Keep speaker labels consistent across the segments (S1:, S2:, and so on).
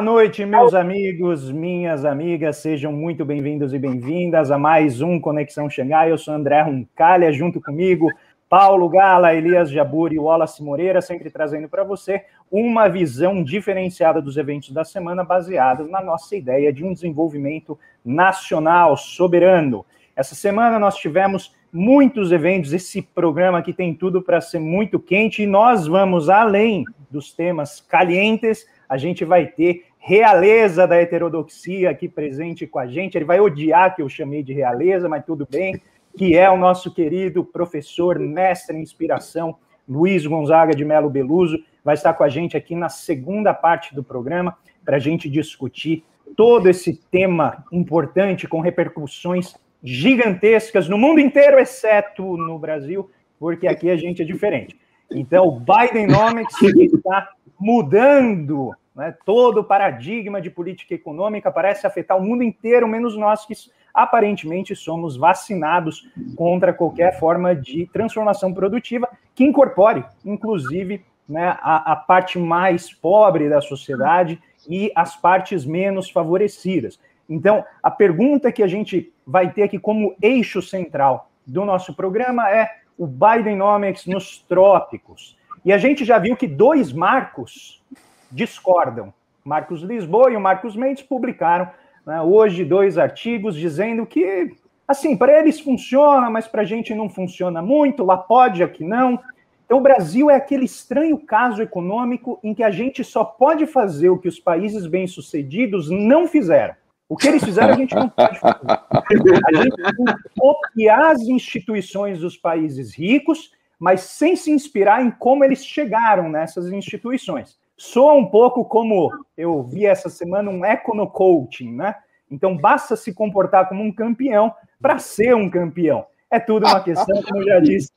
S1: Boa noite, meus amigos, minhas amigas, sejam muito bem-vindos e bem-vindas a mais um Conexão Xangai. Eu sou André Roncalha, junto comigo, Paulo Gala, Elias Jabur e Wallace Moreira, sempre trazendo para você uma visão diferenciada dos eventos da semana, baseada na nossa ideia de um desenvolvimento nacional soberano. Essa semana nós tivemos muitos eventos, esse programa aqui tem tudo para ser muito quente e nós vamos além dos temas calientes a gente vai ter realeza da heterodoxia aqui presente com a gente. Ele vai odiar que eu chamei de realeza, mas tudo bem, que é o nosso querido professor, mestre em inspiração, Luiz Gonzaga de Melo Beluso, vai estar com a gente aqui na segunda parte do programa para a gente discutir todo esse tema importante com repercussões gigantescas no mundo inteiro, exceto no Brasil, porque aqui a gente é diferente. Então, o Bidenomics está mudando né, todo o paradigma de política econômica, parece afetar o mundo inteiro, menos nós que aparentemente somos vacinados contra qualquer forma de transformação produtiva que incorpore, inclusive, né, a, a parte mais pobre da sociedade e as partes menos favorecidas. Então, a pergunta que a gente vai ter aqui como eixo central do nosso programa é o Bidenomics nos trópicos. E a gente já viu que dois marcos discordam. Marcos Lisboa e o Marcos Mendes publicaram né, hoje dois artigos dizendo que, assim, para eles funciona, mas para a gente não funciona muito, lá pode, aqui não. Então, o Brasil é aquele estranho caso econômico em que a gente só pode fazer o que os países bem-sucedidos não fizeram. O que eles fizeram, a gente não pode fazer. A gente tem que copiar as instituições dos países ricos mas sem se inspirar em como eles chegaram nessas instituições. Soa um pouco como eu vi essa semana um econo-coaching, né? Então basta se comportar como um campeão para ser um campeão. É tudo uma questão, como eu já disse,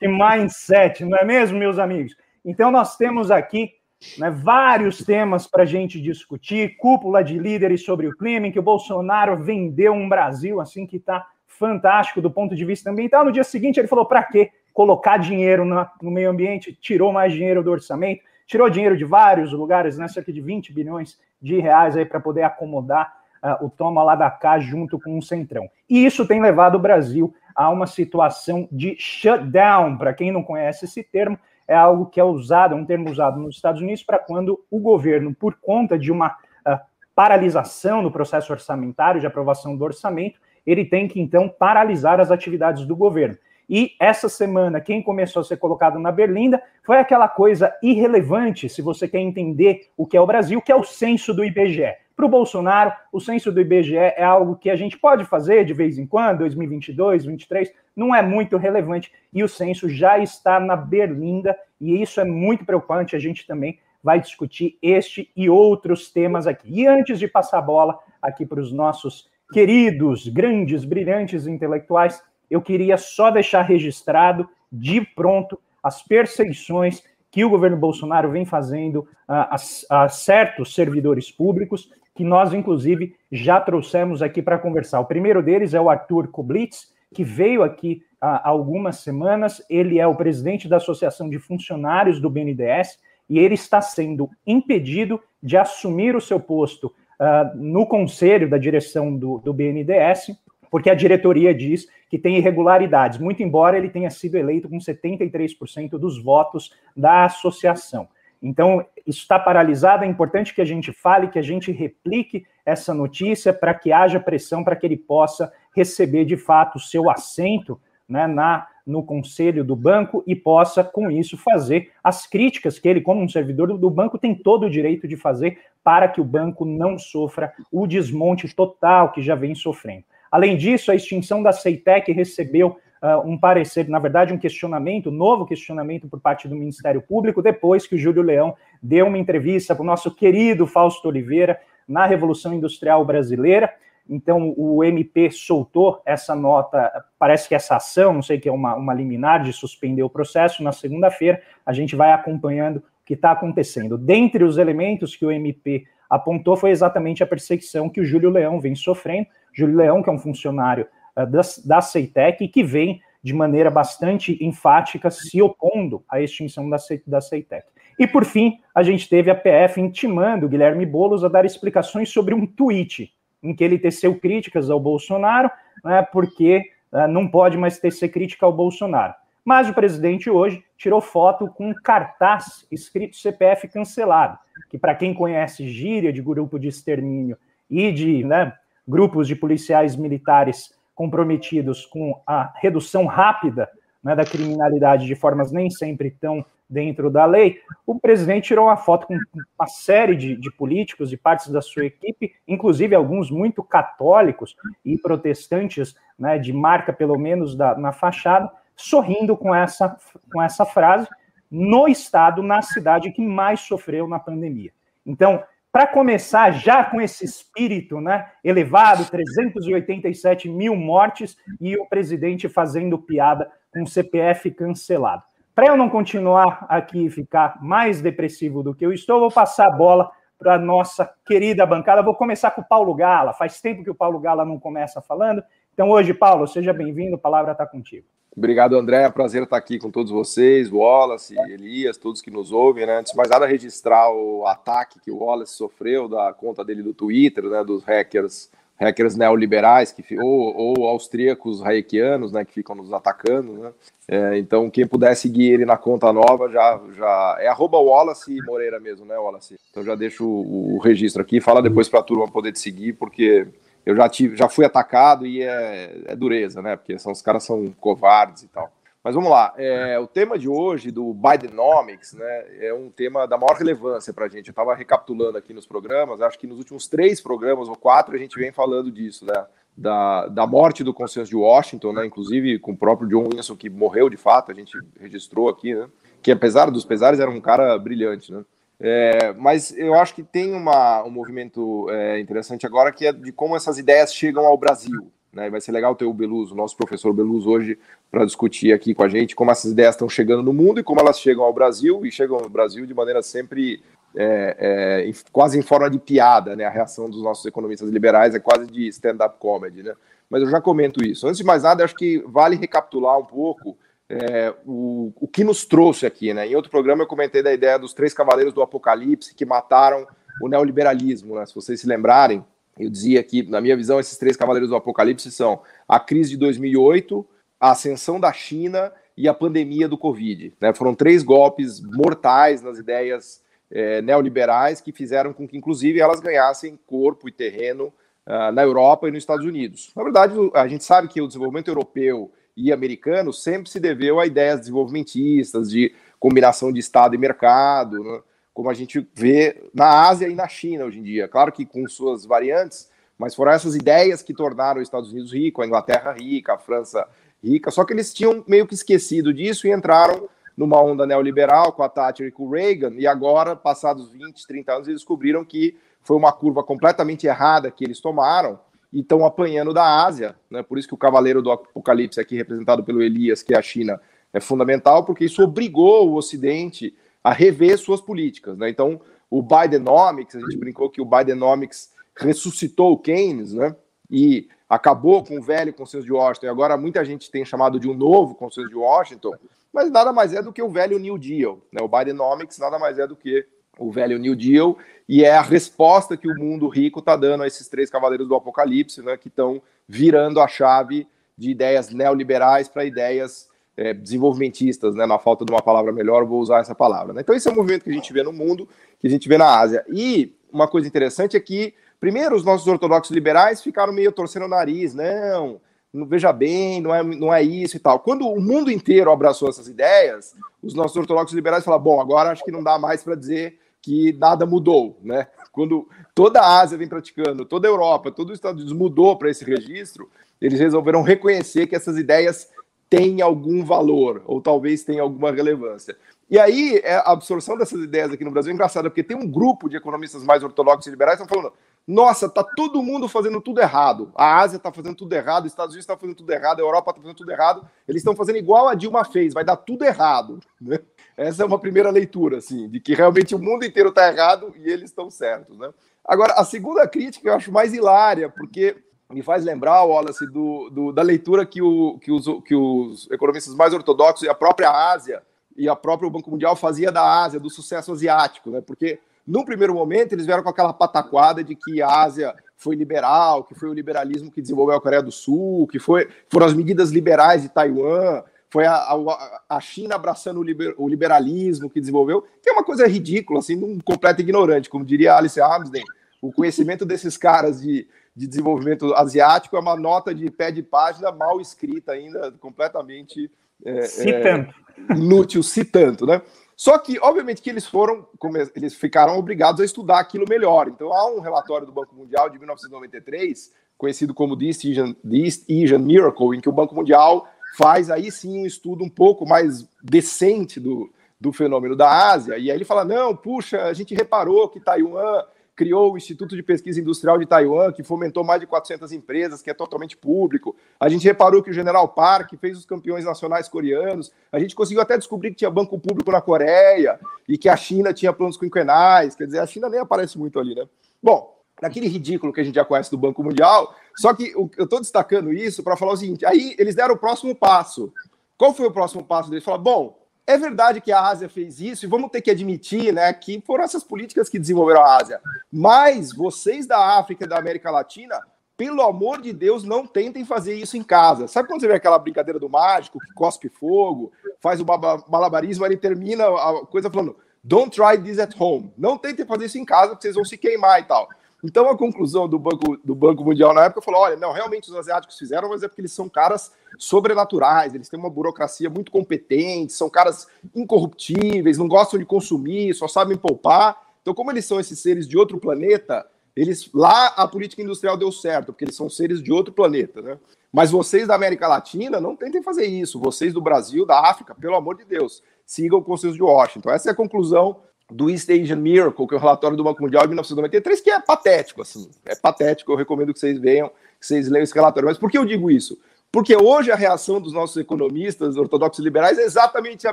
S1: de mindset, não é mesmo, meus amigos? Então nós temos aqui né, vários temas para a gente discutir, cúpula de líderes sobre o clima, em que o Bolsonaro vendeu um Brasil assim que está fantástico do ponto de vista ambiental. No dia seguinte ele falou para quê? Colocar dinheiro na, no meio ambiente, tirou mais dinheiro do orçamento, tirou dinheiro de vários lugares, né, cerca de 20 bilhões de reais aí para poder acomodar uh, o toma lá da cá junto com o Centrão. E isso tem levado o Brasil a uma situação de shutdown. Para quem não conhece esse termo, é algo que é usado, é um termo usado nos Estados Unidos para quando o governo, por conta de uma uh, paralisação no processo orçamentário de aprovação do orçamento, ele tem que então paralisar as atividades do governo. E essa semana, quem começou a ser colocado na berlinda foi aquela coisa irrelevante, se você quer entender o que é o Brasil, que é o censo do IBGE. Para o Bolsonaro, o censo do IBGE é algo que a gente pode fazer de vez em quando, 2022, 2023, não é muito relevante, e o censo já está na berlinda, e isso é muito preocupante, a gente também vai discutir este e outros temas aqui. E antes de passar a bola aqui para os nossos queridos, grandes, brilhantes intelectuais, eu queria só deixar registrado de pronto as perseguições que o governo Bolsonaro vem fazendo a, a, a certos servidores públicos, que nós, inclusive, já trouxemos aqui para conversar. O primeiro deles é o Arthur Kublitz, que veio aqui há algumas semanas. Ele é o presidente da Associação de Funcionários do BNDES e ele está sendo impedido de assumir o seu posto uh, no conselho da direção do, do BNDES porque a diretoria diz que tem irregularidades, muito embora ele tenha sido eleito com 73% dos votos da associação. Então, isso está paralisado. É importante que a gente fale, que a gente replique essa notícia para que haja pressão para que ele possa receber de fato o seu assento né, na, no conselho do banco e possa, com isso, fazer as críticas que ele, como um servidor do banco, tem todo o direito de fazer para que o banco não sofra o desmonte total que já vem sofrendo. Além disso, a extinção da CEITEC recebeu uh, um parecer, na verdade, um questionamento, um novo questionamento por parte do Ministério Público, depois que o Júlio Leão deu uma entrevista para o nosso querido Fausto Oliveira na Revolução Industrial Brasileira. Então, o MP soltou essa nota, parece que essa ação, não sei que é uma, uma liminar de suspender o processo, na segunda-feira, a gente vai acompanhando o que está acontecendo. Dentre os elementos que o MP apontou foi exatamente a perseguição que o Júlio Leão vem sofrendo, Júlio Leão, que é um funcionário uh, da, da CEITEC e que vem de maneira bastante enfática se opondo à extinção da, da CEITEC. E por fim, a gente teve a PF intimando Guilherme Boulos a dar explicações sobre um tweet em que ele teceu críticas ao Bolsonaro, né, porque uh, não pode mais tecer crítica ao Bolsonaro. Mas o presidente hoje tirou foto com um cartaz escrito CPF cancelado, que para quem conhece gíria de grupo de extermínio e de né, grupos de policiais militares comprometidos com a redução rápida né, da criminalidade de formas nem sempre tão dentro da lei, o presidente tirou uma foto com uma série de, de políticos e partes da sua equipe, inclusive alguns muito católicos e protestantes, né, de marca pelo menos da, na fachada, sorrindo com essa, com essa frase, no estado, na cidade que mais sofreu na pandemia. Então, para começar já com esse espírito né, elevado, 387 mil mortes e o presidente fazendo piada com o CPF cancelado. Para eu não continuar aqui e ficar mais depressivo do que eu estou, vou passar a bola para a nossa querida bancada. Vou começar com o Paulo Gala. Faz tempo que o Paulo Gala não começa falando. Então, hoje, Paulo, seja bem-vindo, a palavra está contigo.
S2: Obrigado, André. É prazer estar aqui com todos vocês, Wallace, Elias, todos que nos ouvem. Né? Antes de mais nada, registrar o ataque que o Wallace sofreu da conta dele do Twitter, né, dos hackers, hackers neoliberais que, ou, ou austríacos hayekianos né, que ficam nos atacando. Né? É, então, quem puder seguir ele na conta nova, já, já é arroba Wallace Moreira mesmo, né, Wallace? Então já deixo o, o registro aqui. Fala depois para a turma poder te seguir, porque eu já tive, já fui atacado e é, é, dureza, né? Porque são, os caras são covardes e tal. Mas vamos lá, é, o tema de hoje do Bidenomics, né, é um tema da maior relevância para a gente. Eu estava recapitulando aqui nos programas, acho que nos últimos três programas ou quatro a gente vem falando disso, né, da, da morte do consenso de Washington, né, inclusive com o próprio John Wilson que morreu de fato, a gente registrou aqui, né, que apesar dos pesares era um cara brilhante, né. É, mas eu acho que tem uma, um movimento é, interessante agora que é de como essas ideias chegam ao Brasil. Né? Vai ser legal ter o Beluso, nosso professor Beluso, hoje para discutir aqui com a gente como essas ideias estão chegando no mundo e como elas chegam ao Brasil e chegam ao Brasil de maneira sempre é, é, quase em forma de piada. Né? A reação dos nossos economistas liberais é quase de stand-up comedy. Né? Mas eu já comento isso. Antes de mais nada, acho que vale recapitular um pouco é, o, o que nos trouxe aqui, né? Em outro programa eu comentei da ideia dos três cavaleiros do Apocalipse que mataram o neoliberalismo, né? Se vocês se lembrarem, eu dizia que, na minha visão, esses três cavaleiros do Apocalipse são a crise de 2008, a ascensão da China e a pandemia do Covid. Né? Foram três golpes mortais nas ideias é, neoliberais que fizeram com que, inclusive, elas ganhassem corpo e terreno uh, na Europa e nos Estados Unidos. Na verdade, a gente sabe que o desenvolvimento europeu e americano sempre se deveu a ideias desenvolvimentistas de combinação de Estado e mercado, né? como a gente vê na Ásia e na China hoje em dia. Claro que com suas variantes, mas foram essas ideias que tornaram os Estados Unidos rico, a Inglaterra rica, a França rica, só que eles tinham meio que esquecido disso e entraram numa onda neoliberal com a Thatcher e com o Reagan, e agora, passados 20, 30 anos, eles descobriram que foi uma curva completamente errada que eles tomaram, e estão apanhando da Ásia, né? Por isso que o Cavaleiro do Apocalipse, aqui representado pelo Elias, que é a China, é fundamental, porque isso obrigou o Ocidente a rever suas políticas, né? Então, o Bidenomics, a gente brincou que o Bidenomics ressuscitou o Keynes, né? E acabou com o velho consenso de Washington, e agora muita gente tem chamado de um novo consenso de Washington, mas nada mais é do que o velho New Deal, né? O Bidenomics nada mais é do que o velho New Deal, e é a resposta que o mundo rico está dando a esses três cavaleiros do apocalipse, né, que estão virando a chave de ideias neoliberais para ideias é, desenvolvimentistas, né, na falta de uma palavra melhor, vou usar essa palavra. Né? Então, esse é um movimento que a gente vê no mundo, que a gente vê na Ásia. E uma coisa interessante é que, primeiro, os nossos ortodoxos liberais ficaram meio torcendo o nariz, não, não veja bem, não é, não é isso e tal. Quando o mundo inteiro abraçou essas ideias, os nossos ortodoxos liberais falaram: bom, agora acho que não dá mais para dizer que nada mudou, né? Quando toda a Ásia vem praticando, toda a Europa, todo os Estados Unidos mudou para esse registro, eles resolveram reconhecer que essas ideias têm algum valor, ou talvez tenham alguma relevância. E aí, é, a absorção dessas ideias aqui no Brasil é engraçada, porque tem um grupo de economistas mais ortodoxos e liberais que estão falando: nossa, tá todo mundo fazendo tudo errado. A Ásia está fazendo tudo errado, os Estados Unidos estão tá fazendo tudo errado, a Europa está fazendo tudo errado. Eles estão fazendo igual a Dilma fez, vai dar tudo errado. Né? Essa é uma primeira leitura, assim, de que realmente o mundo inteiro está errado e eles estão certos. Né? Agora, a segunda crítica eu acho mais hilária, porque me faz lembrar, Wallace, do, do, da leitura que, o, que, os, que os economistas mais ortodoxos e a própria Ásia e a própria Banco Mundial fazia da Ásia, do sucesso asiático, né? Porque num primeiro momento eles vieram com aquela pataquada de que a Ásia foi liberal, que foi o liberalismo que desenvolveu a Coreia do Sul, que foi, foram as medidas liberais de Taiwan, foi a, a, a China abraçando o, liber, o, liberalismo que desenvolveu, que é uma coisa ridícula, assim, um completo ignorante, como diria Alice Armsden, o conhecimento desses caras de, de desenvolvimento asiático é uma nota de pé de página mal escrita ainda, completamente é, é, inútil, se tanto, né? Só que, obviamente, que eles foram, eles ficaram obrigados a estudar aquilo melhor. Então, há um relatório do Banco Mundial de 1993, conhecido como The East Asian, The East Asian Miracle, em que o Banco Mundial faz aí sim um estudo um pouco mais decente do, do fenômeno da Ásia. E aí ele fala: não, puxa, a gente reparou que Taiwan criou o Instituto de Pesquisa Industrial de Taiwan, que fomentou mais de 400 empresas, que é totalmente público. A gente reparou que o General Park fez os campeões nacionais coreanos. A gente conseguiu até descobrir que tinha banco público na Coreia e que a China tinha planos quinquenais. Quer dizer, a China nem aparece muito ali, né? Bom, naquele ridículo que a gente já conhece do Banco Mundial. Só que eu estou destacando isso para falar o seguinte: aí eles deram o próximo passo. Qual foi o próximo passo deles? Falaram, bom, é verdade que a Ásia fez isso, e vamos ter que admitir né, que foram essas políticas que desenvolveram a Ásia. Mas vocês da África e da América Latina, pelo amor de Deus, não tentem fazer isso em casa. Sabe quando você vê aquela brincadeira do mágico que cospe fogo, faz o malabarismo, ele termina a coisa falando: Don't try this at home. Não tentem fazer isso em casa, porque vocês vão se queimar e tal. Então a conclusão do Banco, do Banco Mundial na época falou: olha, não, realmente os asiáticos fizeram, mas é porque eles são caras sobrenaturais, eles têm uma burocracia muito competente, são caras incorruptíveis, não gostam de consumir, só sabem poupar. Então, como eles são esses seres de outro planeta, eles lá a política industrial deu certo, porque eles são seres de outro planeta, né? Mas vocês da América Latina não tentem fazer isso. Vocês do Brasil, da África, pelo amor de Deus, sigam o consenso de Washington. Essa é a conclusão do East Asian Miracle, que é o relatório do Banco Mundial de 1993, que é patético, assim. É patético, eu recomendo que vocês venham, que vocês leiam esse relatório. Mas por que eu digo isso? Porque hoje a reação dos nossos economistas ortodoxos liberais é exatamente a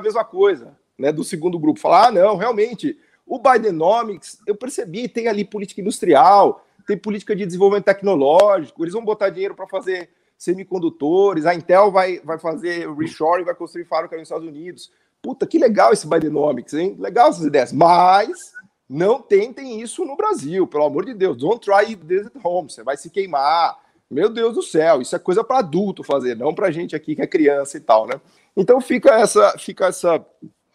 S2: mesma coisa, né? Do segundo grupo. Falar, ah, não, realmente, o Bidenomics, eu percebi, tem ali política industrial, tem política de desenvolvimento tecnológico, eles vão botar dinheiro para fazer semicondutores, a Intel vai, vai fazer reshoring, vai construir fábrica nos Estados Unidos. Puta, que legal esse Bidenomics, hein? Legal essas ideias. Mas não tentem isso no Brasil, pelo amor de Deus. Don't try this at home. Você vai se queimar. Meu Deus do céu, isso é coisa para adulto fazer, não para gente aqui que é criança e tal, né? Então fica essa, fica essa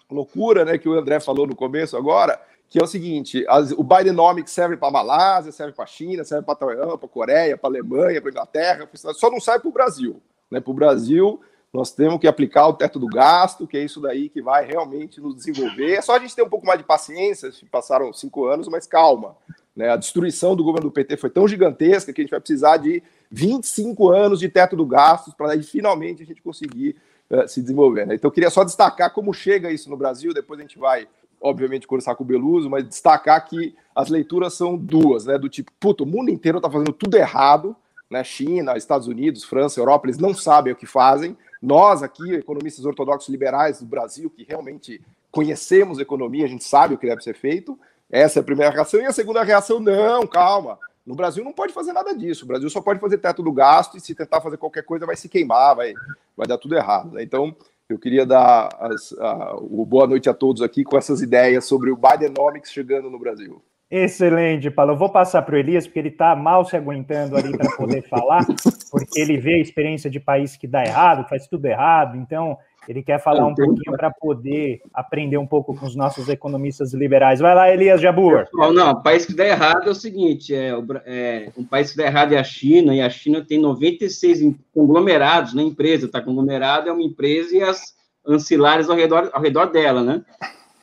S2: loucura, né, que o André falou no começo agora, que é o seguinte: as, o Bidenomics serve para Malásia, serve para China, serve para Taiwan, para Coreia, para Alemanha, para Inglaterra, só não serve para o Brasil, né? Para o Brasil nós temos que aplicar o teto do gasto, que é isso daí que vai realmente nos desenvolver. É só a gente ter um pouco mais de paciência, passaram cinco anos, mas calma. Né? A destruição do governo do PT foi tão gigantesca que a gente vai precisar de 25 anos de teto do gasto para finalmente a gente conseguir uh, se desenvolver. Né? Então, eu queria só destacar como chega isso no Brasil, depois a gente vai, obviamente, conversar com o Beluso, mas destacar que as leituras são duas, né? Do tipo, puto, o mundo inteiro está fazendo tudo errado, né? China, Estados Unidos, França, Europa, eles não sabem o que fazem nós aqui, economistas ortodoxos liberais do Brasil, que realmente conhecemos economia, a gente sabe o que deve ser feito, essa é a primeira reação. E a segunda reação, não, calma. No Brasil não pode fazer nada disso. O Brasil só pode fazer teto do gasto e se tentar fazer qualquer coisa vai se queimar, vai, vai dar tudo errado. Então, eu queria dar as, a, o boa noite a todos aqui com essas ideias sobre o Bidenomics chegando no Brasil.
S1: Excelente, Paulo. Eu vou passar para o Elias, porque ele está mal se aguentando ali para poder falar, porque ele vê a experiência de país que dá errado, faz tudo errado, então ele quer falar um pouquinho para poder aprender um pouco com os nossos economistas liberais. Vai lá, Elias Jabur.
S3: Não, não, o país que dá errado é o seguinte: é, é, um país que dá errado é a China, e a China tem 96 conglomerados na né, empresa, está conglomerado, é uma empresa e as ancilares ao redor, ao redor dela, né?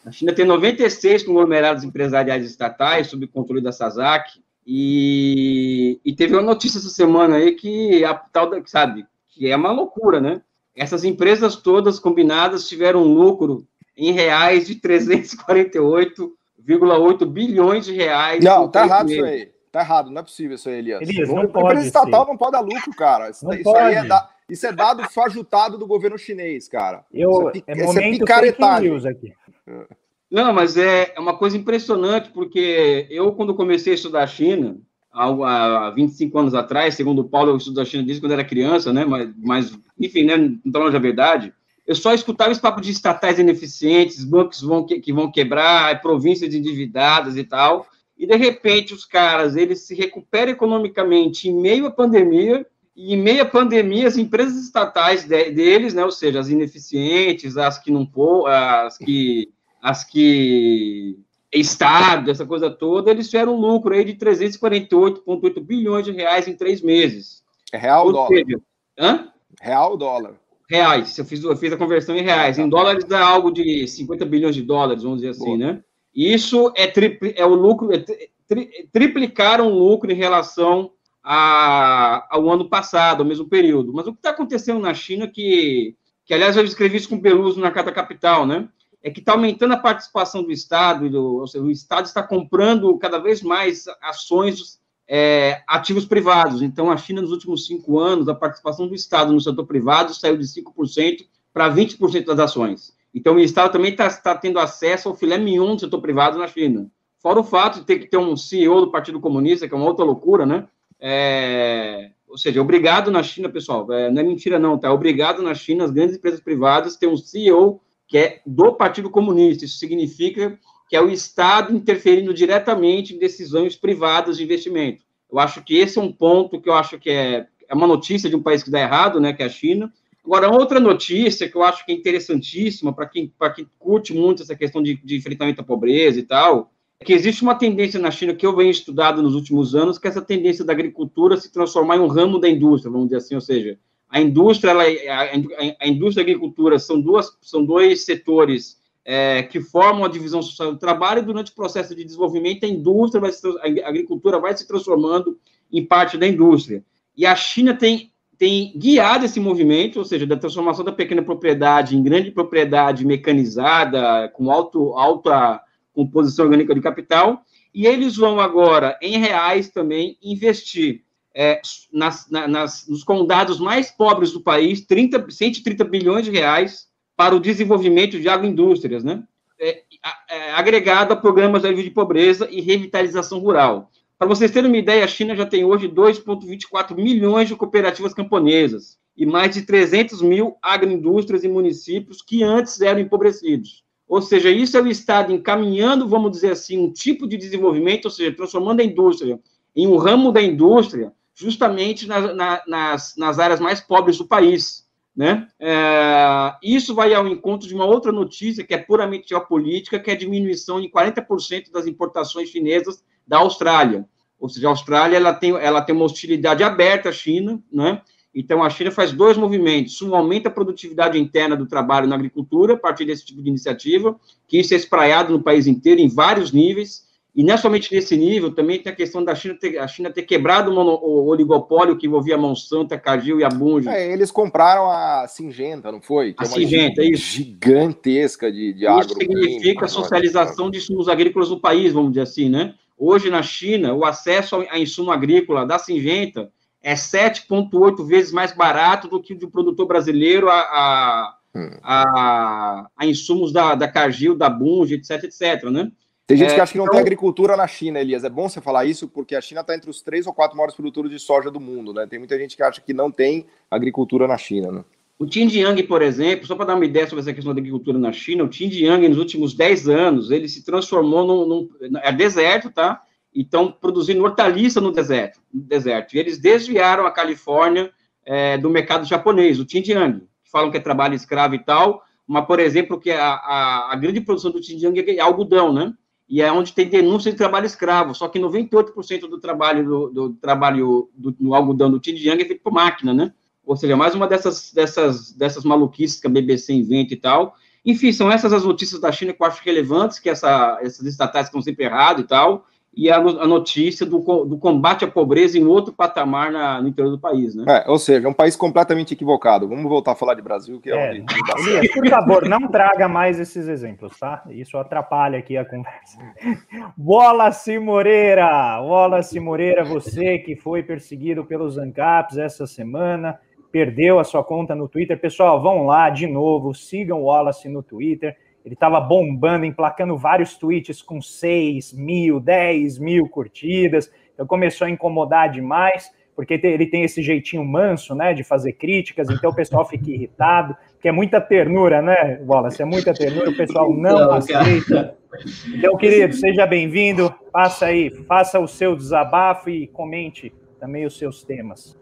S3: A China tem 96 conglomerados empresariais estatais sob controle da SASAC, e, e teve uma notícia essa semana aí que a tal da, sabe, que é uma loucura, né? Essas empresas todas combinadas tiveram um lucro em reais de 348,8 bilhões de reais.
S2: Não, tá errado isso aí. Tá errado, não é possível isso aí, Elias. Elias não, não pode empresa estatal não pode dar lucro, cara. Isso, isso aí é, da, isso é dado fajutado do governo chinês, cara.
S1: Eu, isso é, é, é picaretagem. aqui.
S3: Não, mas é, é uma coisa impressionante, porque eu, quando comecei a estudar a China, há, há 25 anos atrás, segundo o Paulo, eu estudo a China desde quando era criança, né? Mas, mas enfim, né, não está longe da verdade. eu só escutava esse papo de estatais ineficientes, bancos vão, que, que vão quebrar, províncias endividadas e tal, e de repente os caras, eles se recuperam economicamente em meio à pandemia, e em meio à pandemia, as empresas estatais de, deles, né, ou seja, as ineficientes, as que não as que as que Estado, essa coisa toda, eles tiveram um lucro aí de 348,8 bilhões de reais em três meses.
S2: É real ou dólar? Seja,
S3: hã?
S2: Real ou dólar?
S3: Reais, eu fiz, eu fiz a conversão em reais. Em dólares dá algo de 50 bilhões de dólares, vamos dizer assim, Boa. né? Isso é, tripli, é o lucro, é tri, triplicaram o lucro em relação a, ao ano passado, ao mesmo período. Mas o que está acontecendo na China, que, que aliás eu escrevi isso com o Peluso na Carta Capital, né? É que está aumentando a participação do Estado, do, ou seja, o Estado está comprando cada vez mais ações é, ativos privados. Então, a China, nos últimos cinco anos, a participação do Estado no setor privado saiu de 5% para 20% das ações. Então, o Estado também está tá tendo acesso ao filé mignon do setor privado na China. Fora o fato de ter que ter um CEO do Partido Comunista, que é uma outra loucura, né? É, ou seja, obrigado na China, pessoal, é, não é mentira não, tá? Obrigado na China, as grandes empresas privadas têm um CEO que é do Partido Comunista. Isso significa que é o Estado interferindo diretamente em decisões privadas de investimento. Eu acho que esse é um ponto que eu acho que é, é uma notícia de um país que dá errado, né, que é a China. Agora, outra notícia que eu acho que é interessantíssima para quem, quem curte muito essa questão de, de enfrentamento à pobreza e tal, que existe uma tendência na China que eu venho estudado nos últimos anos, que é essa tendência da agricultura se transformar em um ramo da indústria, vamos dizer assim, ou seja, a indústria, ela, a, a, indústria e a agricultura são, duas, são dois setores é, que formam a divisão social do trabalho, e durante o processo de desenvolvimento, a indústria, vai se, a agricultura vai se transformando em parte da indústria. E a China tem, tem guiado esse movimento, ou seja, da transformação da pequena propriedade em grande propriedade mecanizada, com alto, alta composição orgânica de capital, e eles vão agora, em reais também, investir é, nas, nas, nos condados mais pobres do país, 30, 130 bilhões de reais para o desenvolvimento de agroindústrias, né? É, é, agregado a programas de pobreza e revitalização rural. Para vocês terem uma ideia, a China já tem hoje 2,24 milhões de cooperativas camponesas e mais de 300 mil agroindústrias e municípios que antes eram empobrecidos. Ou seja, isso é o Estado encaminhando, vamos dizer assim, um tipo de desenvolvimento, ou seja, transformando a indústria em um ramo da indústria, justamente na, na, nas, nas áreas mais pobres do país. Né? É, isso vai ao encontro de uma outra notícia que é puramente geopolítica, que é a diminuição em 40% das importações chinesas da Austrália. Ou seja, a Austrália ela tem, ela tem uma hostilidade aberta à China, né? Então, a China faz dois movimentos. Um, aumenta a produtividade interna do trabalho na agricultura, a partir desse tipo de iniciativa, que isso é espraiado no país inteiro, em vários níveis. E não é somente nesse nível, também tem a questão da China ter, a China ter quebrado o, mono, o oligopólio que envolvia a Monsanto, a Cargill e a Bunge.
S2: É, eles compraram a Singenta, não foi?
S3: Que a é Singenta, isso.
S2: Gigantesca de, de agro.
S3: Isso significa a socialização de insumos agrícolas no país, vamos dizer assim, né? Hoje, na China, o acesso a insumo agrícola da Singenta é 7,8 vezes mais barato do que o de um produtor brasileiro a, a, hum. a, a insumos da, da Cargill, da Bunge, etc, etc, né?
S2: Tem gente é, que acha que não então... tem agricultura na China, Elias. É bom você falar isso, porque a China está entre os três ou quatro maiores produtores de soja do mundo, né? Tem muita gente que acha que não tem agricultura na China, né?
S3: O Xinjiang, por exemplo, só para dar uma ideia sobre essa questão da agricultura na China, o Xinjiang, nos últimos 10 anos, ele se transformou num, num é deserto, tá? e estão produzindo hortaliça no deserto, no deserto. E eles desviaram a Califórnia é, do mercado japonês, o Xinjiang, falam que é trabalho escravo e tal, mas, por exemplo, que a, a, a grande produção do Xinjiang é algodão, né? E é onde tem denúncia de trabalho escravo, só que 98% do trabalho do, do trabalho do, do, algodão do Xinjiang é feito por máquina, né? Ou seja, mais uma dessas, dessas, dessas maluquices que a BBC inventa e tal. Enfim, são essas as notícias da China que eu acho relevantes, que essa, essas estatais estão sempre erradas e tal, e a, a notícia do, do, combate à pobreza em outro patamar na, no interior do país, né?
S2: É, ou seja, um país completamente equivocado. Vamos voltar a falar de Brasil, que é, é
S1: onde... Elias, por favor, não traga mais esses exemplos, tá? Isso atrapalha aqui a conversa. Wallace Moreira! Wallace Moreira, você que foi perseguido pelos ANCAPs essa semana, perdeu a sua conta no Twitter. Pessoal, vão lá de novo, sigam o Wallace no Twitter ele estava bombando, emplacando vários tweets com 6 mil, 10 mil curtidas. Então começou a incomodar demais, porque ele tem esse jeitinho manso, né, de fazer críticas, então o pessoal fica irritado, que é muita ternura, né, Wallace? É muita ternura, o pessoal não, aceita. Então, querido, seja bem-vindo, passa aí, faça o seu desabafo e comente também os seus temas.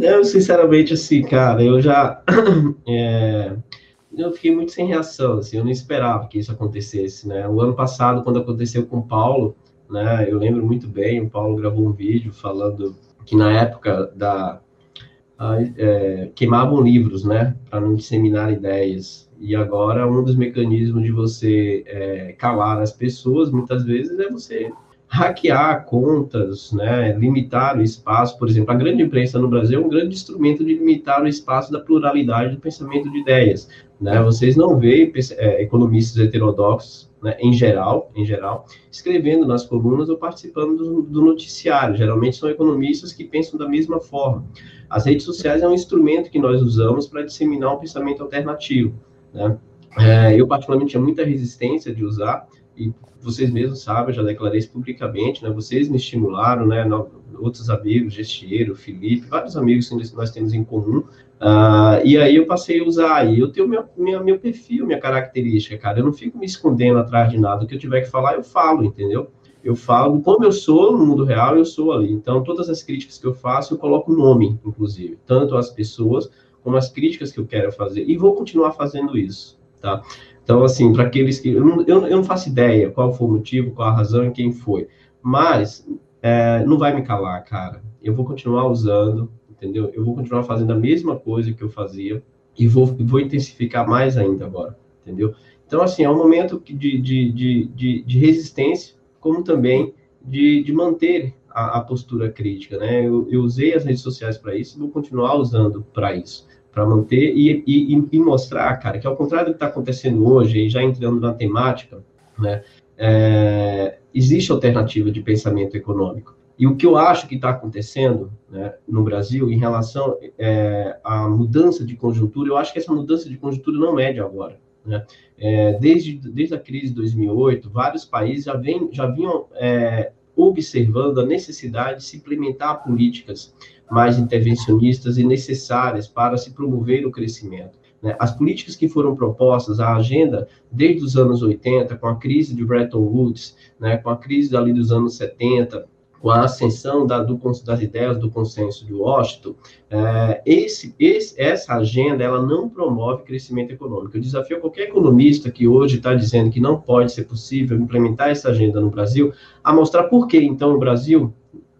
S4: Eu, sinceramente, assim, cara, eu já. É, eu fiquei muito sem reação, assim, eu não esperava que isso acontecesse, né? O ano passado, quando aconteceu com o Paulo, né, eu lembro muito bem, o Paulo gravou um vídeo falando que na época da. É, queimavam livros, né, para não disseminar ideias. E agora, um dos mecanismos de você é, calar as pessoas, muitas vezes, é você hackear contas, né, limitar o espaço, por exemplo, a grande imprensa no Brasil é um grande instrumento de limitar o espaço da pluralidade do pensamento de ideias, né? Vocês não veem é, economistas heterodoxos, né, em geral, em geral, escrevendo nas colunas ou participando do, do noticiário. Geralmente são economistas que pensam da mesma forma. As redes sociais é um instrumento que nós usamos para disseminar um pensamento alternativo, né? É, eu particularmente tinha muita resistência de usar e vocês mesmos sabem, já declarei isso publicamente, né? Vocês me estimularam, né? Outros amigos, Gestieiro, Felipe, vários amigos que nós temos em comum. Uh, e aí eu passei a usar, e eu tenho meu, meu, meu perfil, minha característica, cara. Eu não fico me escondendo atrás de nada. O que eu tiver que falar, eu falo, entendeu? Eu falo como eu sou no mundo real, eu sou ali. Então, todas as críticas que eu faço, eu coloco nome, inclusive, tanto as pessoas como as críticas que eu quero fazer. E vou continuar fazendo isso, tá? Então, assim, para aqueles que. Eu não, eu, eu não, faço ideia qual foi o motivo, qual a razão e quem foi. Mas é, não vai me calar, cara. Eu vou continuar usando, entendeu? Eu vou continuar fazendo a mesma coisa que eu fazia e vou, vou intensificar mais ainda agora, entendeu? Então, assim, é um momento de, de, de, de, de resistência, como também de, de manter a, a postura crítica, né? Eu, eu usei as redes sociais para isso e vou continuar usando para isso para manter e, e, e, mostrar, cara, que ao contrário do que está acontecendo hoje, e já entrando na temática, né, é, existe alternativa de pensamento econômico. E o que eu acho que está acontecendo né, no Brasil em relação é, à mudança de conjuntura, eu acho que essa mudança de conjuntura não é de agora. Né? É, desde, desde a crise de 2008, vários países já, vem, já vinham é, observando a necessidade de se implementar políticas mais intervencionistas e necessárias para se promover o crescimento. Né? As políticas que foram propostas, a agenda desde os anos 80, com a crise de Bretton Woods, né, com a crise ali dos anos 70, com a ascensão da, do, das ideias do consenso de Washington, é, esse, esse, essa agenda ela não promove crescimento econômico. Eu desafio qualquer economista que hoje está dizendo que não pode ser possível implementar essa agenda no Brasil a mostrar por que, então, o Brasil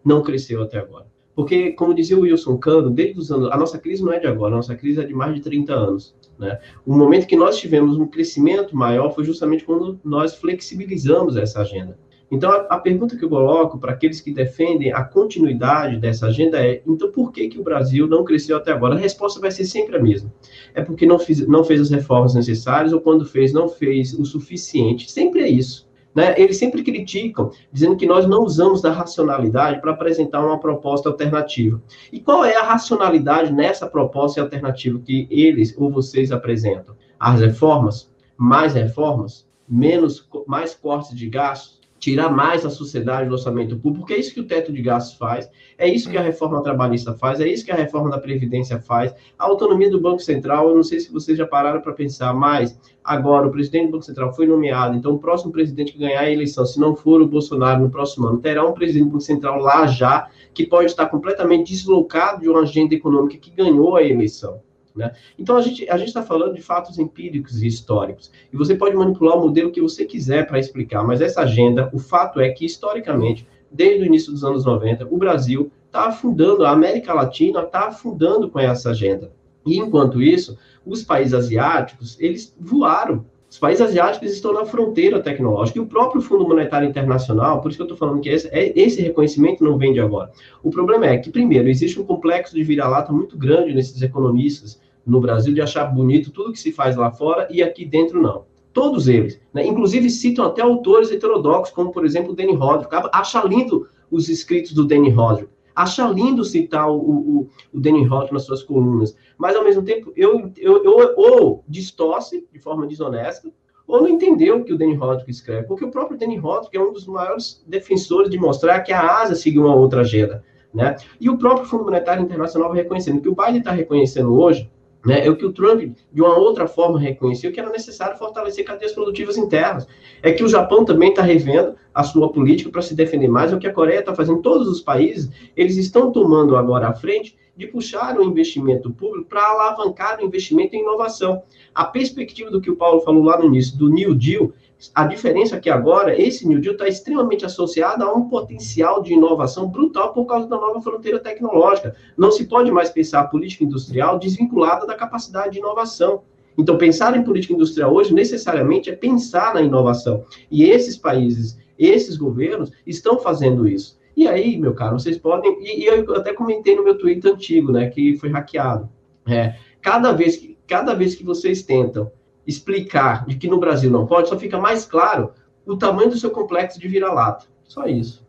S4: não cresceu até agora. Porque, como dizia o Wilson Cano, desde os anos. A nossa crise não é de agora, a nossa crise é de mais de 30 anos. Né? O momento que nós tivemos um crescimento maior foi justamente quando nós flexibilizamos essa agenda. Então, a, a, pergunta que eu coloco para aqueles que defendem a continuidade dessa agenda é: então, por que, que o Brasil não cresceu até agora? A resposta vai ser sempre a mesma. É porque não, fiz, não fez as reformas necessárias, ou quando fez, não fez o suficiente. Sempre é isso. Né? Eles sempre criticam, dizendo que nós não usamos da racionalidade para apresentar uma proposta alternativa. E qual é a racionalidade nessa proposta alternativa que eles ou vocês apresentam? As reformas? Mais reformas? Menos, mais cortes de gastos? Tirar mais a sociedade do orçamento público, porque é isso que o teto de gastos faz, é isso que a reforma trabalhista faz, é isso que a reforma da Previdência faz, a autonomia do Banco Central, eu não sei se vocês já pararam para pensar, mas agora o presidente do Banco Central foi nomeado, então o próximo presidente que ganhar a eleição, se não for o Bolsonaro no próximo ano, terá um presidente do Banco Central lá já, que pode estar completamente deslocado de uma agenda econômica que ganhou a eleição. Né? Então, a gente a está falando de fatos empíricos e históricos. E você pode manipular o modelo que você quiser para explicar, mas essa agenda, o fato é que, historicamente, desde o início dos anos 90, o Brasil está afundando, a América Latina está afundando com essa agenda. E, enquanto isso, os países asiáticos, eles voaram. Os países asiáticos estão na fronteira tecnológica. E o próprio Fundo Monetário Internacional, por isso que eu estou falando que esse, é, esse reconhecimento não vem de agora. O problema é que, primeiro, existe um complexo de vira-lata muito grande nesses economistas no Brasil de achar bonito tudo que se faz lá fora e aqui dentro não. Todos eles. Né? Inclusive citam até autores heterodoxos, como, por exemplo, o Danny Roderick. Acha lindo os escritos do Danny Roderick. Acha lindo citar o, o, o Danny Roderick nas suas colunas. Mas, ao mesmo tempo, eu, eu, eu ou distorce de forma desonesta, ou não entendeu o que o Danny Roderick escreve. Porque o próprio Danny Roderick é um dos maiores defensores de mostrar que a Ásia seguiu uma outra agenda. Né? E o próprio Fundo Monetário Internacional reconhecendo. Que o Biden está reconhecendo hoje né, é o que o Trump, de uma outra forma, reconheceu que era necessário fortalecer cadeias produtivas internas. É que o Japão também está revendo a sua política para se defender mais, é o que a Coreia está fazendo. Todos os países, eles estão tomando agora à frente de puxar o investimento público para alavancar o investimento em inovação. A perspectiva do que o Paulo falou lá no início, do New Deal, a diferença é que agora esse New Deal está extremamente associado a um potencial de inovação brutal por causa da nova fronteira tecnológica. Não se pode mais pensar a política industrial desvinculada da capacidade de inovação. Então, pensar em política industrial hoje necessariamente é pensar na inovação. E esses países, esses governos estão fazendo isso. E aí, meu caro, vocês podem. E, eu até comentei no meu tweet antigo, né, que foi hackeado. É, cada vez que cada vez que vocês tentam explicar de que no Brasil não pode, só fica mais claro o tamanho do seu complexo de vira-lata. Só isso.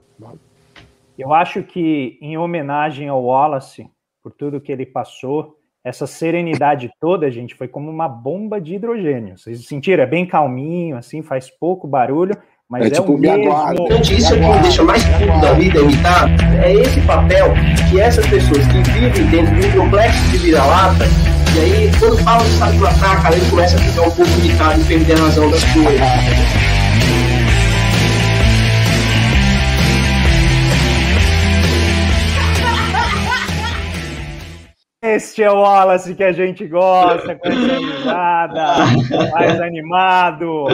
S1: Eu acho que, em homenagem ao Wallace, por tudo que ele passou, essa serenidade toda, gente, foi como uma bomba de hidrogênio. Vocês sentiram? É bem calminho, assim, faz pouco barulho, mas é, é tipo o mesmo...
S4: Isso é que me deixa mais puto da vida irritado. É esse papel que essas pessoas que vivem dentro de um complexo de vira-lata e aí, quando fala de sabe matar, cara, ele começa a ficar um pouco irritado e perder a razão das coisas.
S1: Este é o Wallace que a gente gosta, com essa risada, mais animado.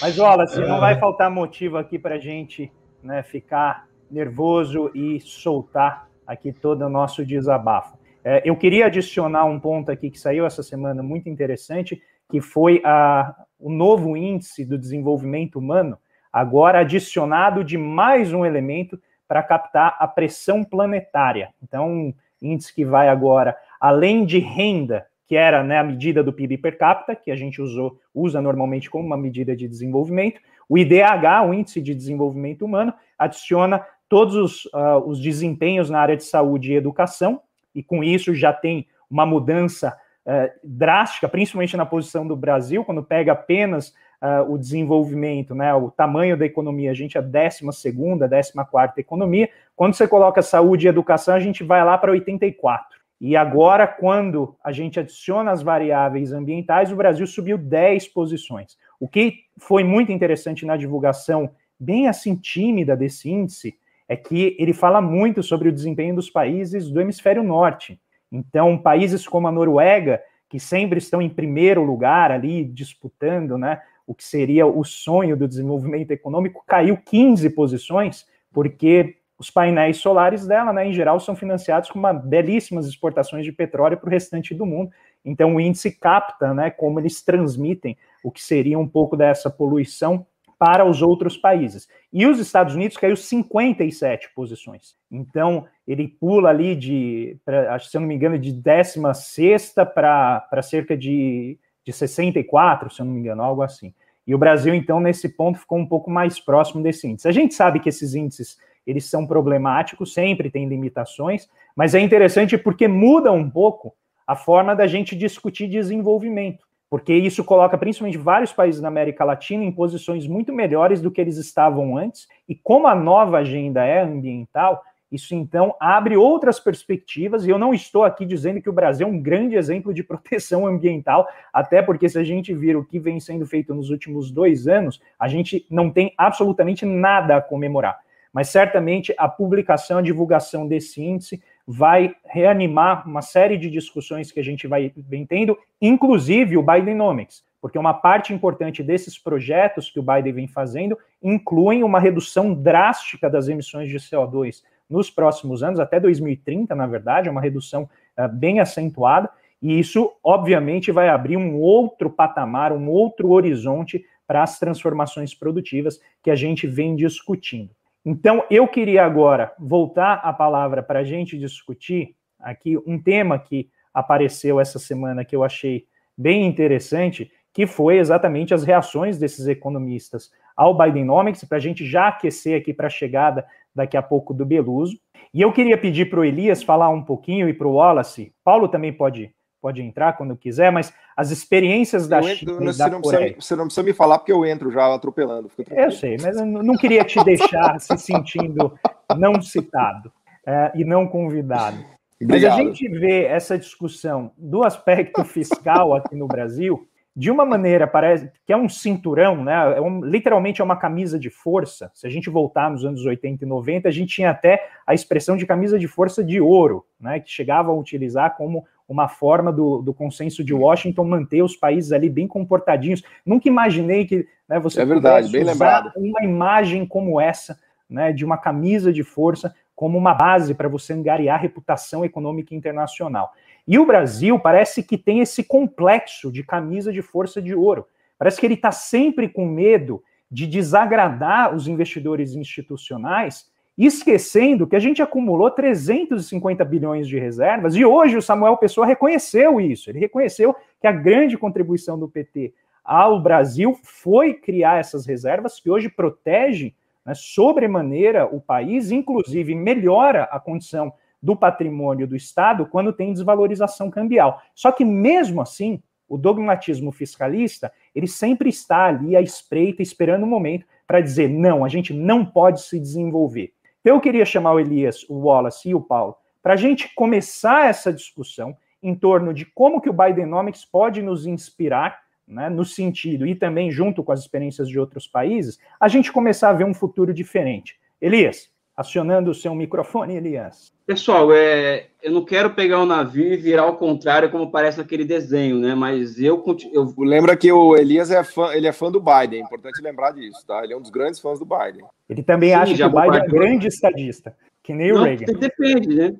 S1: Mas, Wallace, não vai faltar motivo aqui para a gente né, ficar nervoso e soltar aqui todo o nosso desabafo. É, eu queria adicionar um ponto aqui que saiu essa semana muito interessante, que foi a, o novo índice do desenvolvimento humano, agora adicionado de mais um elemento para captar a pressão planetária. Então, um índice que vai agora além de renda, que era né, a medida do PIB per capita, que a gente usou, usa normalmente como uma medida de desenvolvimento, o IDH, o Índice de Desenvolvimento Humano, adiciona todos os, uh, os desempenhos na área de saúde e educação, e com isso já tem uma mudança uh, drástica, principalmente na posição do Brasil, quando pega apenas uh, o desenvolvimento, né, o tamanho da economia, a gente é a 12 segunda, 14 quarta economia, quando você coloca saúde e educação, a gente vai lá para 84. E agora, quando a gente adiciona as variáveis ambientais, o Brasil subiu 10 posições. O que foi muito interessante na divulgação, bem assim tímida desse índice, é que ele fala muito sobre o desempenho dos países do hemisfério norte. Então, países como a Noruega, que sempre estão em primeiro lugar ali, disputando né, o que seria o sonho do desenvolvimento econômico, caiu 15 posições, porque os painéis solares dela, né, em geral, são financiados com uma belíssimas exportações de petróleo para o restante do mundo. Então, o índice capta né, como eles transmitem o que seria um pouco dessa poluição para os outros países. E os Estados Unidos caiu 57 posições. Então, ele pula ali de, pra, se eu não me engano, de 16 para cerca de, de 64, se eu não me engano, algo assim. E o Brasil, então, nesse ponto, ficou um pouco mais próximo desse índice. A gente sabe que esses índices eles são problemáticos, sempre tem limitações, mas é interessante porque muda um pouco a forma da gente discutir desenvolvimento porque isso coloca principalmente vários países da América Latina em posições muito melhores do que eles estavam antes, e como a nova agenda é ambiental, isso então abre outras perspectivas, e eu não estou aqui dizendo que o Brasil é um grande exemplo de proteção ambiental, até porque se a gente vir o que vem sendo feito nos últimos dois anos, a gente não tem absolutamente nada a comemorar. Mas certamente a publicação, a divulgação desse índice vai reanimar uma série de discussões que a gente vai vem tendo, inclusive o Bidenomics, porque uma parte importante desses projetos que o Biden vem fazendo incluem uma redução drástica das emissões de CO2 nos próximos anos, até 2030, na verdade, uma redução uh, bem acentuada, e isso, obviamente, vai abrir um outro patamar, um outro horizonte para as transformações produtivas que a gente vem discutindo. Então, eu queria agora voltar a palavra para a gente discutir aqui um tema que apareceu essa semana que eu achei bem interessante, que foi exatamente as reações desses economistas ao Bidenomics, para a gente já aquecer aqui para a chegada daqui a pouco do Beluso. E eu queria pedir para o Elias falar um pouquinho e para o Wallace, Paulo também pode pode entrar quando quiser, mas as experiências da
S2: China entro, você, não Coreia... você não precisa me falar porque eu entro já atropelando.
S1: Eu sei, mas eu não queria te deixar se sentindo não citado. é, e não convidado. Obrigado. Mas a gente vê essa discussão do aspecto fiscal aqui no Brasil de uma maneira, parece que é um cinturão, né? É um, literalmente é uma camisa de força. Se a gente voltar nos anos 80 e 90, a gente tinha até a expressão de camisa de força de ouro, né? Que chegava a utilizar como uma forma do, do consenso de Washington manter os países ali bem comportadinhos. Nunca imaginei que né, você
S2: é verdade, bem lembrado.
S1: uma imagem como essa, né, de uma camisa de força como uma base para você angariar reputação econômica internacional. E o Brasil parece que tem esse complexo de camisa de força de ouro. Parece que ele está sempre com medo de desagradar os investidores institucionais, esquecendo que a gente acumulou 350 bilhões de reservas, e hoje o Samuel Pessoa reconheceu isso. Ele reconheceu que a grande contribuição do PT ao Brasil foi criar essas reservas que hoje protegem né, sobremaneira o país, inclusive melhora a condição do patrimônio do Estado quando tem desvalorização cambial. Só que mesmo assim, o dogmatismo fiscalista, ele sempre está ali à espreita, esperando o um momento para dizer, não, a gente não pode se desenvolver. Eu queria chamar o Elias, o Wallace e o Paulo para a gente começar essa discussão em torno de como que o Bidenomics pode nos inspirar, né, no sentido, e também junto com as experiências de outros países, a gente começar a ver um futuro diferente. Elias, acionando o seu microfone, Elias.
S3: Pessoal, é, eu não quero pegar o navio e virar ao contrário, como parece naquele desenho, né? Mas eu, eu...
S2: Lembra que o Elias é fã, ele é fã do Biden, é importante lembrar disso, tá? Ele é um dos grandes fãs do Biden.
S1: Ele também Sim, acha que o Biden é um grande estadista, que nem não, o Reagan.
S3: Depende, né?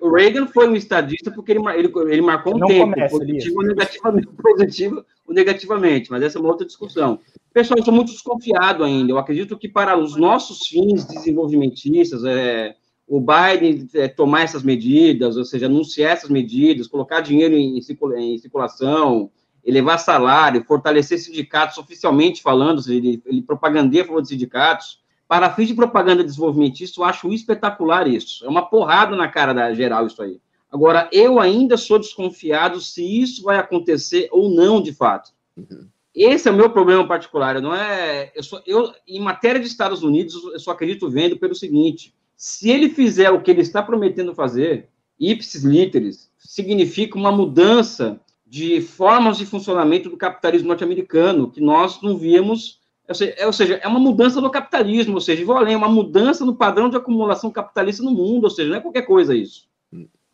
S3: O Reagan foi um estadista porque ele, ele, ele marcou um não tempo, começa, positivo ou negativamente, positivo ou negativamente, mas essa é uma outra discussão. Pessoal, eu sou muito desconfiado ainda. Eu acredito que para os nossos fins desenvolvimentistas, é, o Biden é, tomar essas medidas, ou seja, anunciar essas medidas, colocar dinheiro em, em circulação, elevar salário, fortalecer sindicatos oficialmente falando, ele, ele propagandeia a favor de sindicatos. Para fins de propaganda desenvolvimentista, eu acho espetacular isso. É uma porrada na cara da geral isso aí. Agora, eu ainda sou desconfiado se isso vai acontecer ou não, de fato. Uhum. Esse é o meu problema particular. Não é, eu, sou, eu em matéria de Estados Unidos, eu só acredito vendo pelo seguinte: se ele fizer o que ele está prometendo fazer, ipsis literis, significa uma mudança de formas de funcionamento do capitalismo norte-americano que nós não víamos. Ou seja, é uma mudança no capitalismo, ou seja, vou além, é uma mudança no padrão de acumulação capitalista no mundo, ou seja, não é qualquer coisa isso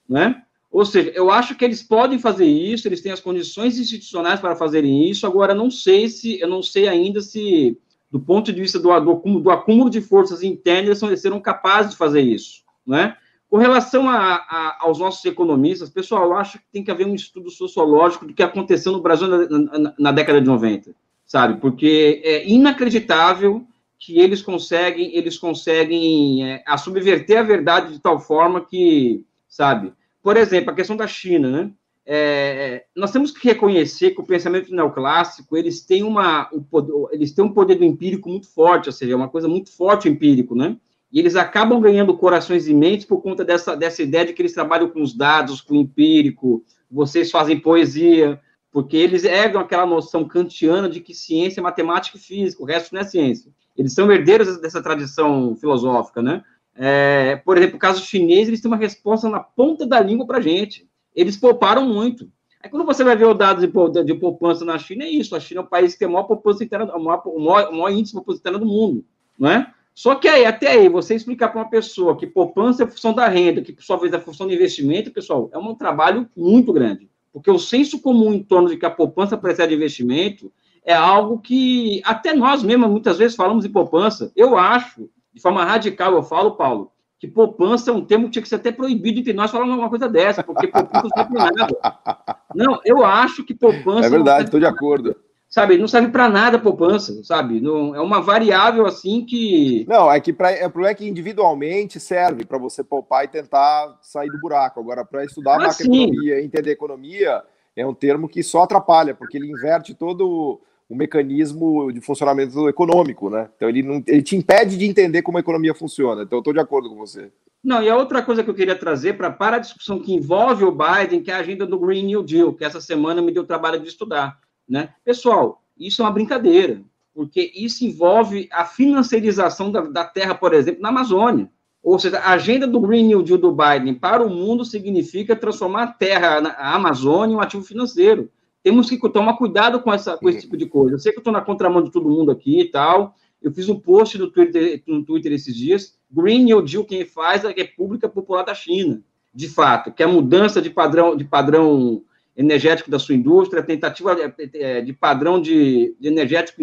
S3: né? Ou seja, eu acho que eles podem fazer isso, eles têm as condições institucionais para fazerem isso. Agora, não sei se, eu não sei ainda se, do ponto de vista do, do, do acúmulo de forças internas, eles serão capazes de fazer isso, né? Com relação a, a, aos nossos economistas, pessoal, eu acho que tem que haver um estudo sociológico do que aconteceu no Brasil na, na, na década de 90, sabe? Porque é inacreditável que eles conseguem, eles conseguem é, a subverter a verdade de tal forma que sabe? Por exemplo, a questão da China, né? É, nós temos que reconhecer que o pensamento neoclássico eles têm uma um, eles têm um poder do empírico muito forte, ou seja, é uma coisa muito forte empírico, né? E eles acabam ganhando corações e mentes por conta dessa, dessa ideia de que eles trabalham com os dados, com o empírico, vocês fazem poesia, porque eles herdam aquela noção kantiana de que ciência é matemática e física, o resto não é ciência. Eles são herdeiros dessa tradição filosófica, né? É, por exemplo, o caso chinês, eles têm uma resposta na ponta da língua para gente. Eles pouparam muito. Aí quando você vai ver os dados de, de poupança na China, é isso. A China é o país que tem a maior poupança interna, o maior, o maior, o maior índice de poupança interna do mundo, não é? Só que aí, até aí, você explicar para uma pessoa que poupança é função da renda, que por sua vez é função do investimento, pessoal, é um trabalho muito grande. Porque o senso comum em torno de que a poupança precede investimento é algo que até nós mesmos muitas vezes falamos em poupança. Eu acho de forma radical, eu falo, Paulo, que poupança é um termo que tinha que ser até proibido entre nós falar uma coisa dessa, porque poupança não serve para nada. Não, eu acho que poupança.
S2: É verdade, estou de acordo.
S3: Sabe, não serve para nada poupança, sabe? Não, é uma variável assim que.
S2: Não, é que pra, é, o problema é que individualmente serve para você poupar e tentar sair do buraco. Agora, para estudar ah, macroeconomia e entender economia, é um termo que só atrapalha, porque ele inverte todo o mecanismo de funcionamento econômico, né? Então ele, não, ele te impede de entender como a economia funciona. Então eu estou de acordo com você.
S3: Não, e a outra coisa que eu queria trazer pra, para a discussão que envolve o Biden, que é a agenda do Green New Deal, que essa semana me deu trabalho de estudar. Né? Pessoal, isso é uma brincadeira, porque isso envolve a financiarização da, da terra, por exemplo, na Amazônia. Ou seja, a agenda do Green New Deal do Biden para o mundo significa transformar a terra, a Amazônia, em um ativo financeiro. Temos que tomar cuidado com, essa, com esse tipo de coisa. Eu sei que eu estou na contramão de todo mundo aqui e tal. Eu fiz um post no Twitter, no Twitter esses dias. Green New Deal quem faz é a República Popular da China, de fato, que é a mudança de padrão, de padrão energético da sua indústria, tentativa de, de padrão de, de energético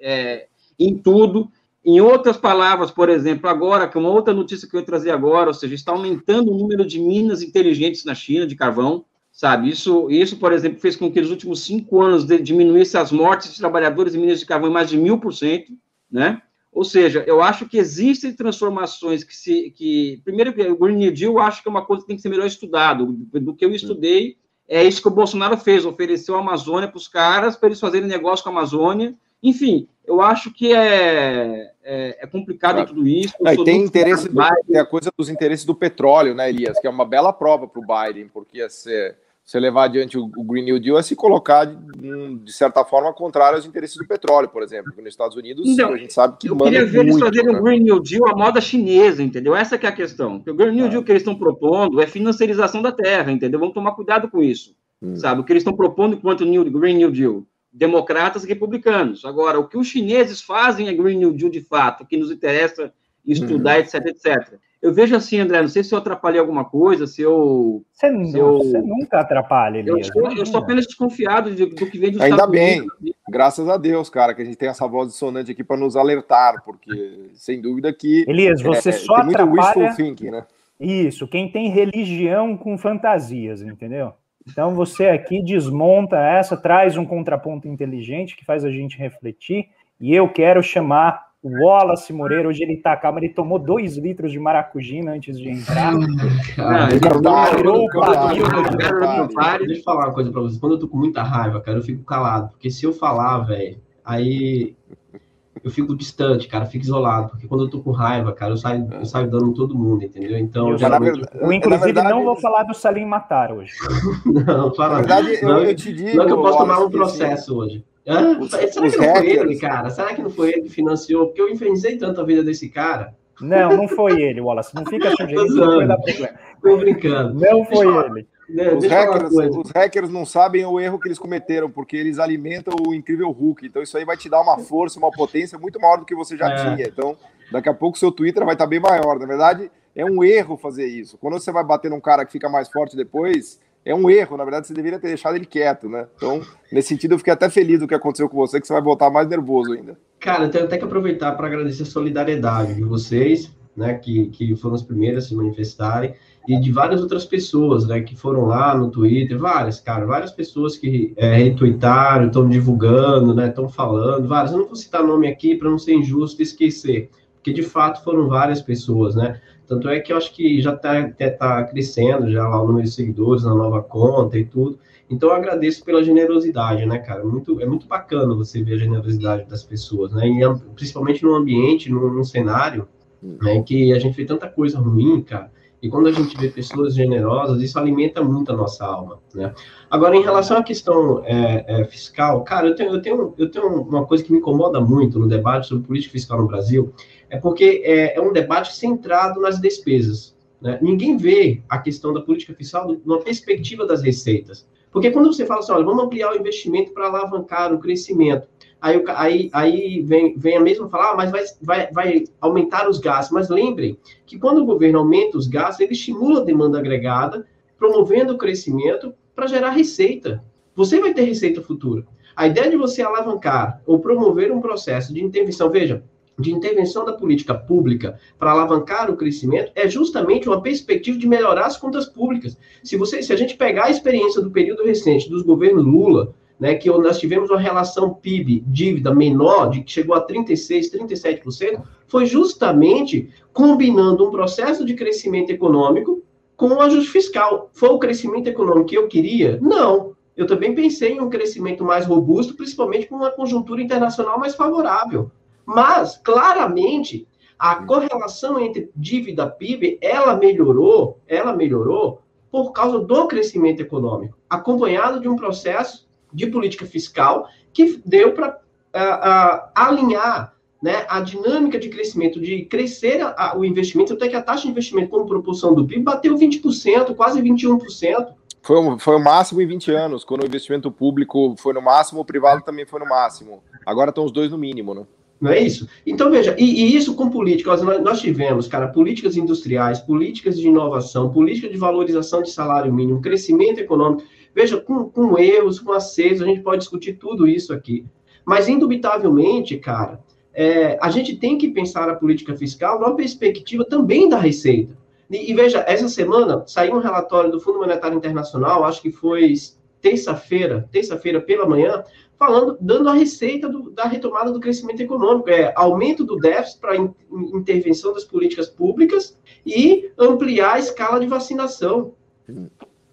S3: é, em tudo. Em outras palavras, por exemplo, agora, que é uma outra notícia que eu ia trazer agora, ou seja, está aumentando o número de minas inteligentes na China, de carvão, sabe? Isso, isso por exemplo, fez com que nos últimos cinco anos diminuísse as mortes de trabalhadores em minas de carvão em mais de mil por cento, né? Ou seja, eu acho que existem transformações que se. Que, primeiro, o Green New Deal eu acho que é uma coisa que tem que ser melhor estudado. Do que eu estudei, é isso que o Bolsonaro fez, ofereceu a Amazônia para os caras, para eles fazerem negócio com a Amazônia. Enfim, eu acho que é, é, é complicado claro. tudo isso.
S2: É, tem interesse, do, tem a coisa dos interesses do petróleo, né, Elias? Que é uma bela prova para o Biden, porque ia ser você levar adiante o, Green New Deal é se colocar, de, certa forma, contrário aos interesses do petróleo, por exemplo. Porque nos Estados Unidos, então, a gente sabe que
S3: Eu queria ver muito, eles fazerem né? o Green New Deal à moda chinesa, entendeu? Essa que é a questão. O Green New é. Deal que eles estão propondo é financiarização da terra, entendeu? Vamos tomar cuidado com isso. Hum. Sabe? O que eles estão propondo enquanto New, Green New Deal? Democratas e republicanos. Agora, o que os chineses fazem é Green New Deal de fato, que nos interessa estudar, uhum. etc, etc. Eu vejo assim, André, não sei se eu atrapalhei alguma coisa, se eu.
S1: Você,
S3: se
S1: eu... você nunca atrapalha, Elias.
S3: Eu, eu sou apenas desconfiado de, do que vem do
S2: Ainda bem, Unidos. graças a Deus, cara, que a gente tem essa voz dissonante aqui para nos alertar, porque sem dúvida que.
S1: Elias, você é, só tem atrapalha. Muito wishful thinking, né? Isso, quem tem religião com fantasias, entendeu? Então você aqui desmonta essa, traz um contraponto inteligente que faz a gente refletir, e eu quero chamar o Wallace Moreira, hoje ele tá calmo, ele tomou dois litros de maracujina antes de entrar. Ele
S4: tirou o barril Deixa eu falar uma coisa pra vocês. Quando eu tô com muita raiva, cara, eu fico calado. Porque se eu falar, velho, aí eu fico distante, cara, fico isolado. Porque quando eu tô com raiva, cara, eu saio, eu saio dando todo mundo, entendeu? Então,
S1: eu, geralmente... verdade, eu inclusive, verdade, não vou falar do Salim Matar hoje.
S4: não, fala. Na verdade, não, eu, eu te digo. Não é que eu posso tomar um processo hoje. Ah, os, será os que não hackers. foi ele, cara? Será que não foi ele que financiou? Porque eu infernizei tanto a vida desse cara.
S1: Não, não foi ele, Wallace. Não fica sugerindo
S4: não vai dar problema. Tô brincando.
S1: Não foi ele.
S2: Não, os, hackers, os, hackers, não sabem o erro que eles cometeram, porque eles alimentam o incrível Hulk. Então, isso aí vai te dar uma força, uma potência muito maior do que você já é. tinha. Então, daqui a pouco seu Twitter vai estar bem maior. Na verdade, é um erro fazer isso. Quando você vai bater num cara que fica mais forte depois, é um erro, na verdade, você deveria ter deixado ele quieto, né? Então, nesse sentido, eu fiquei até feliz do que aconteceu com você, que você vai voltar mais nervoso ainda.
S4: Cara, eu tenho até que aproveitar para agradecer a solidariedade de vocês, né, que, que foram as primeiras a se manifestarem, e de várias outras pessoas, né, que foram lá no Twitter, várias, cara, várias pessoas que é, retweetaram, estão divulgando, né, estão falando, várias. Eu não vou citar nome aqui para não ser injusto e esquecer, porque de fato foram várias pessoas, né? Tanto é que eu acho que já está tá crescendo já lá o número de seguidores na nova conta e tudo. Então eu agradeço pela generosidade, né, cara? Muito, é muito bacana você ver a generosidade das pessoas, né? E, principalmente num ambiente, num, num cenário, né, que a gente vê tanta coisa ruim, cara. E quando a gente vê pessoas generosas, isso alimenta muito a nossa alma, né? Agora, em relação à questão é, é, fiscal, cara, eu tenho, eu, tenho, eu tenho uma coisa que me incomoda muito no debate sobre política fiscal no Brasil, é porque é, é um debate centrado nas despesas. Né? Ninguém vê a questão da política fiscal numa perspectiva das receitas. Porque quando você fala assim, olha, vamos ampliar o investimento para alavancar o crescimento, aí, aí, aí vem, vem a mesma falar, ah, mas vai, vai, vai aumentar os gastos. Mas lembrem que quando o governo aumenta os gastos, ele estimula a demanda agregada, promovendo o crescimento para gerar receita. Você vai ter receita futura. A ideia de você alavancar ou promover um processo de intervenção, veja, de intervenção da política pública para alavancar o crescimento é justamente uma perspectiva de melhorar as contas públicas. Se você, se a gente pegar a experiência do período recente dos governos Lula, né, que nós tivemos uma relação PIB dívida menor, de que chegou a 36, 37%, foi justamente combinando um processo de crescimento econômico com um ajuste fiscal. Foi o crescimento econômico que eu queria? Não. Eu também pensei em um crescimento mais robusto, principalmente com uma conjuntura internacional mais favorável. Mas, claramente, a correlação entre dívida PIB, ela melhorou, ela melhorou por causa do crescimento econômico, acompanhado de um processo de política fiscal que deu para uh, uh, alinhar né, a dinâmica de crescimento, de crescer a, a, o investimento, até que a taxa de investimento como proporção do PIB bateu 20%, quase 21%.
S2: Foi, um, foi o máximo em 20 anos, quando o investimento público foi no máximo, o privado também foi no máximo. Agora estão os dois no mínimo, né?
S4: Não é isso? Então, veja, e, e isso com políticas, nós, nós, tivemos, cara, políticas industriais, políticas de inovação, política de valorização de salário mínimo, crescimento econômico. Veja, com, com erros, com acertos, a gente pode discutir tudo isso aqui. Mas, indubitavelmente, cara, é, a gente tem que pensar a política fiscal numa perspectiva também da receita. E, e, veja, essa semana saiu um relatório do Fundo Monetário Internacional, acho que foi terça-feira, terça-feira pela manhã, falando, dando a receita do, da retomada do crescimento econômico, é aumento do déficit para in, intervenção das políticas públicas e ampliar a escala de vacinação.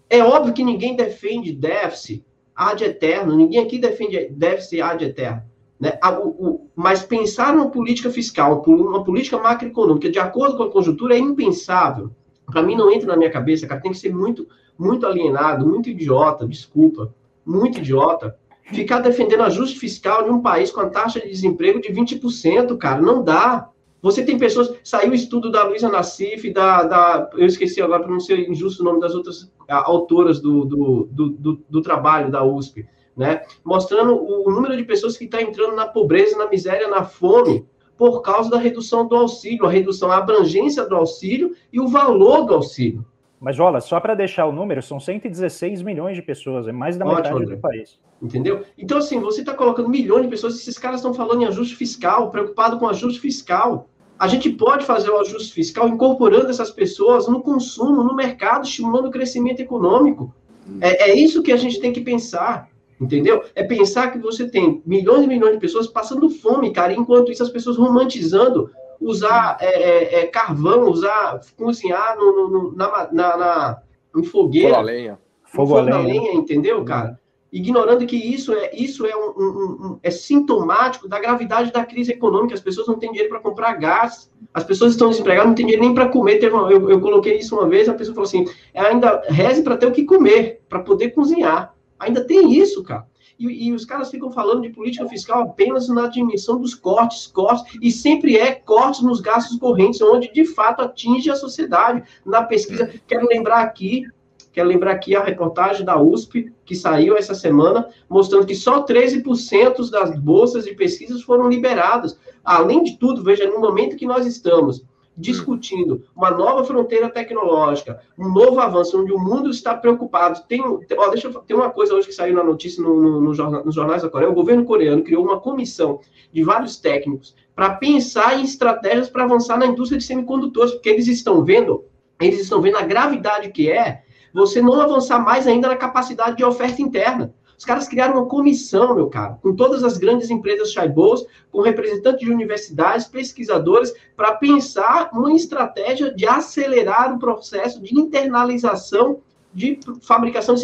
S4: É óbvio que ninguém defende déficit ad eterno, ninguém aqui defende déficit ad eterno. Né? O, o, mas pensar numa política fiscal, uma política macroeconômica de acordo com a conjuntura é impensável. Para mim não entra na minha cabeça, cara, tem que ser muito, muito alienado, muito idiota, desculpa, muito idiota, ficar defendendo ajuste fiscal de um país com a taxa de desemprego de 20%, cara, não dá. Você tem pessoas. Saiu o estudo da Luísa Nassif, da, da. Eu esqueci agora para não ser injusto o nome das outras autoras do, do, do, do, do trabalho da USP né? Mostrando o número de pessoas que está entrando na pobreza, na miséria, na fome, por causa da redução do auxílio, a redução, a abrangência do auxílio e o valor do auxílio.
S1: Mas, olha, só para deixar o número, são 116 milhões de pessoas, é mais da Ótimo, metade André. do país.
S4: Entendeu? Então, assim, você está colocando milhões de pessoas, esses caras estão falando em ajuste fiscal, preocupado com ajuste fiscal. A gente pode fazer o ajuste fiscal incorporando essas pessoas no consumo, no mercado, estimulando o crescimento econômico. É, é isso que a gente tem que pensar. Entendeu? É pensar que você tem milhões e milhões de pessoas passando fome, cara, enquanto isso as pessoas romantizando usar é, é, é carvão, usar, cozinhar no, no, na, na, na, em fogueira. Fogo a
S2: lenha.
S4: Fogo, a lenha. lenha, entendeu, cara? Ignorando que isso é, isso é, um, um, um, é sintomático da gravidade da crise econômica. As pessoas não têm dinheiro para comprar gás, as pessoas estão desempregadas, não têm dinheiro nem para comer. Teve uma, eu, eu coloquei isso uma vez, a pessoa falou assim: ainda reze para ter o que comer, para poder cozinhar. Ainda tem isso, cara. E, e, os caras ficam falando de política fiscal apenas na dimensão dos cortes, cortes, e sempre é cortes nos gastos correntes, onde de fato atinge a sociedade. Na pesquisa, quero lembrar aqui, quero lembrar aqui a reportagem da USP, que saiu essa semana, mostrando que só 13% das bolsas de pesquisas foram liberadas. Além de tudo, veja, no momento que nós estamos discutindo uma nova fronteira tecnológica, um novo avanço, onde o mundo está preocupado. Tem, ó, deixa eu, tem uma coisa hoje que saiu na notícia no, no, no nos jornais da Coreia: o governo coreano criou uma comissão de vários técnicos para pensar em estratégias para avançar na indústria de semicondutores, porque eles estão vendo, eles estão vendo a gravidade que é você não avançar mais ainda na capacidade de oferta interna. Os caras criaram uma comissão, meu caro, com todas as grandes empresas Chaibos, com representantes de universidades, pesquisadores, para pensar uma estratégia de acelerar o processo de internalização de fabricação de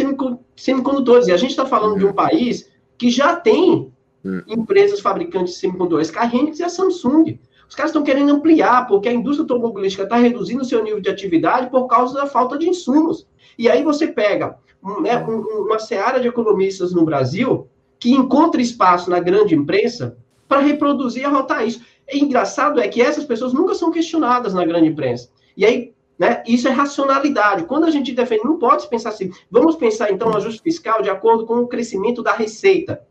S4: semicondutores. E a gente está falando de um país que já tem hum. empresas fabricantes de semicondutores, a Hynix e a Samsung. Os caras estão querendo ampliar, porque a indústria automobilística está reduzindo o seu nível de atividade por causa da falta de insumos. E aí você pega né, uma seara de economistas no Brasil que encontra espaço na grande imprensa para reproduzir e arrotar isso. E engraçado é que essas pessoas nunca são questionadas na grande imprensa. E aí, né, isso é racionalidade. Quando a gente defende, não pode se pensar assim, vamos pensar então no ajuste fiscal de acordo com o crescimento da receita.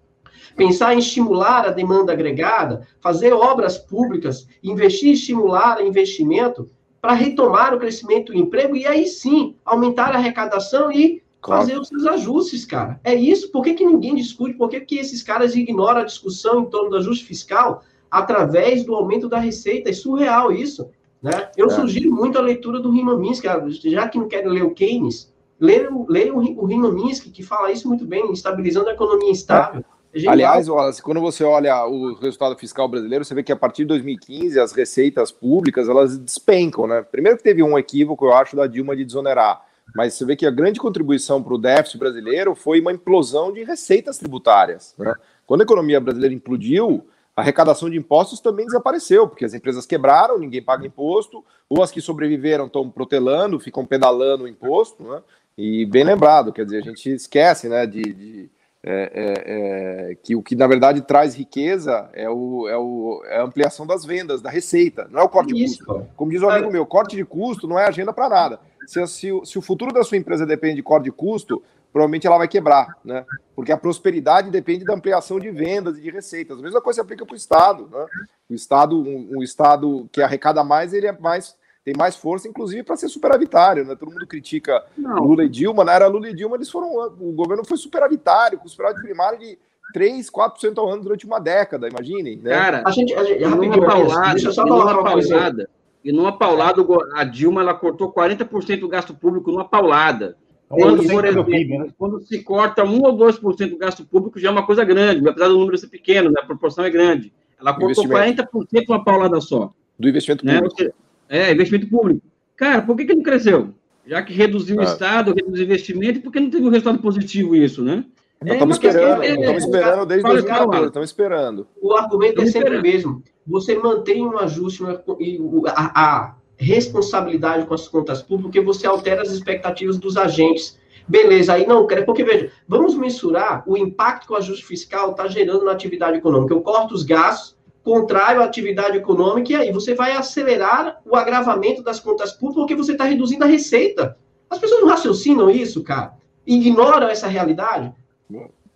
S4: Pensar em estimular a demanda agregada, fazer obras públicas, investir estimular investimento para retomar o crescimento do emprego e aí sim aumentar a arrecadação e Claro. fazer os seus ajustes, cara. É isso. Por que, que ninguém discute? Por que, que esses caras ignoram a discussão em torno do ajuste fiscal através do aumento da receita? É surreal isso. Né? Eu é. sugiro muito a leitura do Riemann Minsky, já que não querem ler o Keynes, leiam, leiam o Riemann Minsky, que fala isso muito bem, estabilizando a economia instável.
S2: É. Aliás, Wallace, quando você olha o resultado fiscal brasileiro, você vê que a partir de 2015 as receitas públicas elas despencam, né? Primeiro que teve um equívoco, eu acho, da Dilma de desonerar mas você vê que a grande contribuição para o déficit brasileiro foi uma implosão de receitas tributárias. Né? Quando a economia brasileira implodiu, a arrecadação de impostos também desapareceu, porque as empresas quebraram, ninguém paga imposto, ou as que sobreviveram estão protelando, ficam pedalando o imposto, né? E bem lembrado, quer dizer, a gente esquece, né, de, de é, é, é, que o que na verdade traz riqueza é, o, é, o, é a ampliação das vendas, da receita, não é o corte de custo. Como diz o amigo meu, corte de custo não é agenda para nada. Se, se, se, o futuro da sua empresa depende de corte de custo, provavelmente ela vai quebrar, né? Porque a prosperidade depende da ampliação de vendas e de receitas. A mesma coisa se aplica para o Estado, né? O Estado, um, um Estado que arrecada mais, ele é mais tem mais força, inclusive, para ser superavitário. Né? Todo mundo critica não. Lula e Dilma, na era Lula e Dilma, eles foram. O governo foi superavitário, com superávit primário de 3, 4% ao ano durante uma década, imaginem. Né?
S3: Cara, a gente, a gente rapidinho, paulada, deixa eu só falar uma paulada. E numa paulada, a Dilma ela cortou 40% do gasto público numa paulada. Quando, por exemplo, PIB, né? quando se corta 1 ou 2% do gasto público, já é uma coisa grande, apesar do número ser pequeno, né? a proporção é grande. Ela cortou 40% numa paulada só.
S2: Do investimento né? público.
S3: É, investimento público. Cara, por que, que não cresceu? Já que reduziu ah. o Estado, reduziu o investimento, por que não teve um resultado positivo isso, né?
S2: Estamos é, esperando, estamos esperando desde 2014, estamos esperando.
S4: O argumento é sempre o mesmo. Você mantém um ajuste e a, a responsabilidade com as contas públicas, porque você altera as expectativas dos agentes. Beleza, aí não porque veja, vamos mensurar o impacto que o ajuste fiscal está gerando na atividade econômica. Eu corto os gastos, contrário à atividade econômica, e aí você vai acelerar o agravamento das contas públicas, porque você está reduzindo a receita. As pessoas não raciocinam isso, cara. Ignoram essa realidade.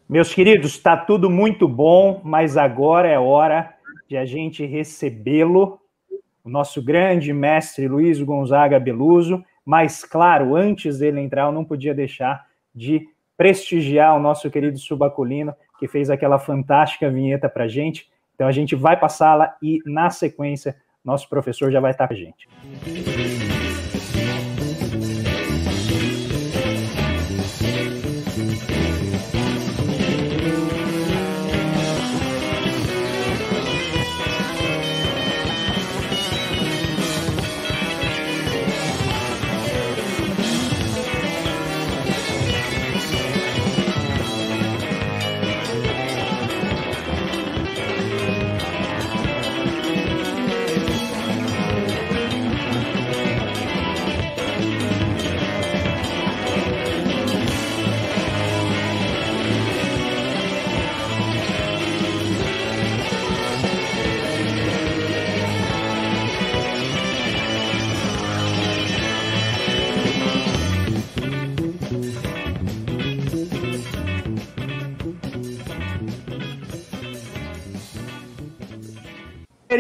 S1: Meus queridos, está tudo muito bom, mas agora é hora de a gente recebê-lo, o nosso grande mestre Luiz Gonzaga Beluso. Mas, claro, antes dele entrar, eu não podia deixar de prestigiar o nosso querido Subaculino, que fez aquela fantástica vinheta para gente. Então a gente vai passá-la e, na sequência, nosso professor já vai estar com a gente.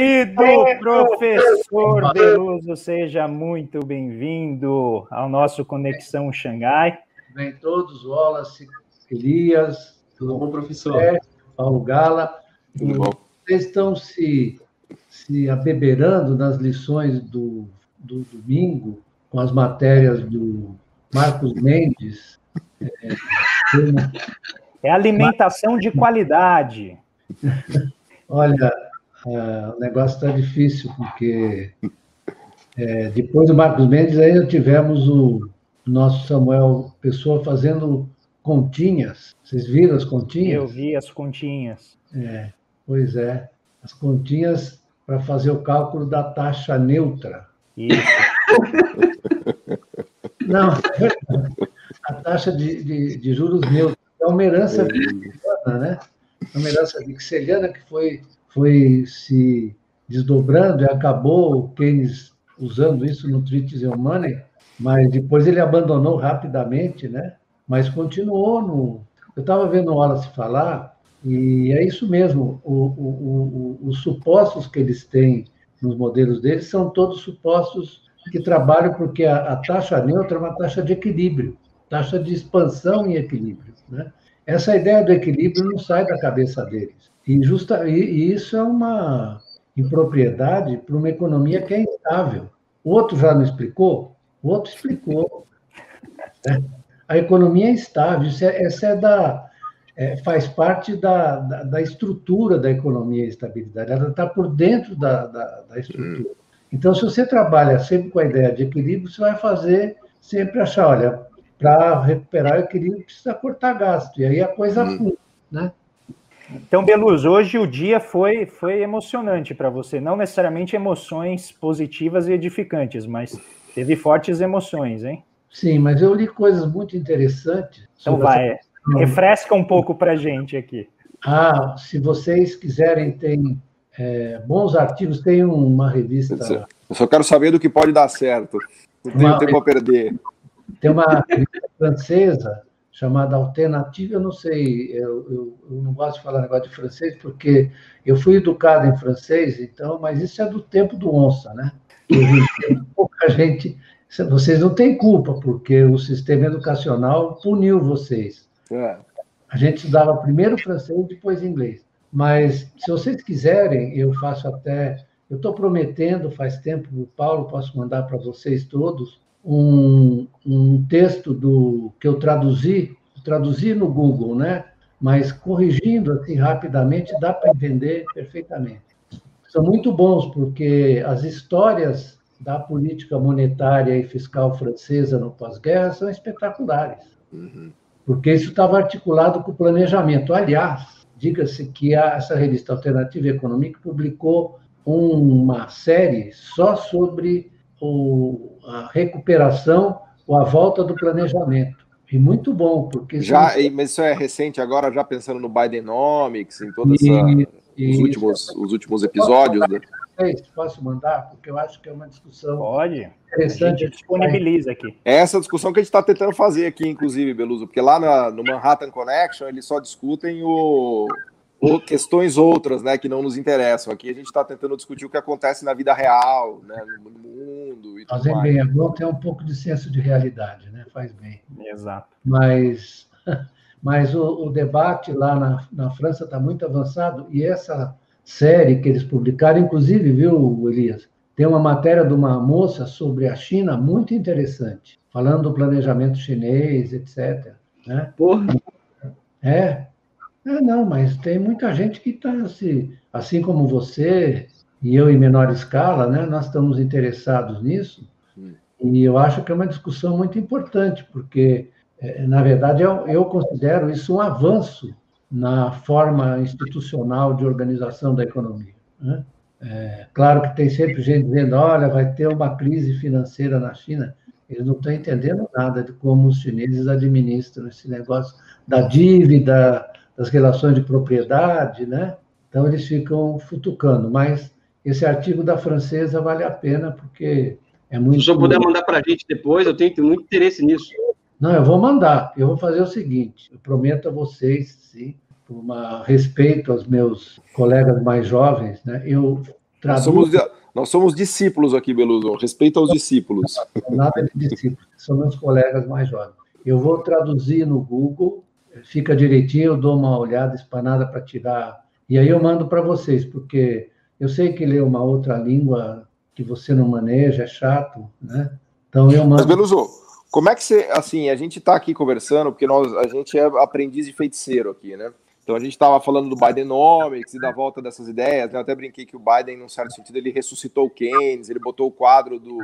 S1: Querido professor Beluso, seja muito bem-vindo ao nosso Conexão Xangai.
S5: Bem todos, Wallace, Elias, tudo bom, professor? É, Paulo Gala. Tudo bom. Vocês estão se, se abeberando nas lições do, do domingo, com as matérias do Marcos Mendes.
S1: É, é alimentação de qualidade.
S5: Olha, é, o negócio está difícil, porque é, depois do Marcos Mendes, aí tivemos o nosso Samuel Pessoa fazendo continhas. Vocês viram as continhas?
S1: Eu vi as continhas.
S5: É, pois é. As continhas para fazer o cálculo da taxa neutra. Isso. Não, a taxa de, de, de juros neutros. É uma herança vixeliana, né? É uma herança vixeliana que foi foi se desdobrando e acabou o Keynes usando isso no Treatise on Money, mas depois ele abandonou rapidamente, né? Mas continuou no. Eu estava vendo o Wallace falar e é isso mesmo. O, o, o, os supostos que eles têm nos modelos deles são todos supostos que trabalham porque a, a taxa neutra é uma taxa de equilíbrio, taxa de expansão e equilíbrio, né? Essa ideia do equilíbrio não sai da cabeça deles. E, justa, e, e isso é uma impropriedade para uma economia que é instável. O outro já não explicou? O outro explicou. Né? A economia é instável, isso é, essa é da, é, faz parte da, da, da, estrutura da economia a estabilidade, ela está por dentro da, da, da estrutura. Então, se você trabalha sempre com a ideia de equilíbrio, você vai fazer sempre achar, olha, para recuperar o equilíbrio precisa cortar gasto, e aí a coisa hum. né?
S1: Então, Beluz, hoje o dia foi, foi emocionante para você. Não necessariamente emoções positivas e edificantes, mas teve fortes emoções, hein?
S5: Sim, mas eu li coisas muito interessantes
S1: então vai.
S5: essa
S1: refresca um pouco para a gente aqui.
S5: Ah, se vocês quiserem, tem é, bons artigos, tem uma revista.
S2: Eu só quero saber do que pode dar certo. Não tenho uma, tempo a perder.
S5: Tem uma revista francesa chamada Alternativa, eu não sei, eu, eu, eu, não gosto de falar negócio de francês, porque eu fui educado em francês, então, mas isso é do tempo do onça, né? pouca gente. Vocês não têm culpa, porque o sistema educacional puniu vocês. É. A gente estudava primeiro francês, depois inglês. Mas, se vocês quiserem, eu faço até. Eu estou prometendo, faz tempo, o Paulo, posso mandar para vocês todos, um, um texto do que eu traduzi, traduzi no Google, né? Mas corrigindo assim rapidamente, dá para entender perfeitamente. São muito bons, porque as histórias da política monetária e fiscal francesa no pós-guerra são espetaculares. Uhum. Porque isso estava articulado com o planejamento. Aliás, diga-se que a, essa revista Alternativa Econômica publicou uma série só sobre o, a recuperação ou a volta do planejamento. E muito bom, porque...
S2: Já, isso... Mas isso é recente agora, já pensando no Bidenomics, em todos os, últimos, os últimos episódios... Né?
S5: Posso mandar? Porque eu acho que é uma discussão
S1: Pode. interessante. A gente disponibiliza aqui.
S2: É essa discussão que a gente está tentando fazer aqui, inclusive, Beluso, porque lá na, no Manhattan Connection eles só discutem o, ou questões outras, né, que não nos interessam. Aqui a gente está tentando discutir o que acontece na vida real, né, no mundo e
S5: Fazem bem, é bom ter um pouco de senso de realidade, né, faz bem.
S1: Exato.
S5: Mas, mas o, o debate lá na, na França está muito avançado e essa série que eles publicaram, inclusive, viu, Elias, tem uma matéria de uma moça sobre a China muito interessante, falando do planejamento chinês, etc. Né?
S3: Porra!
S5: É, é, não, mas tem muita gente que está assim, assim como você e eu em menor escala, né? Nós estamos interessados nisso. E eu acho que é uma discussão muito importante, porque, é, na verdade, eu, eu considero isso um avanço na forma institucional de organização da economia. Né? É, claro que tem sempre gente dizendo, olha, vai ter uma crise financeira na China. Eles não estão entendendo nada de como os chineses administram esse negócio da dívida, das relações de propriedade, né? Então eles ficam futucando. Mas esse artigo da francesa vale a pena porque é muito.
S3: Se o senhor puder mandar para a gente depois, eu tenho muito interesse nisso.
S5: Não, eu vou mandar. Eu vou fazer o seguinte: eu prometo a vocês, sim, por uma respeito aos meus colegas mais jovens, né? Eu
S2: traduzo... nós, somos, nós somos discípulos aqui, Beluso. Respeito aos discípulos.
S5: Nada de discípulos, são meus colegas mais jovens. Eu vou traduzir no Google fica direitinho, eu dou uma olhada espanada para tirar. E aí eu mando para vocês, porque eu sei que ler uma outra língua que você não maneja é chato, né? Então eu mando. Mas,
S2: Beluso, como é que você. Assim, a gente está aqui conversando, porque nós, a gente é aprendiz de feiticeiro aqui, né? Então a gente estava falando do Bidenomics e da volta dessas ideias. Né? Eu até brinquei que o Biden, num certo sentido, ele ressuscitou o Keynes, ele botou o quadro do,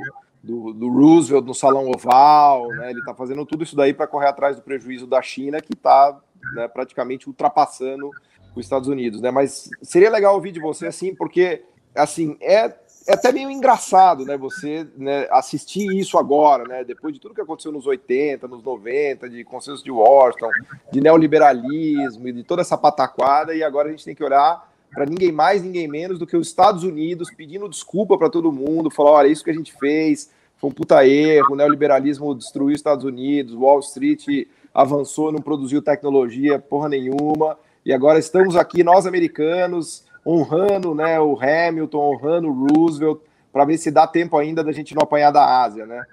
S2: do, do Roosevelt no Salão Oval, né? Ele está fazendo tudo isso daí para correr atrás do prejuízo da China, que está né, praticamente ultrapassando os Estados Unidos, né? Mas seria legal ouvir de você assim, porque assim é, é até meio engraçado, né? Você né, assistir isso agora, né? Depois de tudo que aconteceu nos 80, nos 90, de consenso de Washington, de neoliberalismo e de toda essa pataquada, e agora a gente tem que olhar para ninguém mais, ninguém menos do que os Estados Unidos pedindo desculpa para todo mundo, falar, olha, isso que a gente fez foi um puta erro, o neoliberalismo destruiu os Estados Unidos, Wall Street avançou, não produziu tecnologia porra nenhuma, e agora estamos aqui, nós americanos, honrando né, o Hamilton, honrando o Roosevelt, para ver se dá tempo ainda da gente não apanhar da Ásia, né?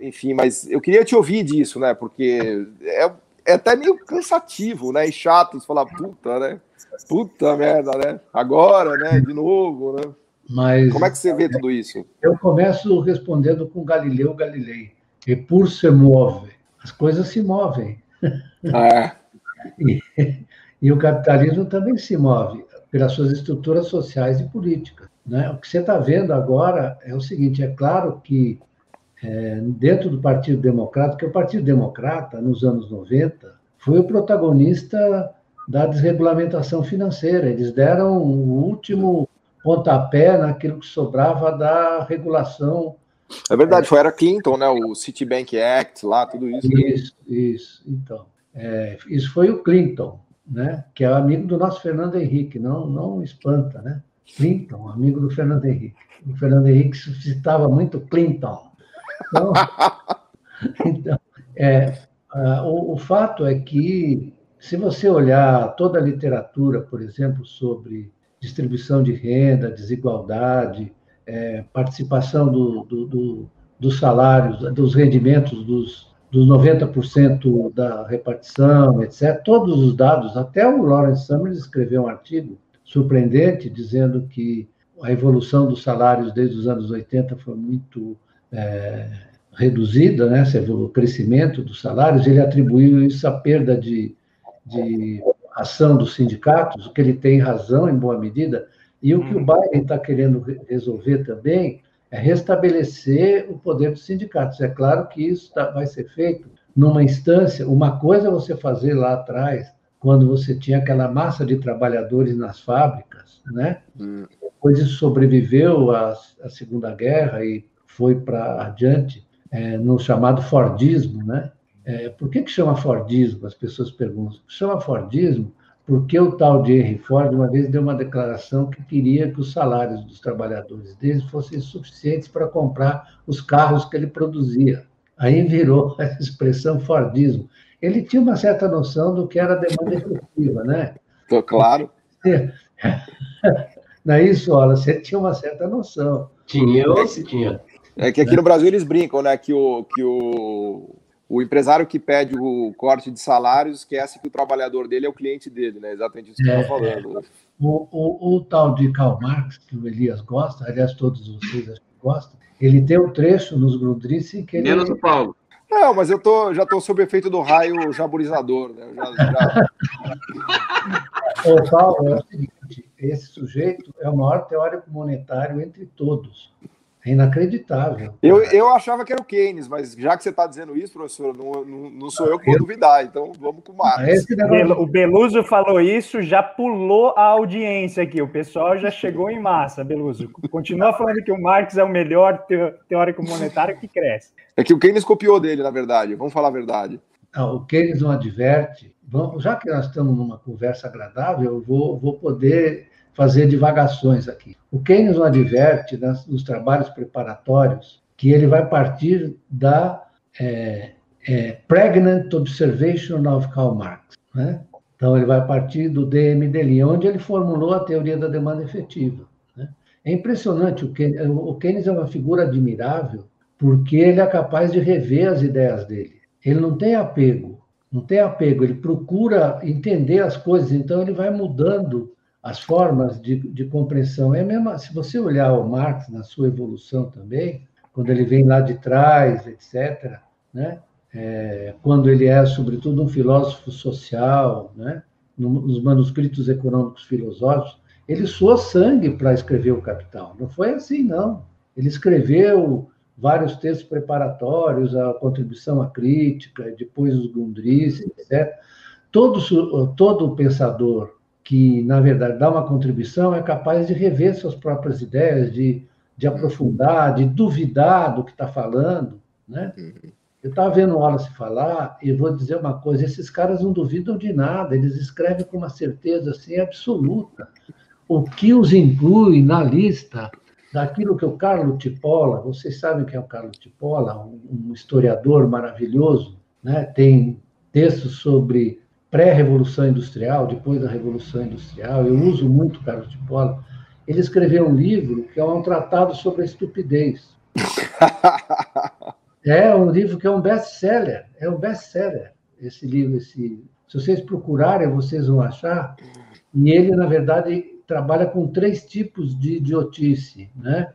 S2: Enfim, mas eu queria te ouvir disso, né? Porque é, é até meio cansativo, né? E chato falar, puta, né? Puta merda, né? Agora, né? De novo, né?
S5: Mas,
S2: Como é que você vê tudo isso?
S5: Eu começo respondendo com Galileu Galilei. E por se move. As coisas se movem.
S2: É.
S5: e, e, o capitalismo também se move pelas suas estruturas sociais e políticas. Né? O que você está vendo agora é o seguinte: é claro que é, dentro do Partido Democrata, que o Partido Democrata, nos anos 90, foi o protagonista da desregulamentação financeira. Eles deram o último pontapé naquilo que sobrava da regulação.
S2: É verdade, é, foi era Clinton, né? O Citibank Act lá, tudo isso.
S5: Isso, isso. Então. É, isso foi o Clinton, né? que é amigo do nosso Fernando Henrique, não, não espanta, né? Clinton, amigo do Fernando Henrique. O Fernando Henrique citava muito Clinton. Então, então é, o, o fato é que, se você olhar toda a literatura, por exemplo, sobre distribuição de renda, desigualdade, é, participação do, do, do, dos salários, dos rendimentos dos, dos 90% da repartição, etc. Todos os dados, até o Lawrence Summers escreveu um artigo surpreendente dizendo que a evolução dos salários desde os anos 80 foi muito é, reduzida, né? o crescimento dos salários, ele atribuiu isso à perda de, de ação dos sindicatos, o que ele tem razão em boa medida, e o que o uhum. Biden está querendo resolver também é restabelecer o poder dos sindicatos. É claro que isso tá, vai ser feito numa instância. Uma coisa é você fazer lá atrás, quando você tinha aquela massa de trabalhadores nas fábricas, né? Hum. Depois isso sobreviveu à, à Segunda Guerra e foi para adiante é, no chamado Fordismo, né? É, por que, que chama Fordismo? As pessoas perguntam. Chama Fordismo porque o tal de Henry Ford uma vez deu uma declaração que queria que os salários dos trabalhadores deles fossem suficientes para comprar os carros que ele produzia. Aí virou essa expressão Fordismo. Ele tinha uma certa noção do que era demanda efetiva, né?
S2: Tô claro.
S5: Não é isso, Ola? Você tinha uma certa noção.
S4: Tinha, ou se tinha.
S2: É que aqui no Brasil eles brincam, né? Que o, que o o empresário que pede o corte de salários esquece que o trabalhador dele é o cliente dele, né? Exatamente isso que é, está falando.
S5: O, o, o, tal de Karl Marx, que o Elias gosta, aliás, todos vocês gostam, ele tem um trecho nos Grundrisse que ele.
S3: Menos o Paulo.
S2: Não, mas eu tô, já estou sob efeito do raio jaburizador, né? Já, já...
S5: Ô, Paulo, é o seguinte: esse sujeito é o maior teórico monetário entre todos. É inacreditável.
S2: Eu, eu achava que era o Keynes, mas já que você está dizendo isso, professor, não, não, não sou eu que vou duvidar, então vamos com o Marx.
S1: O Beluso falou isso, já pulou a audiência aqui, o pessoal já chegou em massa, Beluso. Continua falando que o Marx é o melhor teórico monetário que cresce.
S2: É que o Keynes copiou dele, na verdade, vamos falar a verdade.
S5: Não, o Keynes não adverte, já que nós estamos numa conversa agradável, eu vou, vou poder fazer divagações aqui. O Keynes adverte nos trabalhos preparatórios que ele vai partir da é, é, Pregnant Observation of Karl Marx. Né? Então, ele vai partir do DM dele, onde ele formulou a teoria da demanda efetiva. Né? É impressionante, o Keynes, o Keynes é uma figura admirável, porque ele é capaz de rever as ideias dele. Ele não tem apego, não tem apego, ele procura entender as coisas, então ele vai mudando as formas de, de compreensão. É mesmo, se você olhar o Marx na sua evolução também, quando ele vem lá de trás, etc., né? É, quando ele é, sobretudo, um filósofo social, né? nos manuscritos econômicos filosóficos, ele suou sangue para escrever o Capital. Não foi assim, não. Ele escreveu vários textos preparatórios, a contribuição à crítica, depois os Gundris, etc. Todo, todo pensador que, na verdade, dá uma contribuição, é capaz de rever suas próprias ideias, de, de aprofundar, de duvidar do que está falando. Né? Uhum. Eu estava vendo o Wallace falar e vou dizer uma coisa: esses caras não duvidam de nada, eles escrevem com uma certeza assim, absoluta. O que os inclui na lista daquilo que o Carlo Tipola, vocês sabem quem é o Carlo Tipola, um, um historiador maravilhoso, né? tem textos sobre pré-revolução industrial, depois da revolução industrial, eu uso muito Carlos de Paula, ele escreveu um livro que é um tratado sobre a estupidez. é um livro que é um best-seller, é um best-seller esse livro, esse, se vocês procurarem, vocês vão achar, e ele, na verdade, trabalha com três tipos de idiotice, né?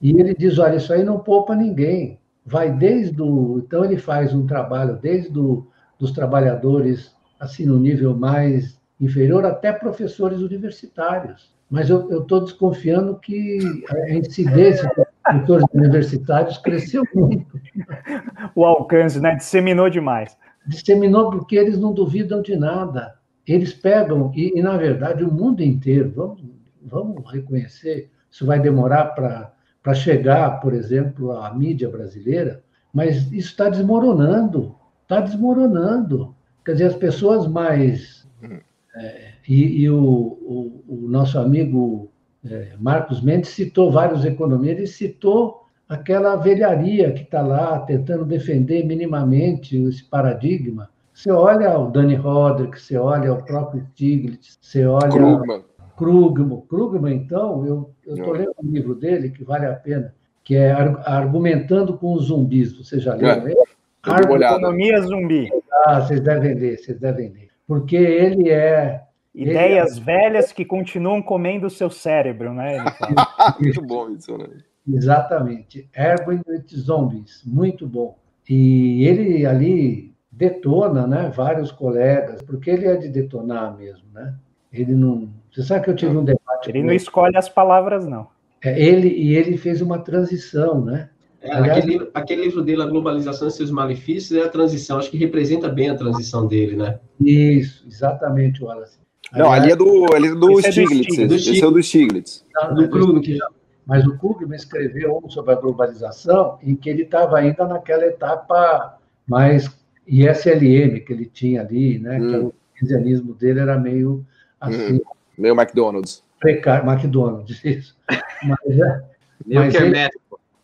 S5: E ele diz, olha, isso aí não poupa ninguém. Vai desde o... Então, ele faz um trabalho desde do, dos trabalhadores assim, no nível mais inferior, até professores universitários. Mas eu estou desconfiando que a incidência dos professores universitários cresceu muito.
S1: O alcance, né? Disseminou demais.
S5: Disseminou porque eles não duvidam de nada. Eles pegam, e, e na verdade, o mundo inteiro, vamos, vamos reconhecer, isso vai demorar para chegar, por exemplo, à mídia brasileira, mas isso está desmoronando, está desmoronando. Quer dizer, as pessoas mais. Hum. É, e, e o, o, o, nosso amigo é, Marcos Mendes citou vários economistas, ele citou aquela velharia que está lá tentando defender minimamente esse paradigma. Você olha o Danny Roderick, você olha o próprio Stiglitz, você olha. Krugman. Krugman. Krugman, então, eu estou lendo um livro dele que vale a pena, que é Argumentando com os Zumbis. Você já leu? É.
S1: Economia Zumbi.
S5: Ah, vocês devem ler, vocês devem ler. Porque ele é.
S1: Ideias ele é... velhas que continuam comendo o seu cérebro, né?
S2: Muito bom isso, né?
S5: Exatamente. Erwin with Zombies, muito bom. E ele ali detona, né, vários colegas, porque ele é de detonar mesmo, né? Ele não. Você sabe que eu tive um debate.
S1: Ele não escolhe as palavras, não.
S5: É, ele e ele fez uma transição, né?
S4: É, Aliás, aquele, aquele, livro dele, A Globalização e Seus Malefícios, é a transição. Acho que representa bem a transição dele, né?
S5: Isso, exatamente, Wallace.
S2: Não, Aliás, ali é do, ali é do Stiglitz. É do Stiglitz. Esse é do Stiglitz.
S5: Não, do Krugman. Mas o Krugman escreveu um sobre a globalização em que ele estava ainda naquela etapa mais ISLM que ele tinha ali, né? Hum. Que o keynesianismo dele era meio assim. Hum.
S2: Meio McDonald's.
S5: Precário, McDonald's, isso. Mas, é, mas ele,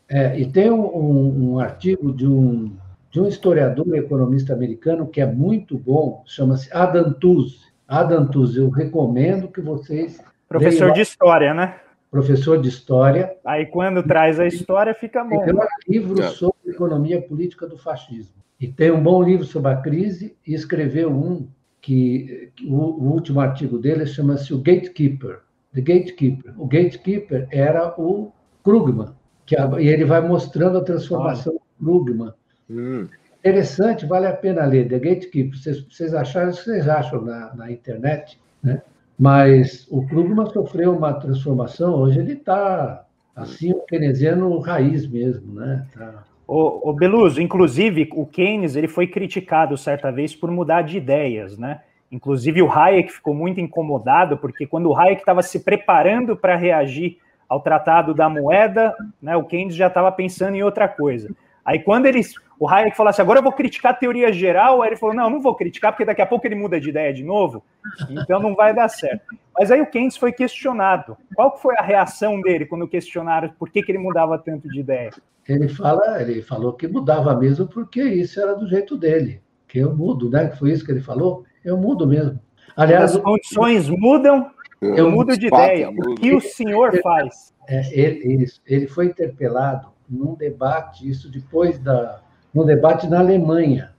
S5: é, e tem um, um, um, artigo de um, de um historiador e economista americano que é muito bom, chama-se Adam Tooze. Adam Tooze, eu recomendo que vocês.
S1: Professor de história, né?
S5: Professor de história.
S1: Aí, quando traz a história, fica bom.
S5: Tem um livro é. sobre economia política do fascismo. E tem um bom livro sobre a crise, e escreveu um que, que o, o último artigo dele chama-se O Gatekeeper. The Gatekeeper. O Gatekeeper era o Krugman, que a, e ele vai mostrando a transformação do Krugman. Hum. Interessante, vale a pena ler. The Gatekeeper, vocês, vocês acharam, vocês acham na, na internet, né? Mas o Krugman sofreu uma transformação, hoje ele está assim, um keynesiano raiz mesmo, né? Tá...
S1: O, o Beluso, inclusive, o Keynes ele foi criticado certa vez por mudar de ideias, né? Inclusive o Hayek ficou muito incomodado, porque quando o Hayek estava se preparando para reagir ao tratado da moeda, né, o Keynes já estava pensando em outra coisa. Aí quando eles, o Hayek falou assim, agora eu vou criticar a teoria geral, aí ele falou, não, não vou criticar, porque daqui a pouco ele muda de ideia de novo, então não vai dar certo. Mas aí o Keynes foi questionado. Qual foi a reação dele quando questionaram por que, que ele mudava tanto de ideia?
S5: Ele fala, ele falou que mudava mesmo porque isso era do jeito dele, que eu mudo, né? Foi isso que ele falou. Eu mudo mesmo.
S1: Aliás, as condições mudam, eu mudo de ideia. O que o senhor faz?
S5: É, ele, ele foi interpelado num debate, isso depois da. no debate na Alemanha.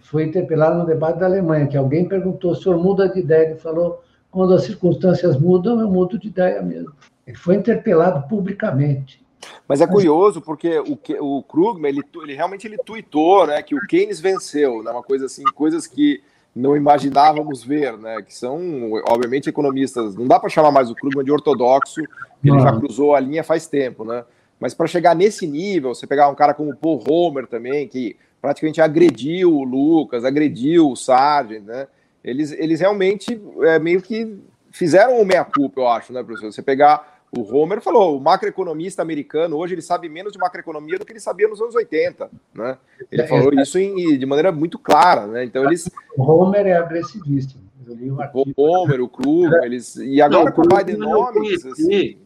S5: Foi interpelado no debate da Alemanha, que alguém perguntou: o senhor muda de ideia? Ele falou: quando as circunstâncias mudam, eu mudo de ideia mesmo. Ele foi interpelado publicamente.
S2: Mas é curioso porque o, o Krugman, ele, ele realmente ele tuitou né, que o Keynes venceu, né, uma coisa assim, coisas que não imaginávamos ver, né? Que são, obviamente, economistas. Não dá para chamar mais o Krugman de ortodoxo, que ele já cruzou a linha faz tempo, né? Mas para chegar nesse nível, você pegar um cara como o Paul Homer também, que praticamente agrediu o Lucas, agrediu o Sargent, né? Eles, eles realmente é, meio que fizeram o meia-culpa, eu acho, né, professor? Você pegar o Homer falou, o macroeconomista americano hoje ele sabe menos de macroeconomia do que ele sabia nos anos 80, né? Ele falou isso em, de maneira muito clara, né? Então eles
S5: o Homer é agressivista.
S2: o Homer, o Kruger, eles e agora com o Bidenomics, assim,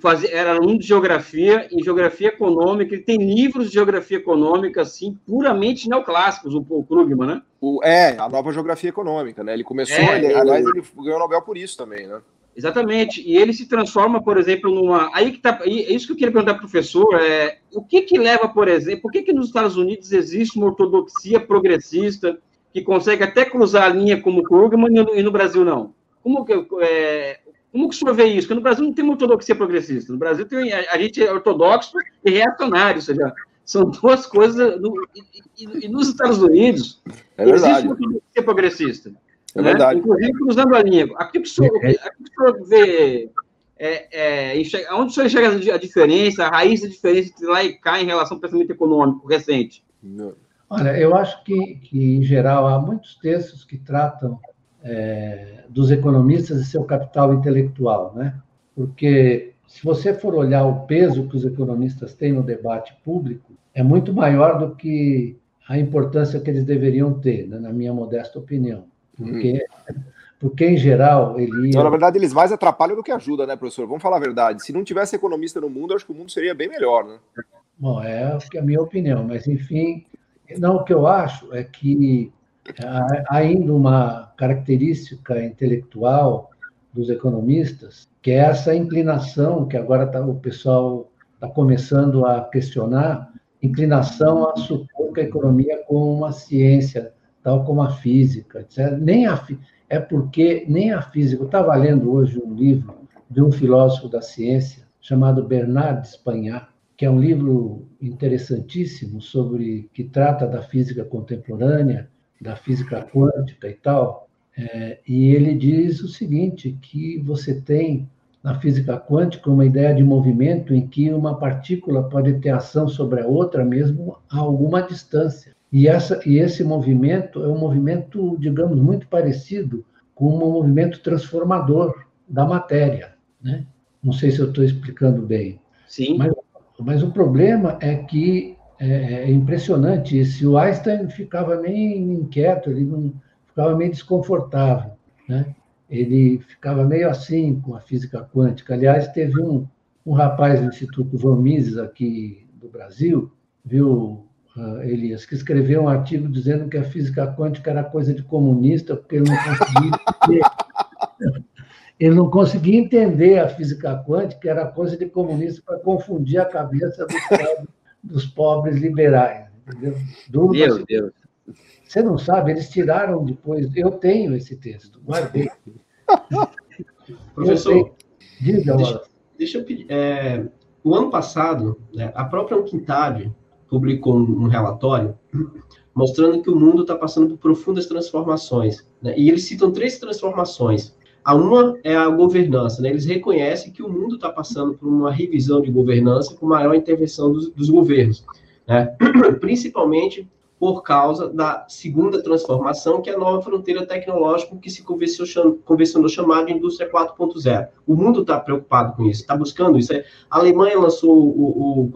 S3: fazia, era aluno de geografia, em geografia econômica, ele tem livros de geografia econômica, assim, puramente neoclássicos, o Paul Krugman, né?
S2: O, é, a nova geografia econômica, né? Ele começou, é, ele, aliás, ele ganhou o Nobel por isso também, né?
S3: Exatamente. E ele se transforma, por exemplo, numa. Aí que tá. É isso que eu queria perguntar para o professor é o que que leva, por exemplo, por que, que nos Estados Unidos existe uma ortodoxia progressista que consegue até cruzar a linha como o Krugman e no, e Brasil não? Como que, é, como que o senhor vê isso? Porque no Brasil não tem uma ortodoxia progressista. No Brasil tem, a, gente é ortodoxo e reacionário, ou seja, são duas coisas. No, e, e, nos Estados Unidos é existe uma ortodoxia progressista.
S2: É né? verdade.
S3: Inclusive cruzando a linha. Aqui que o senhor, é. aqui o senhor vê. É, é, enxerga, onde o senhor enxerga a diferença, a raiz da diferença entre lá e cá em relação ao pensamento econômico recente?
S5: Olha, eu acho que, que em geral, há muitos textos que tratam é, dos economistas e seu capital intelectual, né? Porque se você for olhar o peso que os economistas têm no debate público, é muito maior do que a importância que eles deveriam ter, né, na minha modesta opinião. Porque, hum. porque em geral, ele.
S2: Ia... na verdade, eles mais atrapalham do que ajudam, né, professor? Vamos falar a verdade. Se não tivesse economista no mundo, acho que o mundo seria bem melhor, né?
S5: Bom, é a minha opinião, mas enfim, não, o que eu acho é que há ainda uma característica intelectual dos economistas, que é essa inclinação que agora tá, o pessoal está começando a questionar, inclinação a supor que a economia é como uma ciência, tal como a física, etc. Nem a, é porque nem a física. Eu estava lendo hoje um livro de um filósofo da ciência chamado Bernard Spagnat, que é um livro interessantíssimo sobre que trata da física contemporânea, da física quântica e tal. É, e ele diz o seguinte, que você tem na física quântica uma ideia de movimento em que uma partícula pode ter ação sobre a outra mesmo a alguma distância. E, essa, e esse movimento é um movimento, digamos, muito parecido com um movimento transformador da matéria. Né? Não sei se eu estou explicando bem.
S3: Sim.
S5: Mas mas o problema é que é, é impressionante. Se o Einstein ficava meio inquieto, ele não, ficava meio desconfortável, né? Ele ficava meio assim com a física quântica. Aliás, teve um, um rapaz do Instituto Von Mises aqui do Brasil, viu, Elias, que escreveu um artigo dizendo que a física quântica era coisa de comunista, porque ele não conseguia ele não conseguia entender a física quântica, que era coisa de comunista para confundir a cabeça dos, pobres, dos pobres liberais. Entendeu?
S3: Duro Meu Deus.
S5: Você não sabe, eles tiraram depois. Eu tenho esse texto, guardei.
S4: Professor, diga, deixa, deixa eu pedir. É, o ano passado, né, a própria Unquintade publicou um, relatório mostrando que o mundo está passando por profundas transformações. Né, e eles citam três transformações a uma é a governança, né? Eles reconhecem que o mundo está passando por uma revisão de governança com maior intervenção dos, dos governos, né? Principalmente por causa da segunda transformação, que é a nova fronteira tecnológica que se convencionou chamar de indústria 4.0. O mundo está preocupado com isso, está buscando isso. A Alemanha lançou o, o,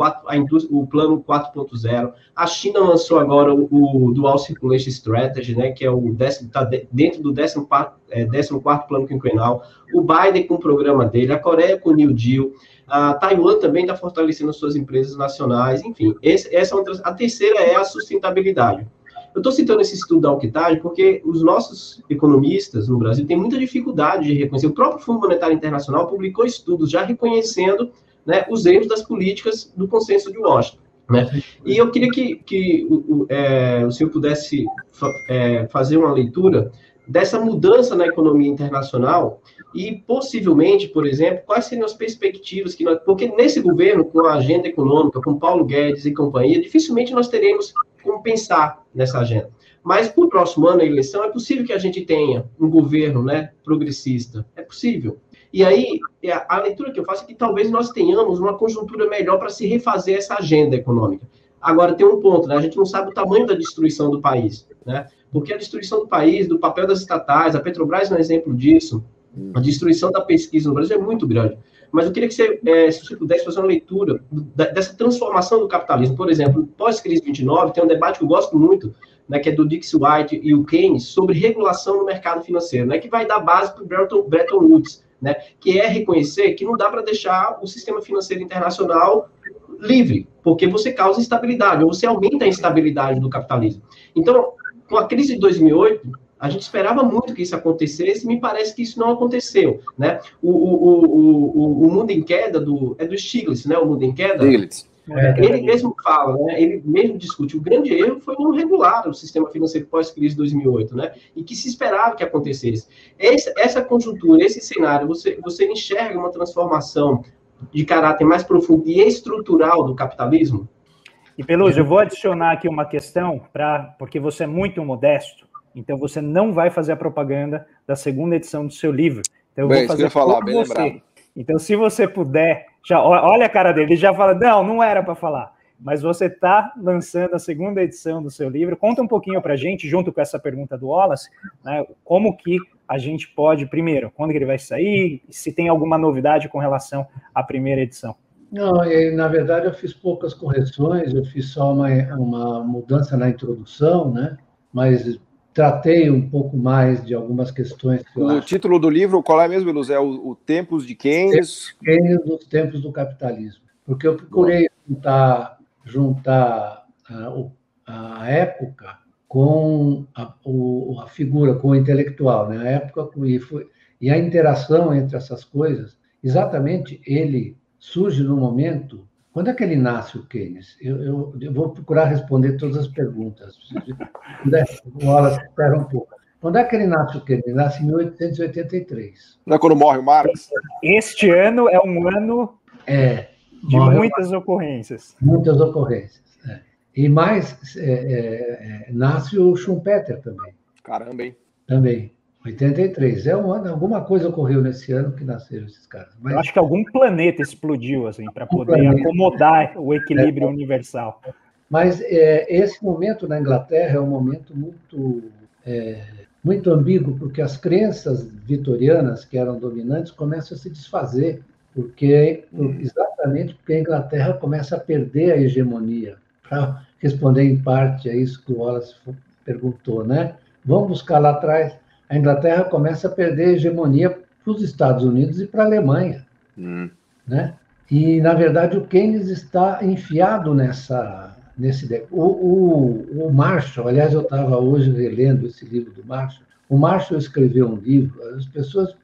S4: o plano 4.0, a China lançou agora o, Dual Circulation Strategy, né, que é o está dentro do 14 é, 14 plano quinquenal, o Biden com o programa dele, a Coreia com o New Deal, a Taiwan também está fortalecendo suas empresas nacionais, enfim. Esse, essa é a terceira é a sustentabilidade. Eu estou citando esse estudo da Alquitage porque os nossos economistas no Brasil têm muita dificuldade de reconhecer. O próprio Fundo Monetário Internacional publicou estudos já reconhecendo né, os erros das políticas do consenso de Washington. Né? E eu queria que, que o, é, o senhor pudesse é, fazer uma leitura dessa mudança na economia internacional e possivelmente, por exemplo, quais seriam as perspectivas que nós, porque nesse governo com a agenda econômica, com Paulo Guedes e companhia, dificilmente nós teremos como pensar nessa agenda. Mas para o próximo ano, a eleição, é possível que a gente tenha um governo, né, progressista. É possível. E aí, é, a leitura que eu faço é que talvez nós tenhamos uma conjuntura melhor para se refazer essa agenda econômica. Agora, tem um ponto, né? A gente não sabe o tamanho da destruição do país, né? Porque a destruição do país, do papel das estatais, a Petrobras é um exemplo disso, a destruição da pesquisa no Brasil é muito grande. Mas eu queria que você, é, se você pudesse fazer uma leitura dessa transformação do capitalismo. Por exemplo, pós-crise 29, tem um debate que eu gosto muito, né, que é do Dix White e o Keynes, sobre regulação no mercado financeiro, né, que vai dar base para o Bretton, Bretton Woods, né, que é reconhecer que não dá para deixar o sistema financeiro internacional livre, porque você causa instabilidade, ou você aumenta a instabilidade do capitalismo. Então, com a crise de 2008, a gente esperava muito que isso acontecesse, e me parece que isso não aconteceu, né? O, o, o, o, Mundo em Queda do é do Stiglitz, né? O Mundo em Queda. Stiglitz. É, ele mesmo fala, né? Ele mesmo discute. O grande erro foi não regular o sistema financeiro pós-crise de 2008, né? E que se esperava que acontecesse. Essa, essa conjuntura, esse cenário, você, você enxerga uma transformação de caráter mais profundo e estrutural do capitalismo?
S1: E Peluso, eu vou adicionar aqui uma questão para porque você é muito modesto. Então você não vai fazer a propaganda da segunda edição do seu livro. Então eu
S2: bem,
S1: vou fazer
S2: falar, bem você. Lembrado.
S1: Então se você puder, já olha a cara dele, ele já fala: "Não, não era para falar". Mas você está lançando a segunda edição do seu livro. Conta um pouquinho para a gente, junto com essa pergunta do Wallace, né, como que a gente pode, primeiro, quando que ele vai sair, se tem alguma novidade com relação à primeira edição.
S5: Não, na verdade eu fiz poucas correções, eu fiz só uma, uma mudança na introdução, né? Mas tratei um pouco mais de algumas questões. Que
S2: o título do livro, qual é mesmo, Luz? É o, o Tempos de Keynes?
S5: Keynes dos Tempos do Capitalismo. Porque eu procurei juntar, juntar a, a época com a, o, a, figura, com o intelectual, né? a época e, foi, e a interação entre essas coisas. Exatamente, ele surge no momento quando é que ele nasce, o Keynes? Eu, eu, eu vou procurar responder todas as perguntas. O Wallace, espera um pouco. Quando é que ele nasce o Keynes? Ele nasce em 1883.
S2: Não é quando morre o Marx?
S1: Este ano é um ano
S5: é,
S1: de muitas ocorrências.
S5: Muitas ocorrências. É. E mais, é, é, é nasce o Schumpeter também.
S2: Caramba, hein?
S5: Também. 83. É um ano, alguma coisa ocorreu nesse ano que nasceram esses caras.
S1: Mas... Eu acho que algum planeta explodiu, assim, para poder um acomodar o equilíbrio é, universal.
S5: Mas é, esse momento na Inglaterra é um momento muito, é, muito ambíguo, porque as crenças vitorianas, que eram dominantes, começam a se desfazer, porque exatamente porque a Inglaterra começa a perder a hegemonia. Para responder em parte a isso que o Wallace perguntou, né? Vamos buscar lá atrás a Inglaterra começa a perder a hegemonia para os Estados Unidos e para a Alemanha. Hum. Né? E, na verdade, o Keynes está enfiado nessa. Nesse, o, o, o Marshall, aliás, eu estava hoje relendo esse livro do Marshall. O Marshall escreveu um livro, as pessoas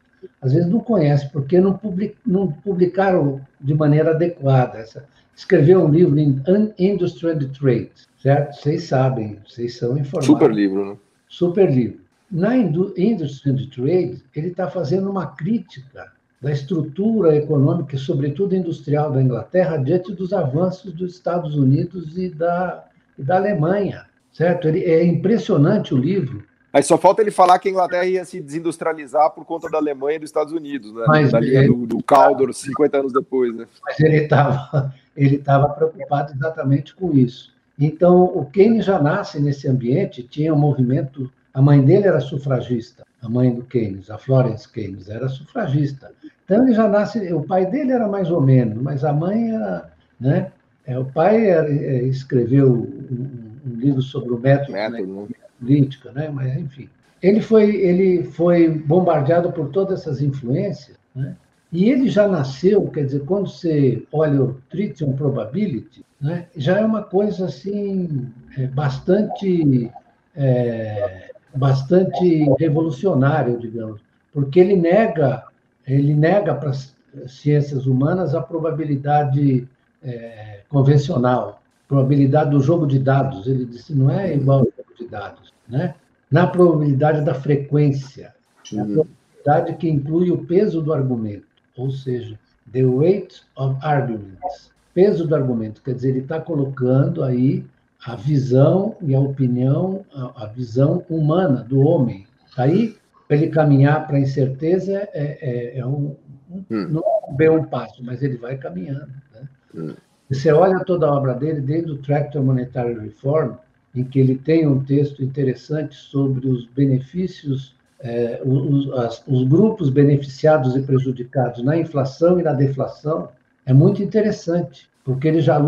S5: às vezes não conhecem, porque não, public, não publicaram de maneira adequada. Essa, escreveu um livro em Industry and Trade, certo? Vocês sabem, vocês são informados.
S2: Super livro, né?
S5: Super livro. Na Industry and Trade, ele está fazendo uma crítica da estrutura econômica, sobretudo industrial, da Inglaterra diante dos avanços dos Estados Unidos e da, e da Alemanha, certo? Ele, é impressionante o livro.
S2: Aí só falta ele falar que a Inglaterra ia se desindustrializar por conta da Alemanha e dos Estados Unidos, né? Mas da linha do, do Caldor, 50 anos depois, né?
S5: Mas ele estava ele tava preocupado exatamente com isso. Então, o Keynes já nasce nesse ambiente, tinha um movimento a mãe dele era sufragista, a mãe do Keynes, a Florence Keynes, era sufragista. Então ele já nasce, o pai dele era mais ou menos, mas a mãe era, né? É, o pai era, é, escreveu um, um, livro sobre o método, método né? política, né? Mas enfim, ele foi ele foi bombardeado por todas essas influências, né? E ele já nasceu, quer dizer, quando você olha o Tritium Probability, né, já é uma coisa assim é, bastante é, bastante revolucionário, digamos, porque ele nega, ele nega para as ciências humanas a probabilidade é, convencional, probabilidade do jogo de dados. Ele disse não é igual ao jogo de dados, né? Na probabilidade da frequência, a probabilidade que inclui o peso do argumento, ou seja, the weight of arguments, peso do argumento. Quer dizer, ele está colocando aí a visão e a opinião, a, a visão humana do homem. Aí, para ele caminhar para a incerteza, é, é, é um, um hum. não é um bem um passo, mas ele vai caminhando. Né? Hum. Você olha toda a obra dele, desde o Tractor Monetary Reform, em que ele tem um texto interessante sobre os benefícios, é, os, as, os grupos beneficiados e prejudicados na inflação e na deflação, é muito interessante porque ele já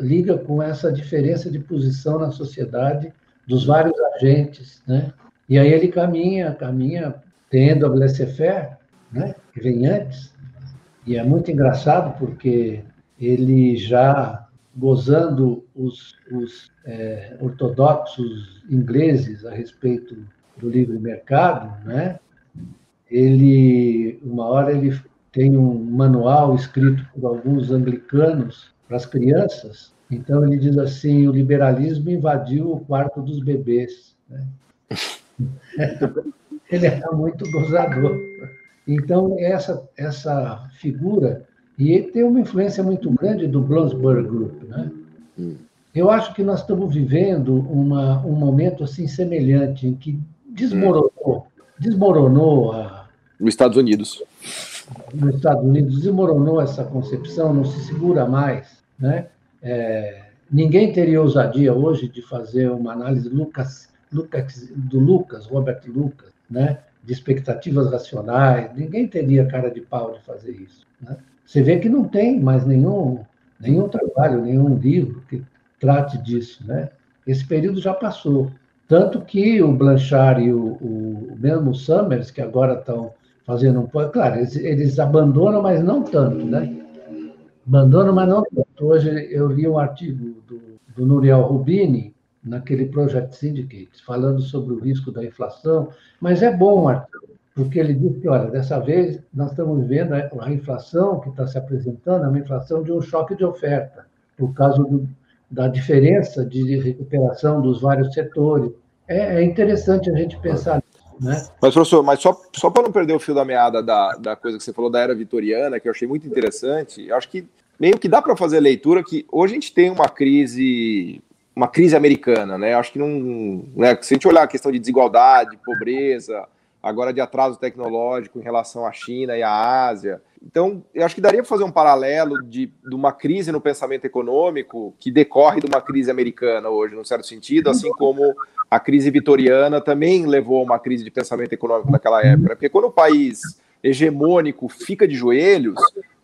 S5: liga com essa diferença de posição na sociedade dos vários agentes, né? E aí ele caminha, caminha tendo a laissez-faire, né? Que vem antes. E é muito engraçado porque ele já gozando os, os é, ortodoxos ingleses a respeito do livre mercado, né? Ele uma hora ele tem um manual escrito por alguns anglicanos para as crianças. Então ele diz assim: o liberalismo invadiu o quarto dos bebês. Né? ele era muito gozador. Então essa essa figura e ele tem uma influência muito grande do Bloomsbury Group, né? Hum. Eu acho que nós estamos vivendo uma, um momento assim semelhante em que desmoronou, desmoronou a,
S2: nos Estados Unidos.
S5: Nos Estados Unidos desmoronou essa concepção, não se segura mais. Né? É, ninguém teria ousadia hoje de fazer uma análise Lucas, Lucas, do Lucas, Robert Lucas, né? de expectativas racionais. Ninguém teria cara de pau de fazer isso. Né? Você vê que não tem mais nenhum, nenhum trabalho, nenhum livro que trate disso, né? Esse período já passou. Tanto que o Blanchard e o, o mesmo Summers, que agora estão fazendo um claro, eles, eles, abandonam, mas não tanto, né? Abandonam, mas não tanto. Hoje eu li um artigo do, do Nuriel Rubini, naquele Project Syndicate, falando sobre o risco da inflação, mas é bom, Arthur, porque ele diz que, olha, dessa vez nós estamos vendo a inflação que está se apresentando, é uma inflação de um choque de oferta, por causa do, da diferença de recuperação dos vários setores. É, é interessante a gente pensar né?
S2: Mas, professor, mas só, só para não perder o fio da meada da, da coisa que você falou da era vitoriana, que eu achei muito interessante, eu acho que meio que dá para fazer a leitura que hoje a gente tem uma crise uma crise americana, né? Acho que não, né? Se a gente olhar a questão de desigualdade, pobreza, agora de atraso tecnológico em relação à China e à Ásia. Então, eu acho que daria para fazer um paralelo de, de uma crise no pensamento econômico que decorre de uma crise americana hoje, num certo sentido, assim como a crise vitoriana também levou a uma crise de pensamento econômico naquela época. Porque quando o país hegemônico fica de joelhos,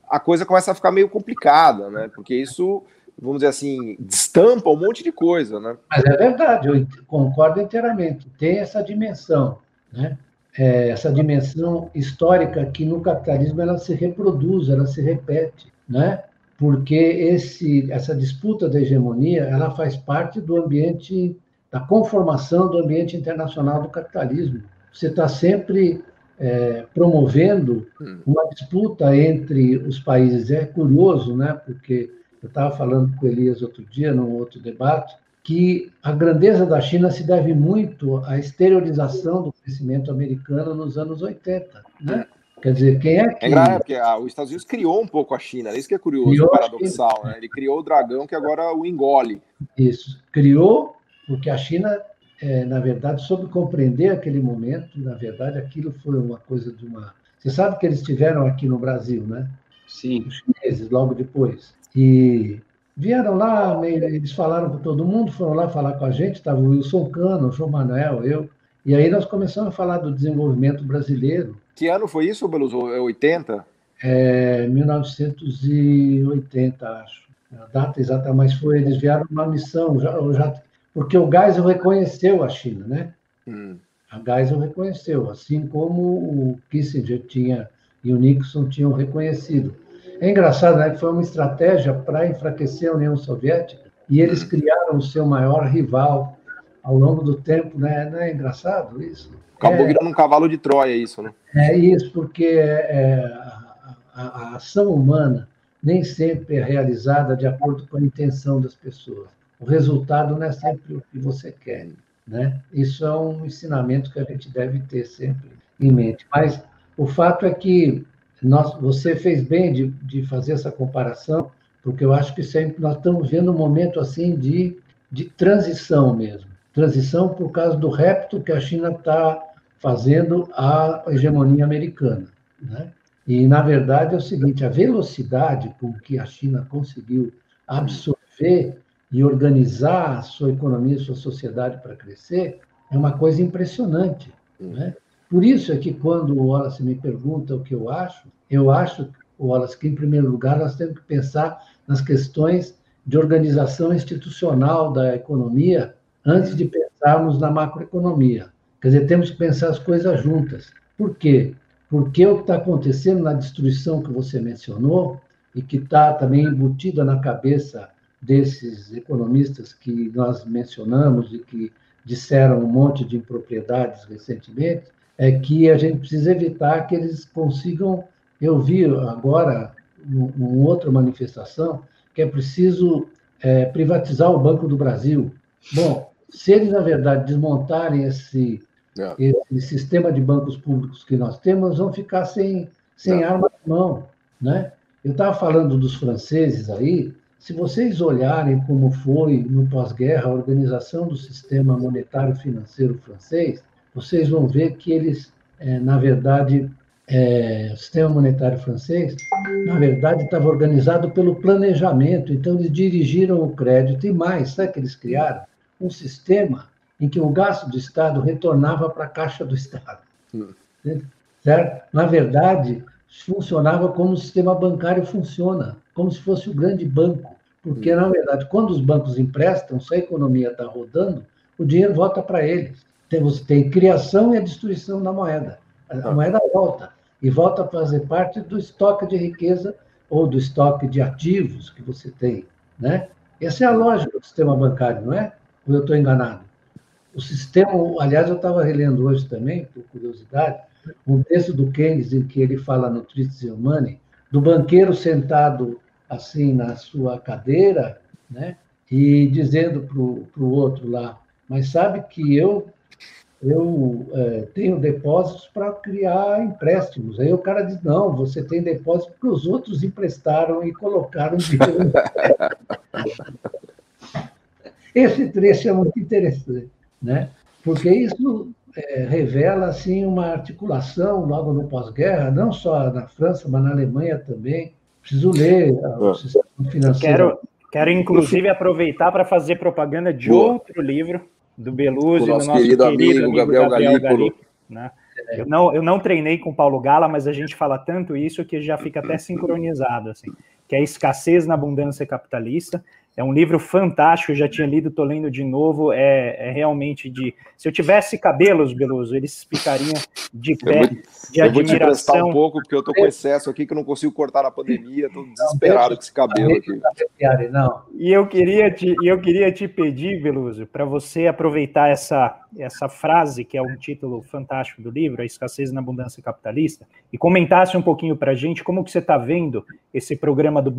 S2: a coisa começa a ficar meio complicada, né? Porque isso vamos dizer assim, destampa um monte de coisa, né?
S5: Mas é verdade, eu concordo inteiramente. Tem essa dimensão, né? É, essa dimensão histórica que no capitalismo ela se reproduz, ela se repete, né? Porque esse, essa disputa da hegemonia ela faz parte do ambiente da conformação do ambiente internacional do capitalismo. Você está sempre é, promovendo hum. uma disputa entre os países. É curioso, né? Porque eu estava falando com o Elias outro dia, num outro debate, que a grandeza da China se deve muito à exteriorização do crescimento americano nos anos 80. Né? Quer dizer, quem é que.
S2: É porque ah, os Estados Unidos criou um pouco a China, isso que é curioso, criou paradoxal. Né? Ele criou o dragão que agora o engole.
S5: Isso. Criou, porque a China, é, na verdade, soube compreender aquele momento, na verdade, aquilo foi uma coisa de uma. Você sabe que eles estiveram aqui no Brasil, né?
S3: Sim.
S5: Os chineses, logo depois. E vieram lá, eles falaram com todo mundo, foram lá falar com a gente, estava o Wilson Cano, o João Manuel, eu. E aí nós começamos a falar do desenvolvimento brasileiro.
S2: Que ano foi isso, Beluso? É 80?
S5: É 1980, acho. A data exata, mas foi, eles vieram numa missão, já, já, porque o Geisel reconheceu a China, né? Hum. A Geisel reconheceu, assim como o Kissinger tinha e o Nixon tinham reconhecido. É engraçado, né? Foi uma estratégia para enfraquecer a União Soviética e eles criaram o seu maior rival ao longo do tempo, né? Não é engraçado isso?
S2: Acabou é, virando um cavalo de Troia isso, né?
S5: É isso, porque é, a, a, a ação humana nem sempre é realizada de acordo com a intenção das pessoas. O resultado não é sempre o que você quer, né? Isso é um ensinamento que a gente deve ter sempre em mente. Mas o fato é que nós, você fez bem de, de fazer essa comparação, porque eu acho que sempre nós estamos vendo um momento assim de, de transição mesmo. Transição por causa do repto que a China está fazendo à hegemonia americana. Né? E, na verdade, é o seguinte: a velocidade com que a China conseguiu absorver e organizar a sua economia e sua sociedade para crescer é uma coisa impressionante. Né? Por isso é que quando o Wallace me pergunta o que eu acho, eu acho, Wallace, que em primeiro lugar nós temos que pensar nas questões de organização institucional da economia antes de pensarmos na macroeconomia. Quer dizer, temos que pensar as coisas juntas. Por quê? Porque o que está acontecendo na destruição que você mencionou e que está também embutida na cabeça desses economistas que nós mencionamos e que disseram um monte de impropriedades recentemente, é que a gente precisa evitar que eles consigam. Eu vi agora, uma outra manifestação, que é preciso é, privatizar o Banco do Brasil. Bom, se eles, na verdade, desmontarem esse, é. esse sistema de bancos públicos que nós temos, vão ficar sem, sem é. arma na mão. Né? Eu estava falando dos franceses aí, se vocês olharem como foi no pós-guerra a organização do sistema monetário financeiro francês, vocês vão ver que eles, é, na verdade, é, o sistema monetário francês, na verdade, estava organizado pelo planejamento, então eles dirigiram o crédito e mais, sabe que eles criaram? Um sistema em que o gasto do Estado retornava para a caixa do Estado. Certo? Na verdade, funcionava como o sistema bancário funciona, como se fosse o grande banco. Porque, na verdade, quando os bancos emprestam, se a economia está rodando, o dinheiro volta para eles. Tem, você tem criação e a destruição da moeda. A moeda volta e volta a fazer parte do estoque de riqueza ou do estoque de ativos que você tem, né? Essa é a lógica do sistema bancário, não é? Ou eu estou enganado? O sistema, aliás, eu estava relendo hoje também, por curiosidade, um texto do Keynes em que ele fala no Tricks Money, do banqueiro sentado assim na sua cadeira, né? E dizendo para o outro lá, mas sabe que eu eu é, tenho depósitos para criar empréstimos. Aí o cara diz, não, você tem depósito porque os outros emprestaram e colocaram dinheiro. Esse trecho é muito interessante, né? porque isso é, revela assim, uma articulação logo no pós-guerra, não só na França, mas na Alemanha também. Preciso ler o sistema financeiro.
S1: Quero, quero inclusive, aproveitar para fazer propaganda de Boa. outro livro do Beluso,
S2: do nosso, nosso querido, querido, amigo, Gabriel, Gabriel Galípolo.
S1: Né? Eu não, eu não treinei com o Paulo Gala, mas a gente fala tanto isso que já fica até sincronizado, assim, que é a escassez na abundância capitalista. É um livro fantástico, eu já tinha lido, estou lendo de novo. É, é, realmente de. Se eu tivesse cabelos, Beluso, eles explicariam de pé,
S2: vou, de admiração. Eu vou te um pouco, porque eu estou com excesso aqui que eu não consigo cortar na pandemia, estou desesperado com esse cabelo aqui.
S1: Não. E eu queria te, eu queria te pedir, Beluso, para você aproveitar essa, essa frase, que é um título fantástico do livro, A Escassez na Abundância Capitalista, e comentasse um pouquinho para a gente como que você está vendo esse programa do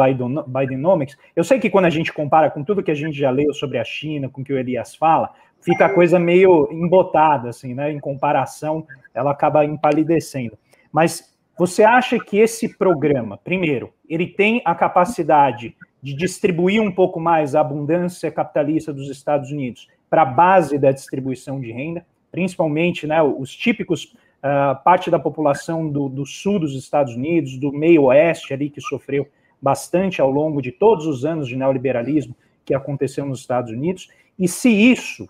S1: Bidenomics. Eu sei que quando a gente compara com tudo que a gente já leu sobre a China, com o que o Elias fala, fica a coisa meio embotada, assim, né? Em comparação, ela acaba empalidecendo. Mas você acha que esse programa, primeiro, ele tem a capacidade de distribuir um pouco mais a abundância capitalista dos Estados Unidos para a base da distribuição de renda, principalmente né, os típicos uh, parte da população do, do sul dos Estados Unidos, do meio oeste ali que sofreu bastante ao longo de todos os anos de neoliberalismo que aconteceu nos Estados Unidos, e se isso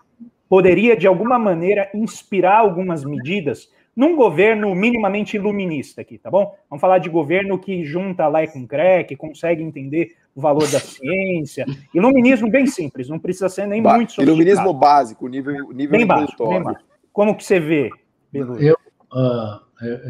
S1: poderia, de alguma maneira, inspirar algumas medidas num governo minimamente iluminista aqui, tá bom? Vamos falar de governo que junta lá com CRE, que consegue entender o valor da ciência. Iluminismo bem simples, não precisa ser nem ba muito
S2: sofisticado. Iluminismo básico, nível, nível
S1: bem baixo, bem baixo. Como que você vê,
S5: Eu, uh,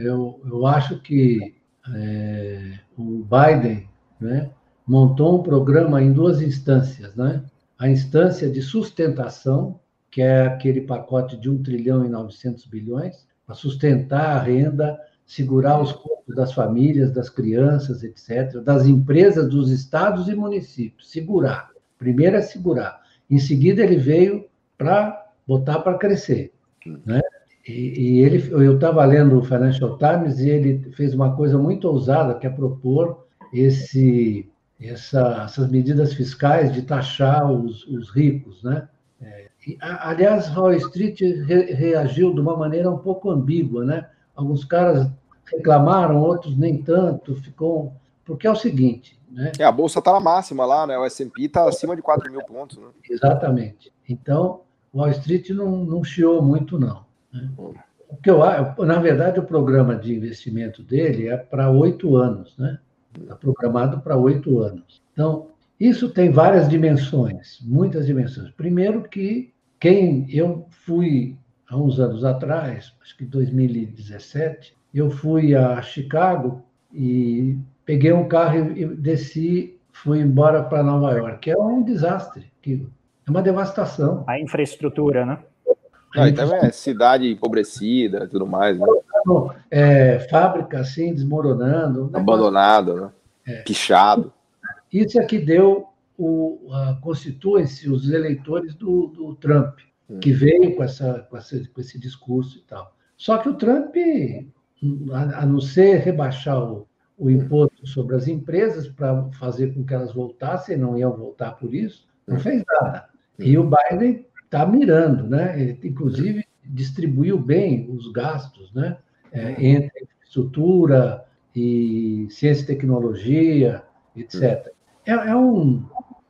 S5: eu, eu acho que é, o Biden né, montou um programa em duas instâncias, né? A instância de sustentação, que é aquele pacote de 1 trilhão e 900 bilhões, para sustentar a renda, segurar os custos das famílias, das crianças, etc., das empresas, dos estados e municípios. Segurar. Primeiro é segurar. Em seguida, ele veio para botar para crescer. Né? E, e ele, eu estava lendo o Financial Times e ele fez uma coisa muito ousada, que é propor esse, essa, essas medidas fiscais de taxar os, os ricos, né? É, e, aliás, Wall Street re, reagiu de uma maneira um pouco ambígua, né? Alguns caras reclamaram, outros nem tanto, ficou... Porque é o seguinte, né?
S2: É, a bolsa está na máxima lá, né? O S&P está acima de 4 mil pontos, né?
S5: Exatamente. Então, Wall Street não, não chiou muito, não. Né? O que eu, na verdade, o programa de investimento dele é para oito anos, né? Está programado para oito anos. Então, isso tem várias dimensões, muitas dimensões. Primeiro que quem eu fui há uns anos atrás, acho que 2017, eu fui a Chicago e peguei um carro e desci, fui embora para Nova York, que é um desastre, que é uma devastação.
S1: A infraestrutura, né?
S2: Não, então é cidade empobrecida tudo mais, né?
S5: É, fábrica assim, desmoronando.
S2: Abandonado, né? É. Pichado.
S5: Isso é que deu o, constituem-se os eleitores do, do Trump, hum. que veio com, essa, com, essa, com esse discurso e tal. Só que o Trump, a, a não ser rebaixar o, o imposto sobre as empresas para fazer com que elas voltassem, não iam voltar por isso, não hum. fez nada. E hum. o Biden está mirando, né? Inclusive, distribuiu bem os gastos, né? É, entre infraestrutura e ciência e tecnologia, etc. É, é, um,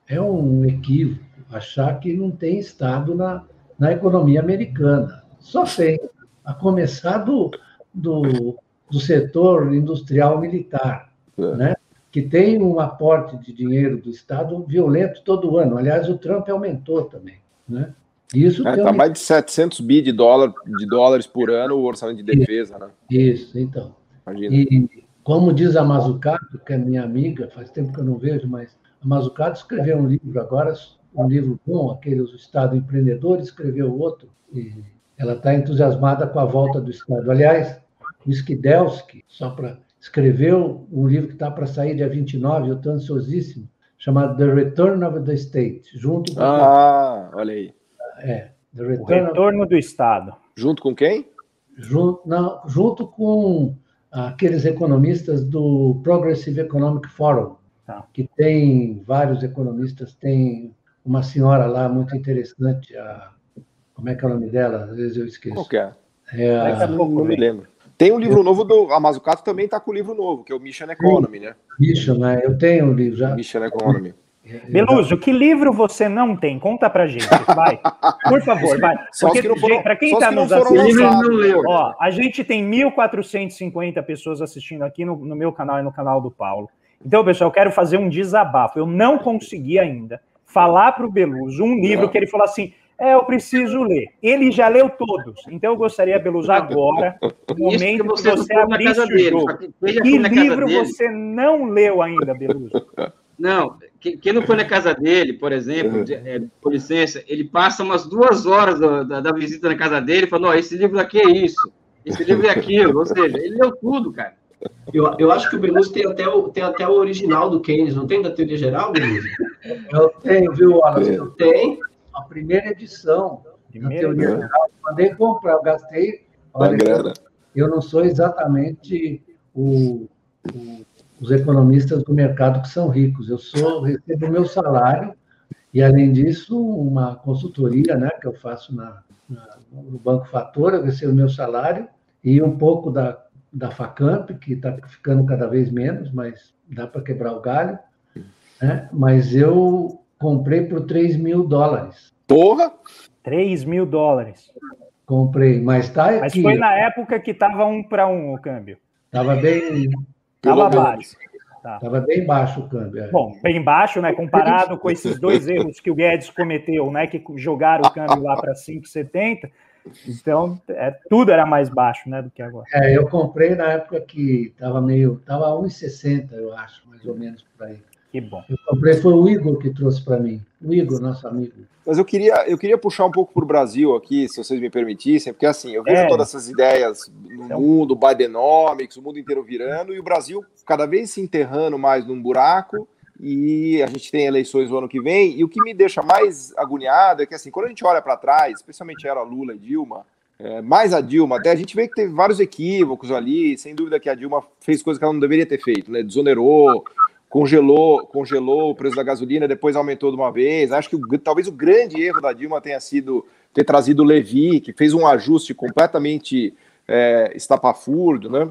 S5: é um equívoco achar que não tem Estado na, na economia americana. Só tem, a começar do, do do setor industrial militar, é. né? que tem um aporte de dinheiro do Estado violento todo ano. Aliás, o Trump aumentou também. Né?
S2: Isso é, tá mais de 700 bi de, dólar, de dólares por ano o orçamento de defesa. Né?
S5: Isso, então. Imagina. E como diz a Mazucato, que é minha amiga, faz tempo que eu não vejo, mas a Mazucato escreveu um livro agora, um livro bom, aquele O Estado Empreendedor, escreveu outro, e ela está entusiasmada com a volta do Estado. Aliás, o Skidelsky, só para escreveu um livro que está para sair dia 29, eu estou ansiosíssimo, chamado The Return of the State, junto com...
S2: Ah, olha aí.
S1: É, The Return o Retorno of... do Estado.
S2: Junto com quem?
S5: Junto, não, junto com aqueles economistas do Progressive Economic Forum, tá. que tem vários economistas, tem uma senhora lá muito interessante, a, como é que é o nome dela? Às vezes eu esqueço. Qual que
S2: é? é a, não, não me lembro. Tem um livro novo do. A Mazucato também está com o livro novo, que é o Mission Economy, né?
S5: Mission, né? Eu tenho o livro já.
S2: Mission Economy.
S1: Beluso, que livro você não tem? Conta pra gente, vai. Por favor, vai. Porque, que para quem está nos assistindo, ó, a gente tem 1.450 pessoas assistindo aqui no, no, meu canal e no canal do Paulo. Então, pessoal, eu quero fazer um desabafo. Eu não consegui ainda falar para o Beluso um livro que ele falou assim: é, eu preciso ler. Ele já leu todos. Então, eu gostaria, Beluso, agora, no momento que você, que você abrisse o jogo. Que livro você não leu ainda, Beluso?
S3: Não, quem não foi na casa dele, por exemplo, uhum. de, é, por licença, ele passa umas duas horas da, da, da visita na casa dele falando: oh, esse livro aqui é isso, esse livro é aquilo. Ou seja, ele leu tudo, cara.
S4: Eu, eu acho que o Beluso tem até o, tem até o original do Keynes, não tem da teoria geral, Beluso?
S5: Eu tenho, viu, Wallace? Eu tenho a primeira edição da teoria geral. Mandei comprar, eu gastei. Olha, eu, eu não sou exatamente o, o os economistas do mercado que são ricos. Eu sou recebo meu salário e além disso uma consultoria, né, que eu faço na, na no Banco Fator, eu recebo meu salário e um pouco da da Facamp, que está ficando cada vez menos, mas dá para quebrar o galho. Né? Mas eu comprei por 3 mil dólares.
S2: Porra!
S1: 3 mil dólares.
S5: Comprei, mas tá
S1: Mas foi na época que estava um para um o câmbio.
S5: Estava bem,
S1: Estava baixo.
S5: Estava tá. bem baixo o câmbio. É.
S1: Bom, bem baixo, né? Comparado com esses dois erros que o Guedes cometeu, né? Que jogaram o câmbio lá para 5,70. Então, é, tudo era mais baixo, né, do que agora.
S5: É, eu comprei na época que estava meio, estava 1,60, eu acho, mais ou menos por aí.
S1: Que bom.
S5: Eu comprei, foi o Igor que trouxe para mim. O Igor, nosso amigo.
S2: Mas eu queria, eu queria puxar um pouco para o Brasil aqui, se vocês me permitissem, porque assim, eu vejo é. todas essas ideias no então... mundo, Bidenomics, o mundo inteiro virando, e o Brasil cada vez se enterrando mais num buraco, e a gente tem eleições no ano que vem, e o que me deixa mais agoniado é que assim, quando a gente olha para trás, especialmente era Lula e Dilma, é, mais a Dilma, até a gente vê que teve vários equívocos ali, sem dúvida que a Dilma fez coisas que ela não deveria ter feito, né? Desonerou, congelou, congelou o preço da gasolina, depois aumentou de uma vez. Acho que o, talvez o grande erro da Dilma tenha sido ter trazido o Levi, que fez um ajuste completamente é, estapafúrdio, né?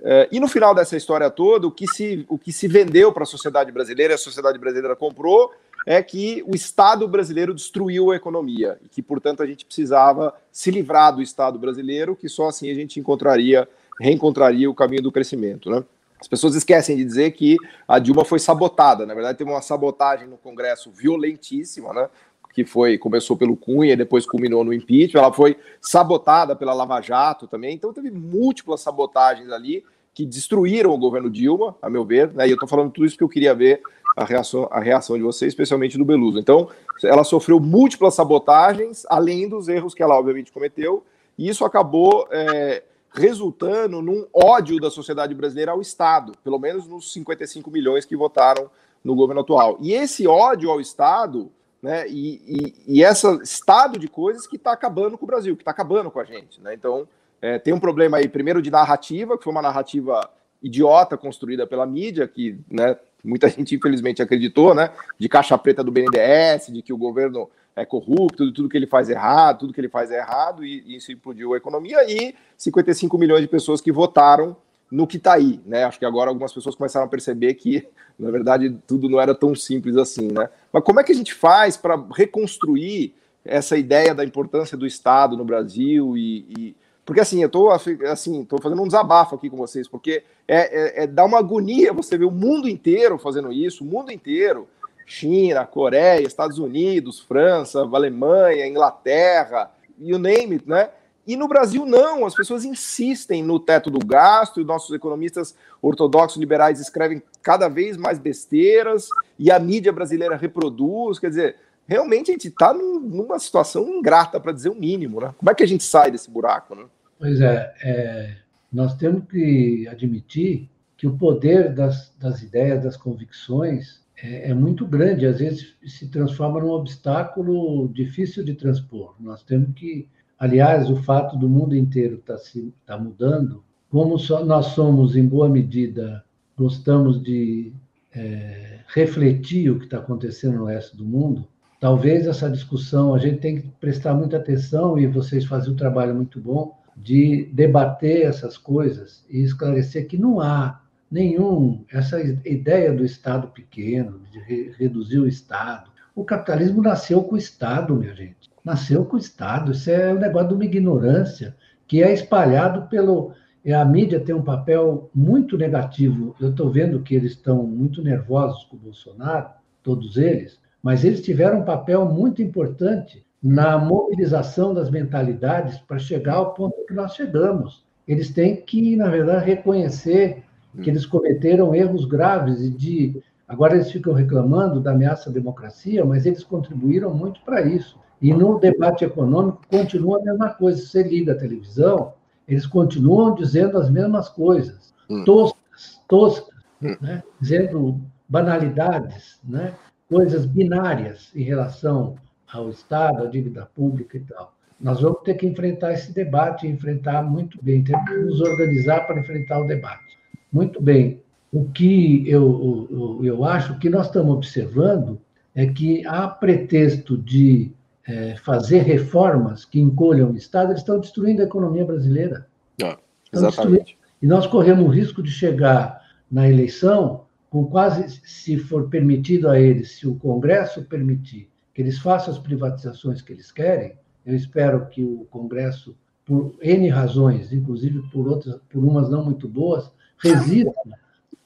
S2: É, e no final dessa história toda, o que se, o que se vendeu para a sociedade brasileira, a sociedade brasileira comprou, é que o Estado brasileiro destruiu a economia e que, portanto, a gente precisava se livrar do Estado brasileiro, que só assim a gente encontraria, reencontraria o caminho do crescimento, né? As pessoas esquecem de dizer que a Dilma foi sabotada. Na verdade, teve uma sabotagem no Congresso violentíssima, né? Que foi começou pelo Cunha e depois culminou no impeachment. Ela foi sabotada pela Lava Jato também. Então teve múltiplas sabotagens ali que destruíram o governo Dilma, a meu ver. Né? E eu estou falando tudo isso porque eu queria ver a reação, a reação de vocês, especialmente do Beluso. Então, ela sofreu múltiplas sabotagens, além dos erros que ela obviamente cometeu. E isso acabou é, resultando num ódio da sociedade brasileira ao Estado, pelo menos nos 55 milhões que votaram no governo atual. E esse ódio ao Estado, né, e, e, e esse estado de coisas que está acabando com o Brasil, que está acabando com a gente. Né? Então, é, tem um problema aí, primeiro, de narrativa, que foi uma narrativa idiota construída pela mídia, que né, muita gente infelizmente acreditou, né? De caixa preta do BNDES, de que o governo é corrupto, tudo que ele faz errado, tudo que ele faz é errado, e, isso implodiu a economia, e 55 milhões de pessoas que votaram no que está aí, né? Acho que agora algumas pessoas começaram a perceber que, na verdade, tudo não era tão simples assim, né? Mas como é que a gente faz para reconstruir essa ideia da importância do Estado no Brasil e, e porque assim, eu tô assim, tô fazendo um desabafo aqui com vocês, porque é, é, é dá uma agonia você ver o mundo inteiro fazendo isso, o mundo inteiro, China, Coreia, Estados Unidos, França, Alemanha, Inglaterra, you name it, né? E no Brasil, não, as pessoas insistem no teto do gasto, e nossos economistas ortodoxos liberais escrevem cada vez mais besteiras, e a mídia brasileira reproduz. Quer dizer, realmente a gente está num, numa situação ingrata, para dizer o mínimo. Né? Como é que a gente sai desse buraco? Né?
S5: Pois é, é nós temos que admitir que o poder das, das ideias, das convicções, é, é, muito grande, às vezes se transforma num obstáculo difícil de transpor. Nós temos que Aliás, o fato do mundo inteiro estar tá tá mudando, como só, nós somos, em boa medida, gostamos de é, refletir o que está acontecendo no resto do mundo, talvez essa discussão a gente tem que prestar muita atenção e vocês fazem um trabalho muito bom de debater essas coisas e esclarecer que não há nenhum essa ideia do Estado pequeno, de re, reduzir o Estado. O capitalismo nasceu com o Estado, minha gente nasceu com o Estado. Isso é um negócio de uma ignorância que é espalhado pelo. A mídia tem um papel muito negativo. Eu estou vendo que eles estão muito nervosos com o Bolsonaro, todos eles, mas eles tiveram um papel muito importante na mobilização das mentalidades para chegar ao ponto que nós chegamos. Eles têm que, na verdade, reconhecer que eles cometeram erros graves e de agora eles ficam reclamando da ameaça à democracia, mas eles contribuíram muito para isso. E no debate econômico continua a mesma coisa. Se você liga a televisão, eles continuam dizendo as mesmas coisas, hum. toscas, toscas, hum. né? dizendo banalidades, né? coisas binárias em relação ao Estado, à dívida pública e tal. Nós vamos ter que enfrentar esse debate, enfrentar muito bem, temos que nos organizar para enfrentar o debate. Muito bem. O que eu, eu, eu acho que nós estamos observando é que, a pretexto de é, fazer reformas que encolham o Estado, eles estão destruindo a economia brasileira.
S2: Ah, exatamente.
S5: E nós corremos o risco de chegar na eleição com quase, se for permitido a eles, se o Congresso permitir que eles façam as privatizações que eles querem, eu espero que o Congresso, por N razões, inclusive por outras, por umas não muito boas, resista,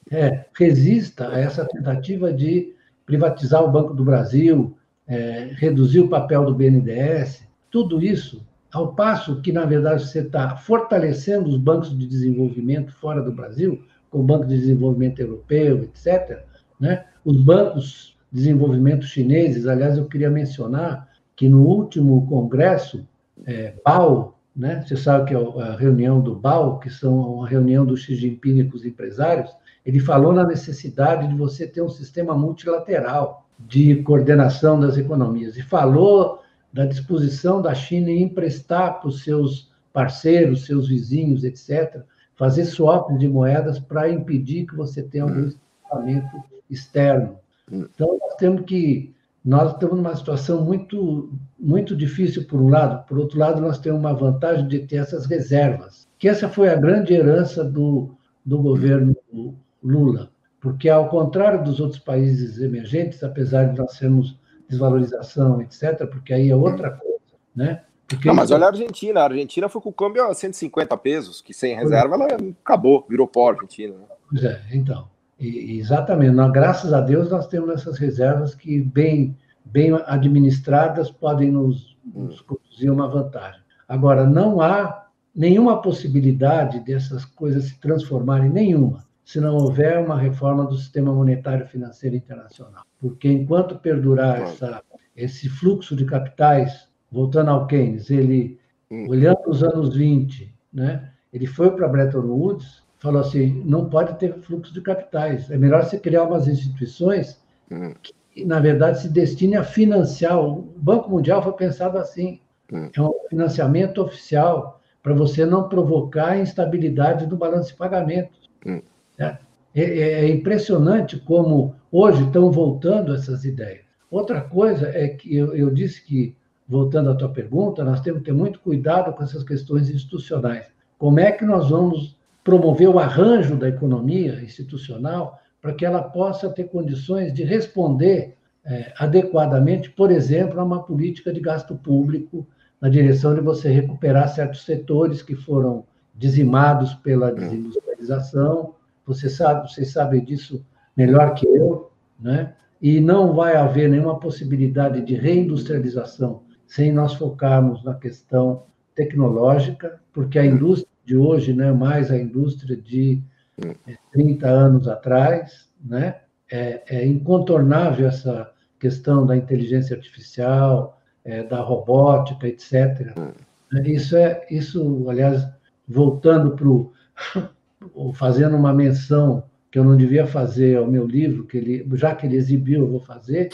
S5: é, resista a essa tentativa de privatizar o Banco do Brasil, é, reduzir o papel do BNDES, tudo isso, ao passo que, na verdade, você está fortalecendo os bancos de desenvolvimento fora do Brasil, como o Banco de Desenvolvimento Europeu, etc., né? os bancos de desenvolvimento chineses, aliás, eu queria mencionar que no último congresso, é, BAO, né? você sabe que é a reunião do BAO, que são uma reunião do Xi Jinping com os empresários, ele falou na necessidade de você ter um sistema multilateral, de coordenação das economias e falou da disposição da China em emprestar para os seus parceiros, seus vizinhos, etc., fazer swap de moedas para impedir que você tenha algum equipamento externo. Então, nós temos que. Nós estamos numa situação muito, muito difícil, por um lado. Por outro lado, nós temos uma vantagem de ter essas reservas, que essa foi a grande herança do, do governo Lula porque, ao contrário dos outros países emergentes, apesar de nós termos desvalorização, etc., porque aí é outra coisa, né? Porque
S2: não, mas olha a Argentina. A Argentina foi com o câmbio a 150 pesos, que sem reserva ela acabou, virou pó Argentina. Né?
S5: Pois é, então. E, exatamente. Nós, graças a Deus, nós temos essas reservas que, bem, bem administradas, podem nos, nos conduzir uma vantagem. Agora, não há nenhuma possibilidade dessas coisas se transformarem, nenhuma, se não houver uma reforma do sistema monetário financeiro internacional. Porque enquanto perdurar essa, esse fluxo de capitais, voltando ao Keynes, ele, hum. olhando os anos 20, né, ele foi para Bretton Woods, falou assim, não pode ter fluxo de capitais, é melhor você criar umas instituições hum. que, na verdade, se destinem a financiar. O Banco Mundial foi pensado assim, hum. é um financiamento oficial para você não provocar instabilidade do balanço de pagamentos. Né? É, é, é impressionante como hoje estão voltando essas ideias. Outra coisa é que eu, eu disse que, voltando à tua pergunta, nós temos que ter muito cuidado com essas questões institucionais. Como é que nós vamos promover o arranjo da economia institucional para que ela possa ter condições de responder é, adequadamente, por exemplo, a uma política de gasto público na direção de você recuperar certos setores que foram dizimados pela desindustrialização. Você sabe, vocês sabem disso melhor que eu, né? E não vai haver nenhuma possibilidade de reindustrialização sem nós focarmos na questão tecnológica, porque a indústria de hoje não é mais a indústria de 30 anos atrás, né? É, é incontornável essa questão da inteligência artificial, é, da robótica, etc. Isso é, isso, aliás, voltando para o fazendo uma menção que eu não devia fazer ao meu livro, que ele, já que ele exibiu, eu vou fazer.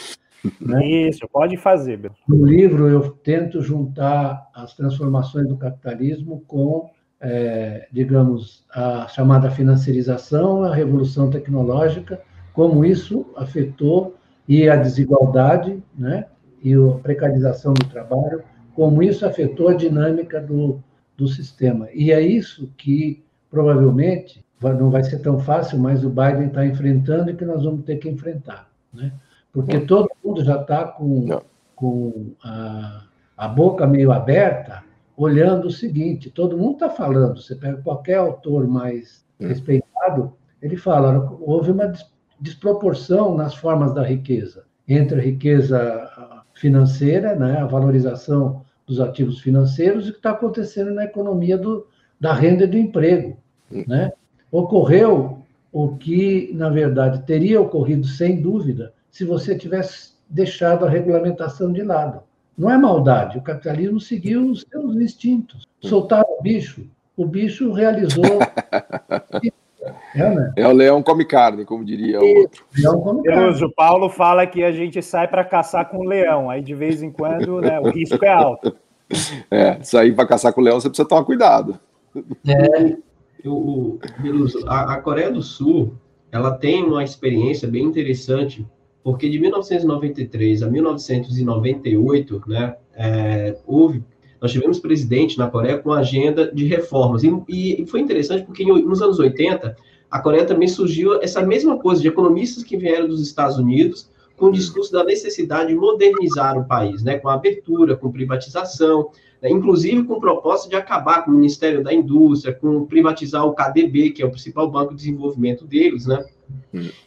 S1: Né? Isso, pode fazer.
S5: No livro, eu tento juntar as transformações do capitalismo com, é, digamos, a chamada financiarização, a revolução tecnológica, como isso afetou e a desigualdade, né? e a precarização do trabalho, como isso afetou a dinâmica do, do sistema. E é isso que, provavelmente, não vai ser tão fácil, mas o Biden está enfrentando e que nós vamos ter que enfrentar. Né? Porque todo mundo já está com, com a, a boca meio aberta, olhando o seguinte: todo mundo está falando, você pega qualquer autor mais respeitado, ele fala, houve uma desproporção nas formas da riqueza, entre a riqueza financeira, né, a valorização dos ativos financeiros e o que está acontecendo na economia do, da renda e do emprego. Né? Ocorreu o que, na verdade, teria ocorrido sem dúvida se você tivesse deixado a regulamentação de lado. Não é maldade, o capitalismo seguiu os seus instintos. Soltaram o bicho, o bicho realizou
S2: É, né? é, o leão come carne, como diria o outro.
S1: Leão come carne. O Paulo fala que a gente sai para caçar com o leão, aí de vez em quando né, o risco é alto.
S2: É, sair para caçar com o leão você precisa tomar cuidado.
S4: É, o, a, a Coreia do Sul ela tem uma experiência bem interessante, porque de 1993 a 1998, né, é, houve nós tivemos presidente na Coreia com agenda de reformas. E, e, foi interessante porque nos anos 80, a Coreia também surgiu essa mesma coisa de economistas que vieram dos Estados Unidos com o discurso da necessidade de modernizar o país, né, com abertura, com privatização, né, inclusive com proposta de acabar com o Ministério da Indústria, com privatizar o KDB, que é o principal banco de desenvolvimento deles, né?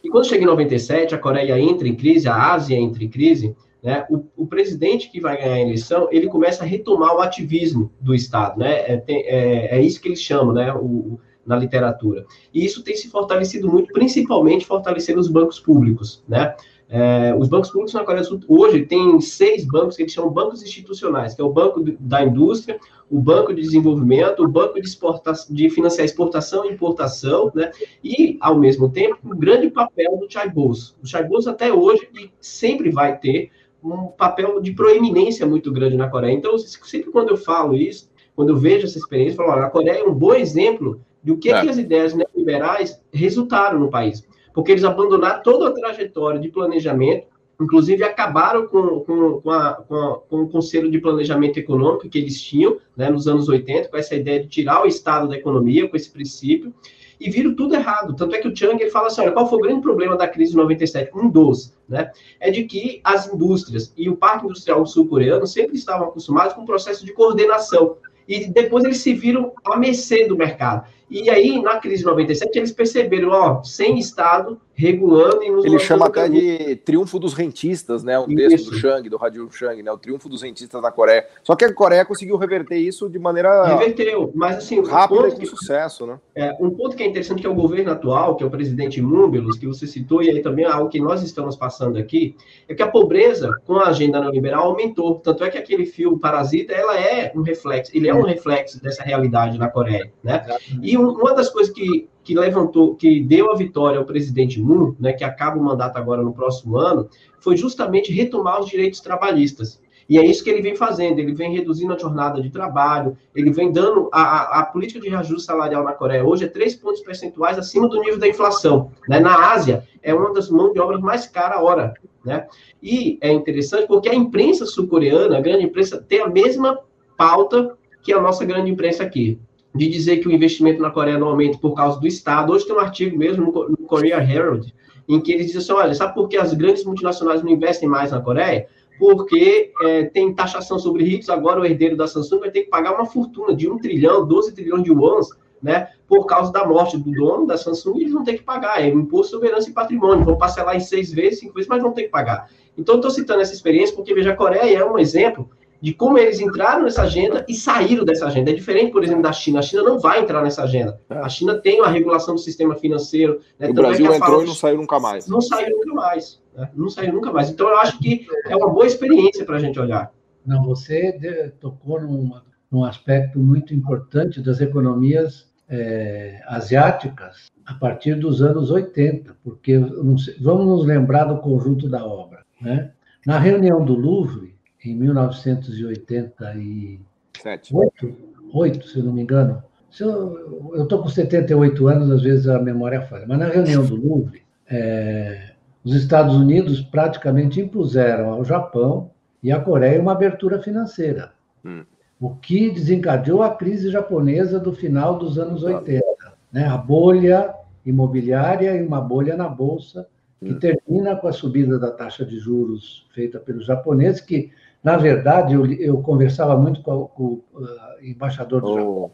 S4: E quando chega em 97, a Coreia entra em crise, a Ásia entra em crise, né, o, o, presidente que vai ganhar a eleição, ele começa a retomar o ativismo do Estado, né, é, tem, é, é isso que eles chamam, né, o, na literatura. E isso tem se fortalecido muito, principalmente fortalecendo os bancos públicos, né, é, os bancos públicos na Coreia do Sul hoje tem seis bancos que eles chamam bancos institucionais, que é o Banco da Indústria, o Banco de Desenvolvimento, o Banco de, exportação, de Financiar Exportação e Importação, né? E, ao mesmo tempo, o grande papel do Chaibos. O Chaibos até hoje e sempre vai ter um papel de proeminência muito grande na Coreia. Então, sempre quando eu falo isso, quando eu vejo essa experiência, eu falo, olha, a Coreia é um bom exemplo do que, é. que as ideias neoliberais resultaram no país. Porque eles abandonaram toda a trajetória de planejamento, inclusive acabaram com, com, com, a, a, com, o Conselho de Planejamento Econômico que eles tinham né, nos anos 80, com essa ideia de tirar o Estado da economia, com esse princípio, e viram tudo errado. Tanto é que o Chang fala assim: olha, qual foi o grande problema da crise de 97? Um dos, né? É de que as indústrias e o parque industrial sul-coreano sempre estavam acostumados com um processo de coordenação. E depois eles se viram a mercê do mercado. E aí, na crise de 97, eles perceberam, ó, sem Estado regulando... E
S2: nos Ele chama até de triunfo dos rentistas, né? Um isso. texto do Chang, do Radio Chang, né? O triunfo dos rentistas na Coreia. Só que a Coreia conseguiu reverter isso de maneira...
S4: Reverteu, mas assim...
S2: Rápida e com sucesso, né?
S4: É, um ponto que é interessante que é o governo atual, que é o presidente Múbilos, que você citou, e aí também é algo que nós estamos passando aqui, é que a pobreza, com a agenda neoliberal, aumentou. Tanto é que aquele filme Parasita, ela é um reflexo, ele é um reflexo dessa realidade na Coreia, né? E uma das coisas que, que levantou, que deu a vitória ao presidente Moon, né, que acaba o mandato agora no próximo ano, foi justamente retomar os direitos trabalhistas. E é isso que ele vem fazendo, ele vem reduzindo a jornada de trabalho, ele vem dando a, a, a, política de reajuste salarial na Coreia hoje é três pontos percentuais acima do nível da inflação. Né? Na Ásia, é uma das mãos de obras mais caras a hora. Né? E é interessante porque a imprensa sul-coreana, a grande imprensa, tem a mesma pauta que a nossa grande imprensa aqui de dizer que o investimento na Coreia não aumenta por causa do Estado. Hoje tem um artigo mesmo no, Korea Herald, em que eles dizem assim, olha, sabe por que as grandes multinacionais não investem mais na Coreia? porque é, tem taxação sobre ricos, agora o herdeiro da Samsung vai ter que pagar uma fortuna de 1 trilhão, 12 trilhões de wons, né, por causa da morte do dono da Samsung, eles vão ter que pagar, é imposto sobre herança e patrimônio, vão parcelar em seis vezes, cinco vezes, mas vão ter que pagar. Então, estou citando essa experiência porque, veja, a Coreia é um exemplo de como eles entraram nessa agenda e saíram dessa agenda. É diferente, por exemplo, da China. A China não vai entrar nessa agenda. É. A China tem uma regulação do sistema financeiro.
S2: Né? O Brasil é entrou e não saiu nunca mais.
S4: Não saiu nunca mais. Né? Não saiu nunca mais. Então, eu acho que é uma boa experiência para a gente olhar.
S5: Não, você tocou num, num aspecto muito importante das economias é, asiáticas a partir dos anos 80, porque vamos nos lembrar do conjunto da obra. Né? Na reunião do Louvre, em 1988, 8, se não me engano. Se eu estou com 78 anos, às vezes a memória falha, mas na reunião do Louvre, é, os Estados Unidos praticamente impuseram ao Japão e à Coreia uma abertura financeira, hum. o que desencadeou a crise japonesa do final dos anos 80. Né? A bolha imobiliária e uma bolha na bolsa, que hum. termina com a subida da taxa de juros feita pelos japoneses, que na verdade, eu, eu conversava muito com, com o uh, embaixador do oh. Japão,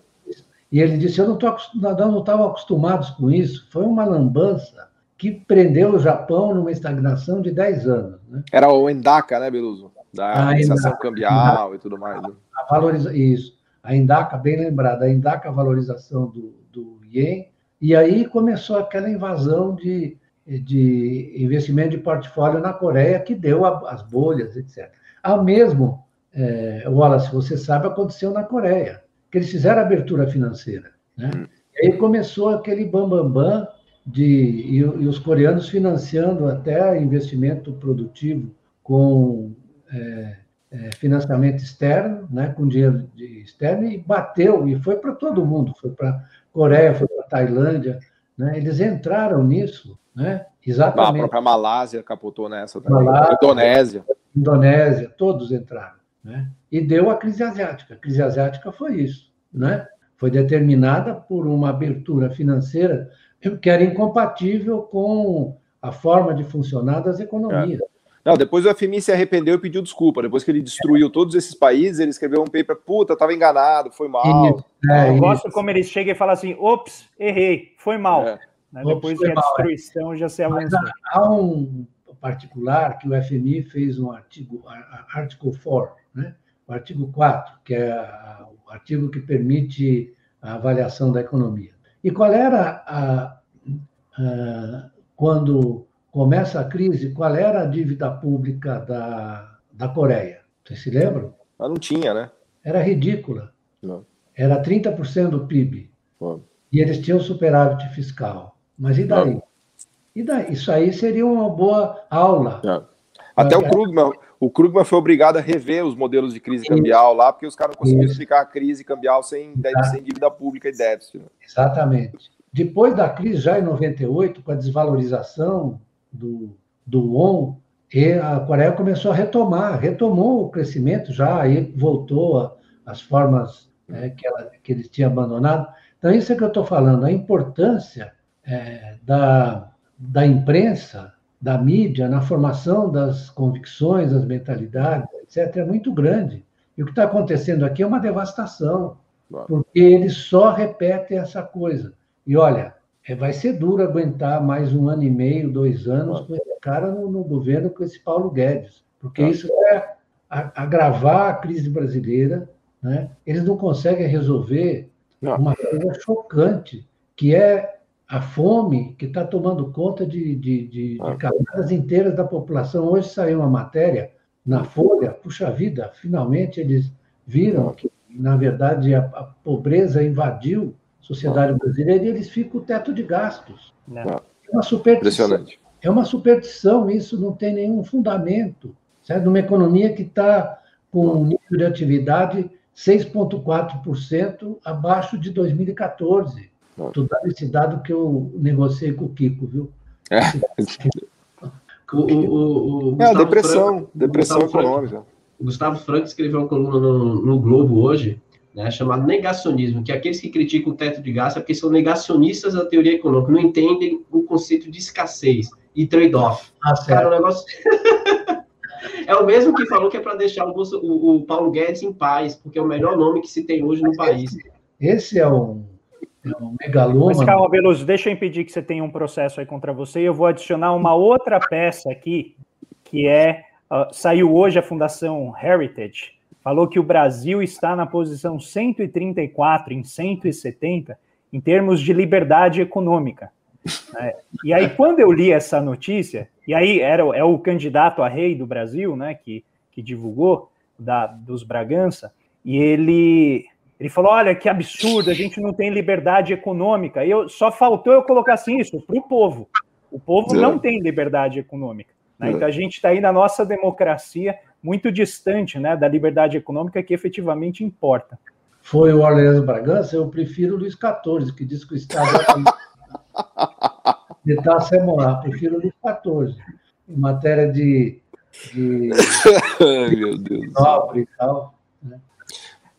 S5: e ele disse: Eu não tô, nós não estávamos acostumados com isso. Foi uma lambança que prendeu o Japão numa estagnação de 10 anos. Né?
S2: Era o Endaka, né, Beluso? Da administração cambial e tudo mais. Né?
S5: A, a valoriza, isso. A Endaka, bem lembrada, a Endaka, a valorização do, do Yen. E aí começou aquela invasão de, de investimento de portfólio na Coreia, que deu a, as bolhas, etc. Ao mesmo, é, Wallace, você sabe, aconteceu na Coreia, que eles fizeram abertura financeira. Né? Hum. E aí começou aquele bambambam bam, bam de, e, e, os coreanos financiando até investimento produtivo com é, é, financiamento externo, né, com dinheiro de externo, e bateu, e foi para todo mundo, foi para Coreia, foi para Tailândia, né, eles entraram nisso, né, exatamente.
S2: A própria Malásia capotou nessa também, Malásia, Indonésia.
S5: Indonésia, todos entraram. Né? E deu a crise asiática. A crise asiática foi isso. Né? Foi determinada por uma abertura financeira que era incompatível com a forma de funcionar das economias. É.
S2: Não, depois o FMI se arrependeu e pediu desculpa. Depois que ele destruiu todos esses países, ele escreveu um paper, puta, estava enganado, foi mal.
S1: É, Eu gosto como ele chega e fala assim, ops, errei, foi mal. É. Né? Depois que a é. destruição já se avançou.
S5: Há um particular que o FMI fez um artigo, artigo 4, né? o artigo 4, que é o artigo que permite a avaliação da economia. E qual era a, a quando começa a crise, qual era a dívida pública da, da Coreia? Vocês se lembram?
S2: Ah, não tinha, né?
S5: Era ridícula. Não. Era 30% do PIB. E eles tinham superávit fiscal. Mas e daí? Não. E daí, isso aí seria uma boa aula. É.
S2: Até o Krugman, o Krugman foi obrigado a rever os modelos de crise cambial lá, porque os caras não conseguiram explicar a crise cambial sem, sem dívida pública e déficit. Né?
S5: Exatamente. Depois da crise, já em 98, com a desvalorização do, do won, a Coreia começou a retomar, retomou o crescimento já, aí voltou às formas é, que, ela, que eles tinham abandonado. Então, isso é que eu estou falando, a importância é, da, da imprensa, da mídia, na formação das convicções, das mentalidades, etc., é muito grande. E o que está acontecendo aqui é uma devastação, porque eles só repetem essa coisa. E olha, é, vai ser duro aguentar mais um ano e meio, dois anos com esse cara no, no governo, com esse Paulo Guedes, porque isso é agravar a crise brasileira. Né? Eles não conseguem resolver uma coisa chocante, que é a fome que está tomando conta de, de, de, de, ah. camadas inteiras da população. Hoje saiu uma matéria na Folha, puxa vida, finalmente eles viram que, na verdade, a, a pobreza invadiu a sociedade ah. brasileira e eles ficam o teto de gastos.
S2: Ah.
S5: É uma superstição. É uma superstição, isso não tem nenhum fundamento. Certo? Numa economia que está com um nível de atividade 6,4% abaixo de 2014. Estou dando esse dado que eu negociei com o Kiko, viu?
S2: É, o, o, o, é a depressão, Franco, depressão econômica. Franco,
S4: o Gustavo Franco escreveu uma coluna no, no Globo hoje, né, chamado negacionismo, que aqueles que criticam o teto de gasto é porque são negacionistas da teoria econômica, não entendem o conceito de escassez e trade-off.
S5: Ah, Cara, o negócio...
S4: É o mesmo que falou que é para deixar o, o, o, Paulo Guedes em paz, porque é o melhor nome que se tem hoje no país.
S5: Esse é um, um megaloma. Mas
S1: calma, Beluso, deixa eu impedir que você tenha um processo aí contra você. E eu vou adicionar uma outra peça aqui, que é. Uh, saiu hoje a Fundação Heritage, falou que o Brasil está na posição 134 em 170 em termos de liberdade econômica. É, e aí, quando eu li essa notícia, e aí era, é o candidato a rei do Brasil, né, que, que divulgou, da, dos Bragança, e ele, ele falou: olha, que absurdo, a gente não tem liberdade econômica. E eu, só faltou eu colocar assim isso para o povo. O povo não é. tem liberdade econômica. Né? Então a gente está aí na nossa democracia muito distante né, da liberdade econômica que efetivamente importa.
S5: Foi o Orleans Bragança, eu prefiro o Luiz XIV, que diz que o Estado é tentar se morar, prefiro o Luiz XIV, em matéria de, de
S2: Ai, meu Deus.
S5: nobre e tal.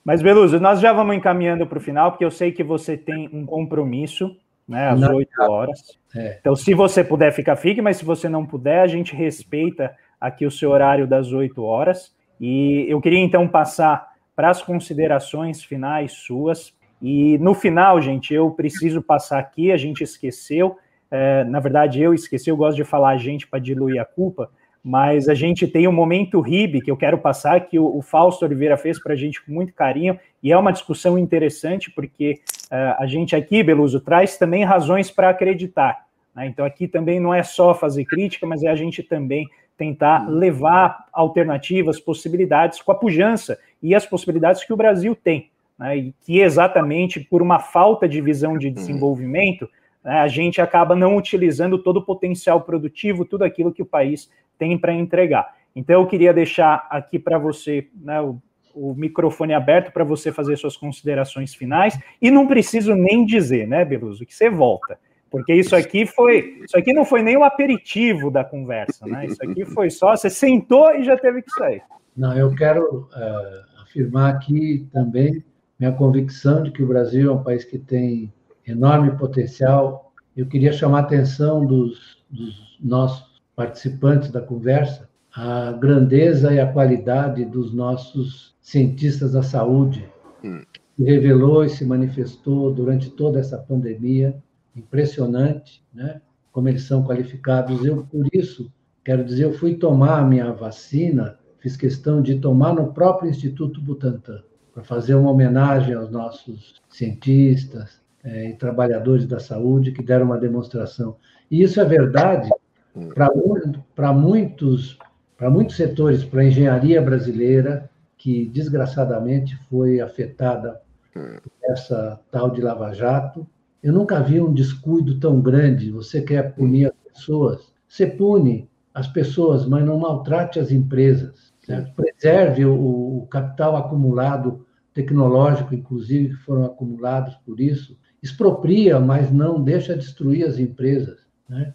S1: Mas, Beluso, nós já vamos encaminhando para o final, porque eu sei que você tem um compromisso, né, às oito horas. É. Então, se você puder ficar, fique, mas se você não puder, a gente respeita aqui o seu horário das oito horas. E eu queria, então, passar para as considerações finais suas. E no final, gente, eu preciso passar aqui, a gente esqueceu, é, na verdade eu esqueci, eu gosto de falar a gente para diluir a culpa, mas a gente tem um momento RIB que eu quero passar, que o, o Fausto Oliveira fez para a gente com muito carinho, e é uma discussão interessante, porque uh, a gente aqui, Beluso, traz também razões para acreditar. Né? Então aqui também não é só fazer crítica, mas é a gente também tentar levar alternativas, possibilidades com a pujança e as possibilidades que o Brasil tem. Né? E que exatamente por uma falta de visão de desenvolvimento, né, a gente acaba não utilizando todo o potencial produtivo, tudo aquilo que o país tem para entregar. Então, eu queria deixar aqui para você né, o, o, microfone aberto para você fazer suas considerações finais. E não preciso nem dizer, né, Beluso, que você volta. Porque isso aqui foi. Isso aqui não foi nem o aperitivo da conversa, né? Isso aqui foi só. Você sentou e já teve que sair.
S5: Não, eu quero uh, afirmar aqui também minha convicção de que o Brasil é um país que tem enorme potencial. Eu queria chamar a atenção dos, dos nossos participantes da conversa a grandeza e a qualidade dos nossos cientistas da saúde, hum. que revelou e se manifestou durante toda essa pandemia. Impressionante, né? Como eles são qualificados. Eu, por isso, quero dizer, eu fui tomar a minha vacina, fiz questão de tomar no próprio Instituto Butantan, para fazer uma homenagem aos nossos cientistas é, e trabalhadores da saúde que deram uma demonstração. E isso é verdade para muitos, para muitos setores, para a engenharia brasileira, que desgraçadamente foi afetada por essa tal de Lava Jato. Eu nunca vi um descuido tão grande. Você quer punir as pessoas, você pune as pessoas, mas não maltrate as empresas. Certo? Preserve o, o capital acumulado tecnológico, inclusive, que foram acumulados por isso. Expropria, mas não deixa destruir as empresas. Né?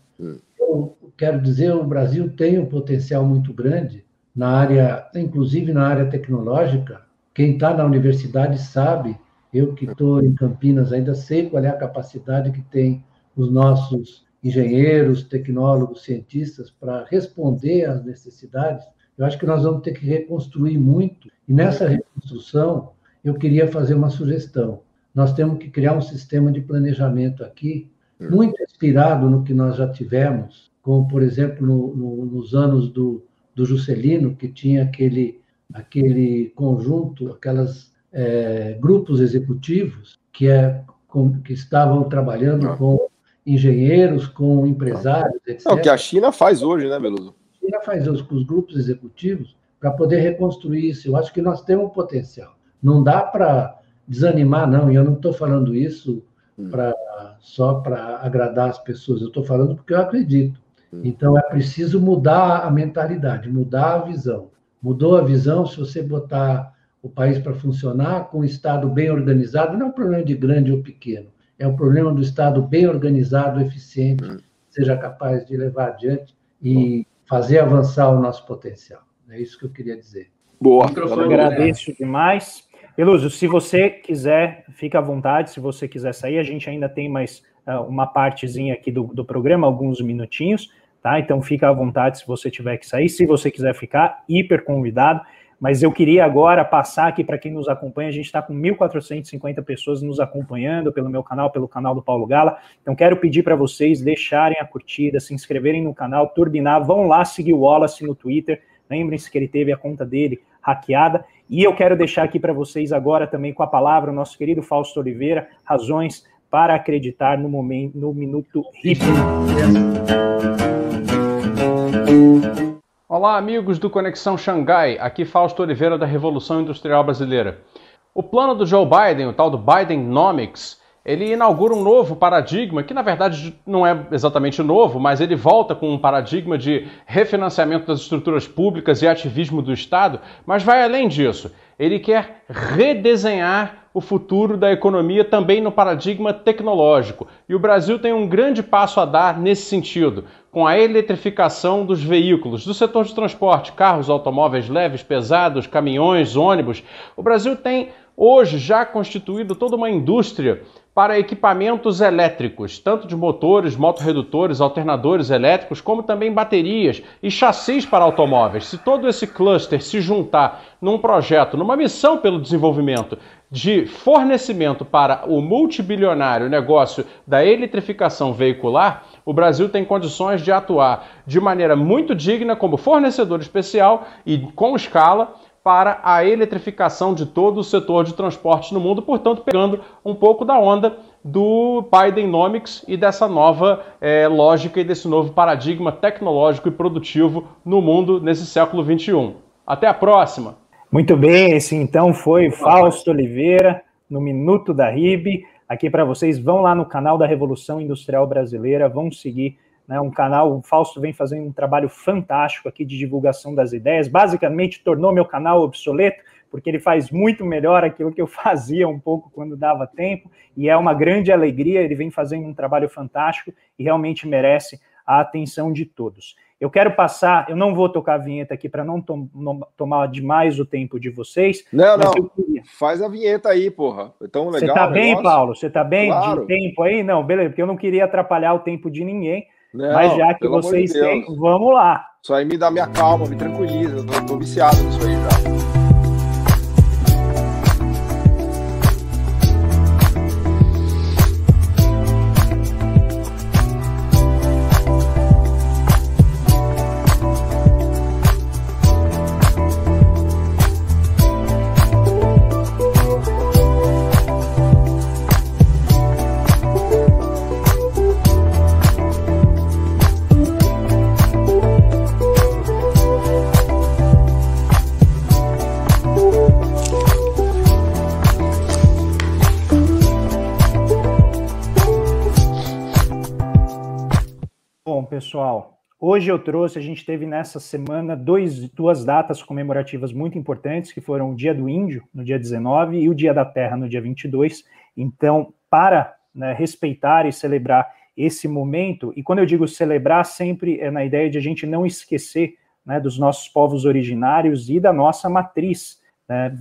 S5: Eu quero dizer, o Brasil tem um potencial muito grande na área, inclusive na área tecnológica. Quem está na universidade sabe, eu que estou em Campinas ainda sei qual é a capacidade que tem os nossos engenheiros, tecnólogos, cientistas para responder às necessidades. Eu acho que nós vamos ter que reconstruir muito. E nessa reconstrução, eu queria fazer uma sugestão. Nós temos que criar um sistema de planejamento aqui, muito inspirado no que nós já tivemos como, por exemplo, no, no, nos anos do, do Juscelino, que tinha aquele, aquele conjunto, aquelas é, grupos executivos que, é, com, que estavam trabalhando ah. com engenheiros, com empresários, etc. É
S2: o que a China faz hoje, né, Beluso?
S5: A China faz hoje com os grupos executivos para poder reconstruir isso. Eu acho que nós temos um potencial. Não dá para desanimar, não, e eu não estou falando isso hum. pra, só para agradar as pessoas, eu estou falando porque eu acredito. Então é preciso mudar a mentalidade, mudar a visão. Mudou a visão, se você botar o país para funcionar com um Estado bem organizado, não é um problema de grande ou pequeno, é um problema do Estado bem organizado, eficiente, hum. seja capaz de levar adiante e fazer avançar o nosso potencial. É isso que eu queria dizer.
S1: Boa, eu agradeço demais. Elúcio, se você quiser, fica à vontade, se você quiser sair, a gente ainda tem mais uh, uma partezinha aqui do, do programa, alguns minutinhos tá? Então fica à vontade se você tiver que sair, se você quiser ficar, hiper convidado. Mas eu queria agora passar aqui para quem nos acompanha. A gente está com 1.450 pessoas nos acompanhando pelo meu canal, pelo canal do Paulo Gala. Então, quero pedir para vocês deixarem a curtida, se inscreverem no canal, turbinar, vão lá seguir o Wallace no Twitter. Lembrem-se que ele teve a conta dele hackeada. E eu quero deixar aqui para vocês agora também com a palavra o nosso querido Fausto Oliveira, razões para acreditar no momento, no minuto hippie.
S6: Olá, amigos do Conexão Xangai. Aqui Fausto Oliveira da Revolução Industrial Brasileira. O plano do Joe Biden, o tal do Bidenomics, ele inaugura um novo paradigma, que na verdade não é exatamente novo, mas ele volta com um paradigma de refinanciamento das estruturas públicas e ativismo do Estado, mas vai além disso. Ele quer redesenhar o futuro da economia também no paradigma tecnológico. E o Brasil tem um grande passo a dar nesse sentido, com a eletrificação dos veículos, do setor de transporte, carros, automóveis leves, pesados, caminhões, ônibus. O Brasil tem hoje já constituído toda uma indústria para equipamentos elétricos, tanto de motores, motorredutores, alternadores elétricos, como também baterias e chassis para automóveis. Se todo esse cluster se juntar num projeto, numa missão pelo desenvolvimento de fornecimento para o multibilionário negócio da eletrificação veicular, o Brasil tem condições de atuar de maneira muito digna como fornecedor especial e com escala para a eletrificação de todo o setor de transporte no mundo, portanto, pegando um pouco da onda do Bidenomics e dessa nova é, lógica e desse novo paradigma tecnológico e produtivo no mundo nesse século XXI. Até a próxima!
S1: Muito bem, esse então foi Fausto Oliveira, no Minuto da RIB. Aqui para vocês, vão lá no canal da Revolução Industrial Brasileira, vão seguir né, um canal, o Fausto vem fazendo um trabalho fantástico aqui de divulgação das ideias, basicamente tornou meu canal obsoleto, porque ele faz muito melhor aquilo que eu fazia um pouco quando dava tempo, e é uma grande alegria, ele vem fazendo um trabalho fantástico e realmente merece a atenção de todos. Eu quero passar, eu não vou tocar a vinheta aqui para não, tom, não, tomar demais o tempo de vocês.
S2: Não, não, faz a vinheta aí, porra. Então, legal.
S1: Você tá bem, Paulo? Você tá bem claro. de tempo aí? Não, beleza, porque eu não queria atrapalhar o tempo de ninguém. Não, Mas já que vocês de têm, vamos lá.
S2: Isso aí me dá minha calma, me tranquiliza. Eu tô, tô viciado nisso aí já.
S1: Pessoal. Hoje eu trouxe, a gente teve nessa semana dois, duas datas comemorativas muito importantes, que foram o Dia do Índio, no dia 19, e o Dia da Terra, no dia 22. Então, para né, respeitar e celebrar esse momento, e quando eu digo celebrar, sempre é na ideia de a gente não esquecer né, dos nossos povos originários e da nossa matriz, né,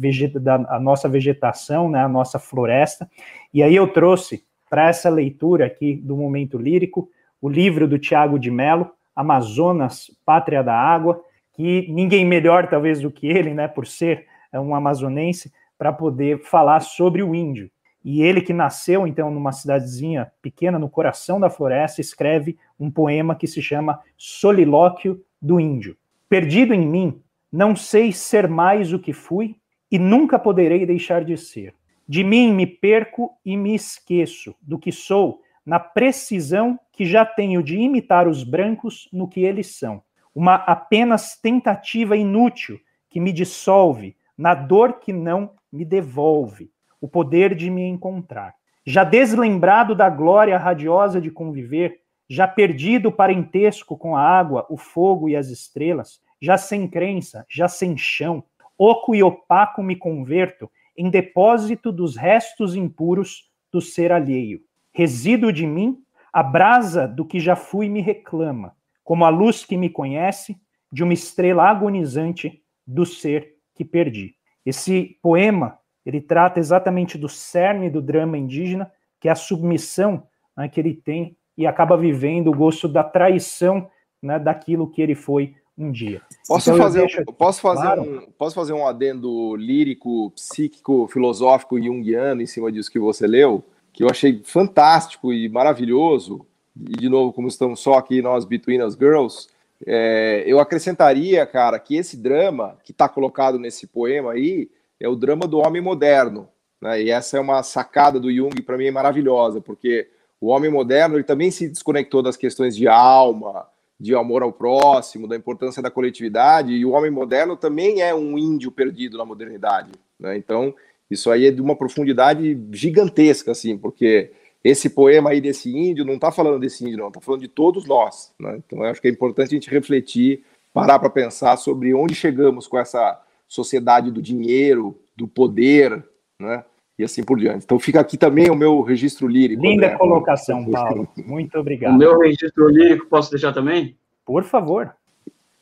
S1: da a nossa vegetação, né, a nossa floresta. E aí eu trouxe para essa leitura aqui do momento lírico o livro do Tiago de Mello, Amazonas, Pátria da Água, que ninguém melhor talvez do que ele, né, por ser é, um amazonense, para poder falar sobre o índio. E ele que nasceu então numa cidadezinha pequena no coração da floresta, escreve um poema que se chama Solilóquio do Índio. Perdido em mim, não sei ser mais o que fui e nunca poderei deixar de ser. De mim me perco e me esqueço do que sou na precisão que já tenho de imitar os brancos no que eles são. Uma apenas tentativa inútil que me dissolve na dor que não me devolve o poder de me encontrar. Já deslembrado da glória radiosa de conviver, já perdido o parentesco com a água, o fogo e as estrelas, já sem crença, já sem chão, oco e opaco me converto em depósito dos restos impuros do ser alheio. Resíduo de mim, a brasa do que já fui me reclama, como a luz que me conhece, de uma estrela agonizante do ser que perdi. Esse poema, ele trata exatamente do cerne do drama indígena, que é a submissão né, que ele tem e acaba vivendo o gosto da traição né, daquilo que ele foi um dia.
S2: Posso então, fazer, deixo... posso, fazer claro. um, posso fazer um adendo lírico, psíquico, filosófico junguiano em cima disso que você leu, que eu achei fantástico e maravilhoso, e de novo, como estamos só aqui nós, Between Us Girls, é, eu acrescentaria, cara, que esse drama que está colocado nesse poema aí é o drama do homem moderno. Né? E essa é uma sacada do Jung, para mim, é maravilhosa, porque o homem moderno ele também se desconectou das questões de alma, de amor ao próximo, da importância da coletividade, e o homem moderno também é um índio perdido na modernidade. Né? Então, isso aí é de uma profundidade gigantesca, assim, porque esse poema aí desse índio não está falando desse índio, não, está falando de todos nós. Né? Então, eu acho que é importante a gente refletir, parar para pensar sobre onde chegamos com essa sociedade do dinheiro, do poder, né? e assim por diante. Então fica aqui também o meu registro lírico.
S1: Linda André. colocação, Paulo. Muito obrigado.
S3: O meu registro lírico posso deixar também?
S1: Por favor.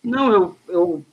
S3: Não, eu, eu,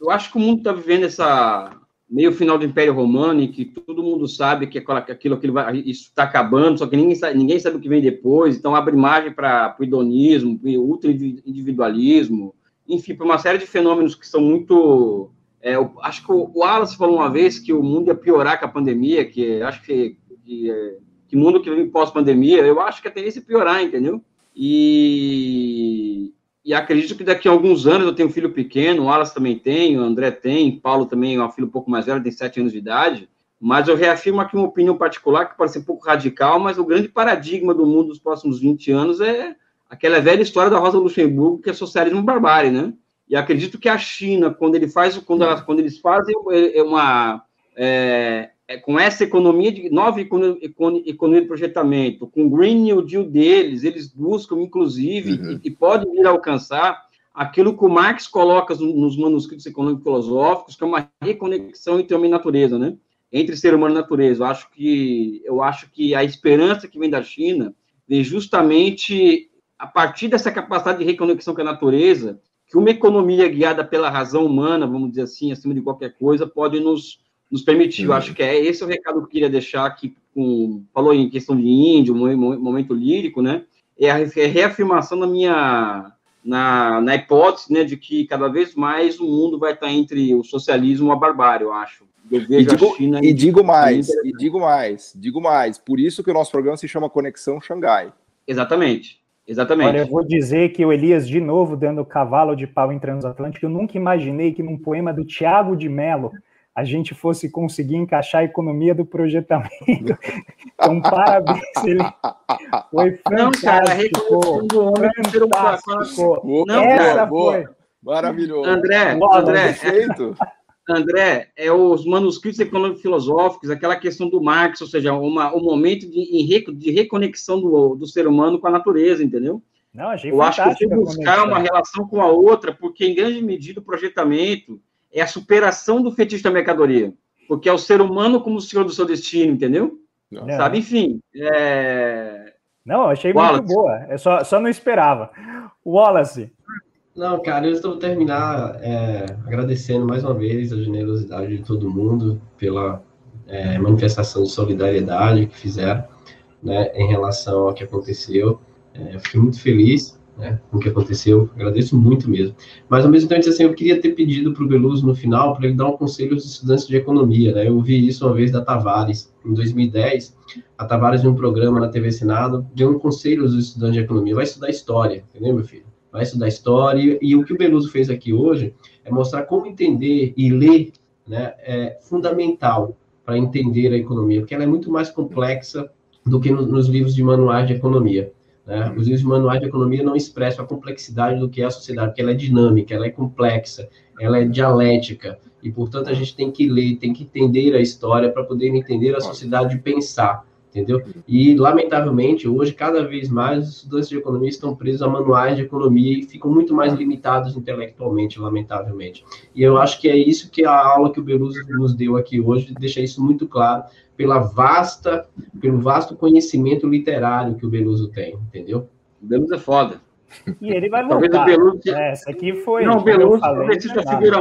S3: eu acho que o mundo está vivendo essa meio final do Império Romano, em que todo mundo sabe que aquilo, aquilo vai, isso está acabando, só que ninguém sabe, ninguém sabe o que vem depois, então abre margem para o hedonismo, para o ultra-individualismo, enfim, para uma série de fenômenos que são muito é, eu, acho que o, Wallace falou uma vez que o mundo ia piorar com a pandemia, que acho que, que, é, que mundo que vem pós-pandemia, eu acho que a tendência é piorar, entendeu? E, e acredito que daqui a alguns anos eu tenho um filho pequeno, o Wallace também tem, o André tem, o Paulo também é um filho um pouco mais velho, tem sete anos de idade, mas eu reafirmo aqui uma opinião particular que pode ser um pouco radical, mas o grande paradigma do mundo dos próximos 20 anos é aquela velha história da Rosa Luxemburgo, que é socialismo barbárie, né? E acredito que a China, quando ele faz, quando, ela, quando eles fazem é, é uma é, é, com essa economia de nova economia, economia de projetamento, com o Green New Deal deles, eles buscam, inclusive, uhum. e, e, podem vir a alcançar aquilo que o Marx coloca nos manuscritos econômicos filosóficos, que é uma reconexão entre homem e natureza, né? Entre ser humano e natureza. Eu acho que eu acho que a esperança que vem da China vem justamente a partir dessa capacidade de reconexão com a natureza que uma economia guiada pela razão humana, vamos dizer assim, acima de qualquer coisa, pode nos, nos permitir. Eu acho que é esse é o recado que eu queria deixar aqui, com, falou em questão de índio, momento lírico, né? É a reafirmação da minha, na, na hipótese, né, de que cada vez mais o mundo vai estar entre o socialismo e a barbárie, eu acho. Eu
S2: e digo, e digo mais, e digo mais, digo mais. Por isso que o nosso programa se chama Conexão Xangai.
S3: Exatamente. Exatamente. Olha,
S1: eu vou dizer que o Elias, de novo, dando cavalo de pau em transatlântico, eu nunca imaginei que num poema do Tiago de Mello a gente fosse conseguir encaixar a economia do projetamento. Então, parabéns, ele foi fantástico. Não, cara,
S2: fantástico. Não, Essa cara, foi. Maravilhoso.
S3: André, André, feito. André, é os manuscritos econômicos filosóficos, aquela questão do Marx, ou seja, uma, um momento de, de reconexão do, do ser humano com a natureza, entendeu? Não, achei Eu acho que buscar uma relação com a outra, porque em grande medida o projetamento é a superação do fetiche da mercadoria, porque é o ser humano como o senhor do seu destino, entendeu? Não. Sabe, enfim. É...
S1: Não, achei Wallace. muito boa. Eu só, só não esperava. Wallace,
S4: não, cara, eu estou terminar é, agradecendo mais uma vez a generosidade de todo mundo pela é, manifestação de solidariedade que fizeram né, em relação ao que aconteceu. É, fiquei muito feliz né, com o que aconteceu, agradeço muito mesmo. Mas, ao mesmo tempo, assim, eu queria ter pedido para o Beluso, no final, para ele dar um conselho aos estudantes de economia. Né? Eu ouvi isso uma vez da Tavares, em 2010. A Tavares, em um programa na TV Senado, deu um conselho aos estudantes de economia. Vai estudar história, entendeu, meu filho? vai estudar história, e o que o Beluso fez aqui hoje é mostrar como entender e ler né, é fundamental para entender a economia, porque ela é muito mais complexa do que no, nos livros de manuais de economia. Né? Os livros manuais de economia não expressam a complexidade do que é a sociedade, porque ela é dinâmica, ela é complexa, ela é dialética, e, portanto, a gente tem que ler, tem que entender a história para poder entender a sociedade e pensar entendeu? E, lamentavelmente, hoje, cada vez mais, os estudantes de economia estão presos a manuais de economia e ficam muito mais limitados intelectualmente, lamentavelmente. E eu acho que é isso que a aula que o Beluso nos deu aqui hoje deixa isso muito claro, pela vasta, pelo vasto conhecimento literário que o Beluso tem, entendeu?
S3: O Beluso é foda.
S1: E ele vai voltar. Talvez o Beluso... É, essa aqui foi...
S3: Não, o Beluso, falei, figura...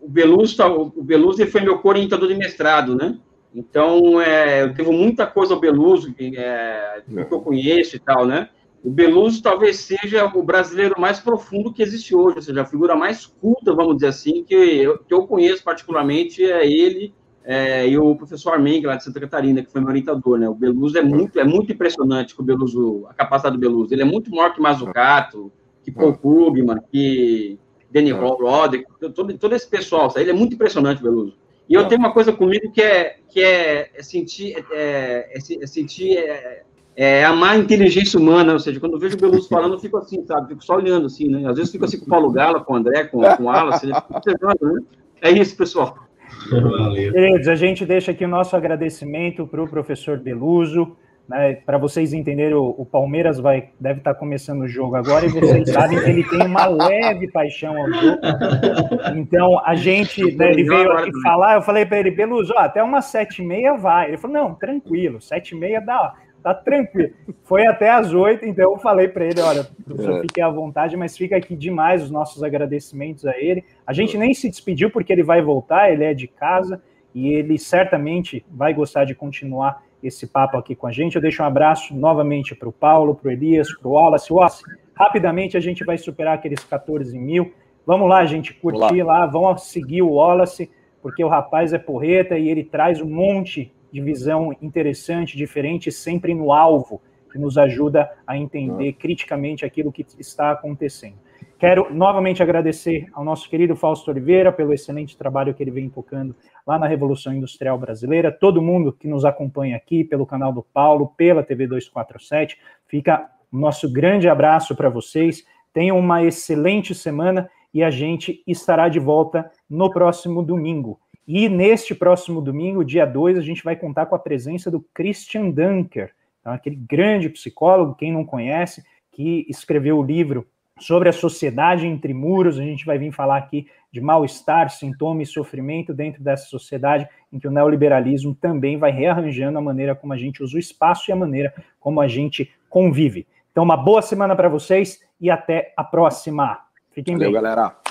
S3: O Beluso, o Beluso foi meu co-orientador de mestrado, né? Então, é, eu devo muita coisa ao Beluso, é, que eu conheço e tal, né? o Beluso talvez seja o brasileiro mais profundo que existe hoje, ou seja, a figura mais culta, vamos dizer assim, que eu, que eu conheço particularmente é ele é, e o professor Armeng, lá de Santa Catarina, que foi meu orientador, né? O Beluso é muito, é muito impressionante com o Beluso, a capacidade do Beluso. Ele é muito maior que Mazzucato, que Paul Krugman, que Danny Roderick, todo, todo esse pessoal, ele é muito impressionante, Beluso. E eu tenho uma coisa comigo que é, que é, é sentir, é, é, é sentir é, é, amar a inteligência humana, ou seja, quando eu vejo o Beluso falando, eu fico assim, sabe? Fico só olhando assim, né? Às vezes fico assim com o Paulo Gala, com o André, com, com o Alan, assim, né? É isso, pessoal.
S1: Valeu. Queridos, a gente deixa aqui o nosso agradecimento para o professor Beluso. Né, para vocês entenderem, o, o, Palmeiras vai, deve estar tá começando o jogo agora e vocês sabem que ele tem uma leve paixão ao jogo. Então, a gente, né, ele veio aqui falar, eu falei para ele, Beluso, ó, até umas sete e meia vai. Ele falou, não, tranquilo, sete e meia dá, tá tranquilo. Foi até às oito, então eu falei para ele, olha, professor, é. fique à vontade, mas fica aqui demais os nossos agradecimentos a ele. A gente nem se despediu porque ele vai voltar, ele é de casa e ele certamente vai gostar de continuar esse papo aqui com a gente. Eu deixo um abraço novamente para o Paulo, para o Elias, para o Wallace. Wallace, rapidamente a gente vai superar aqueles 14 mil. Vamos lá, gente, curtir lá. lá, vamos seguir o Wallace, porque o rapaz é porreta e ele traz um monte de visão interessante, diferente, sempre no alvo, que nos ajuda a entender criticamente aquilo que está acontecendo. Quero novamente agradecer ao nosso querido Fausto Oliveira pelo excelente trabalho que ele vem tocando lá na Revolução Industrial Brasileira. Todo mundo que nos acompanha aqui pelo canal do Paulo, pela TV 247, fica nosso grande abraço para vocês. Tenham uma excelente semana e a gente estará de volta no próximo domingo. E neste próximo domingo, dia 2, a gente vai contar com a presença do Christian Dunker, então, aquele grande psicólogo, quem não conhece, que escreveu o livro sobre a sociedade entre muros. A gente vai vir falar aqui de mal-estar, sintoma e sofrimento dentro dessa sociedade em que o neoliberalismo também vai rearranjando a maneira como a gente usa o espaço e a maneira como a gente convive. Então, uma boa semana para vocês e até a próxima. Fiquem Valeu, bem. galera.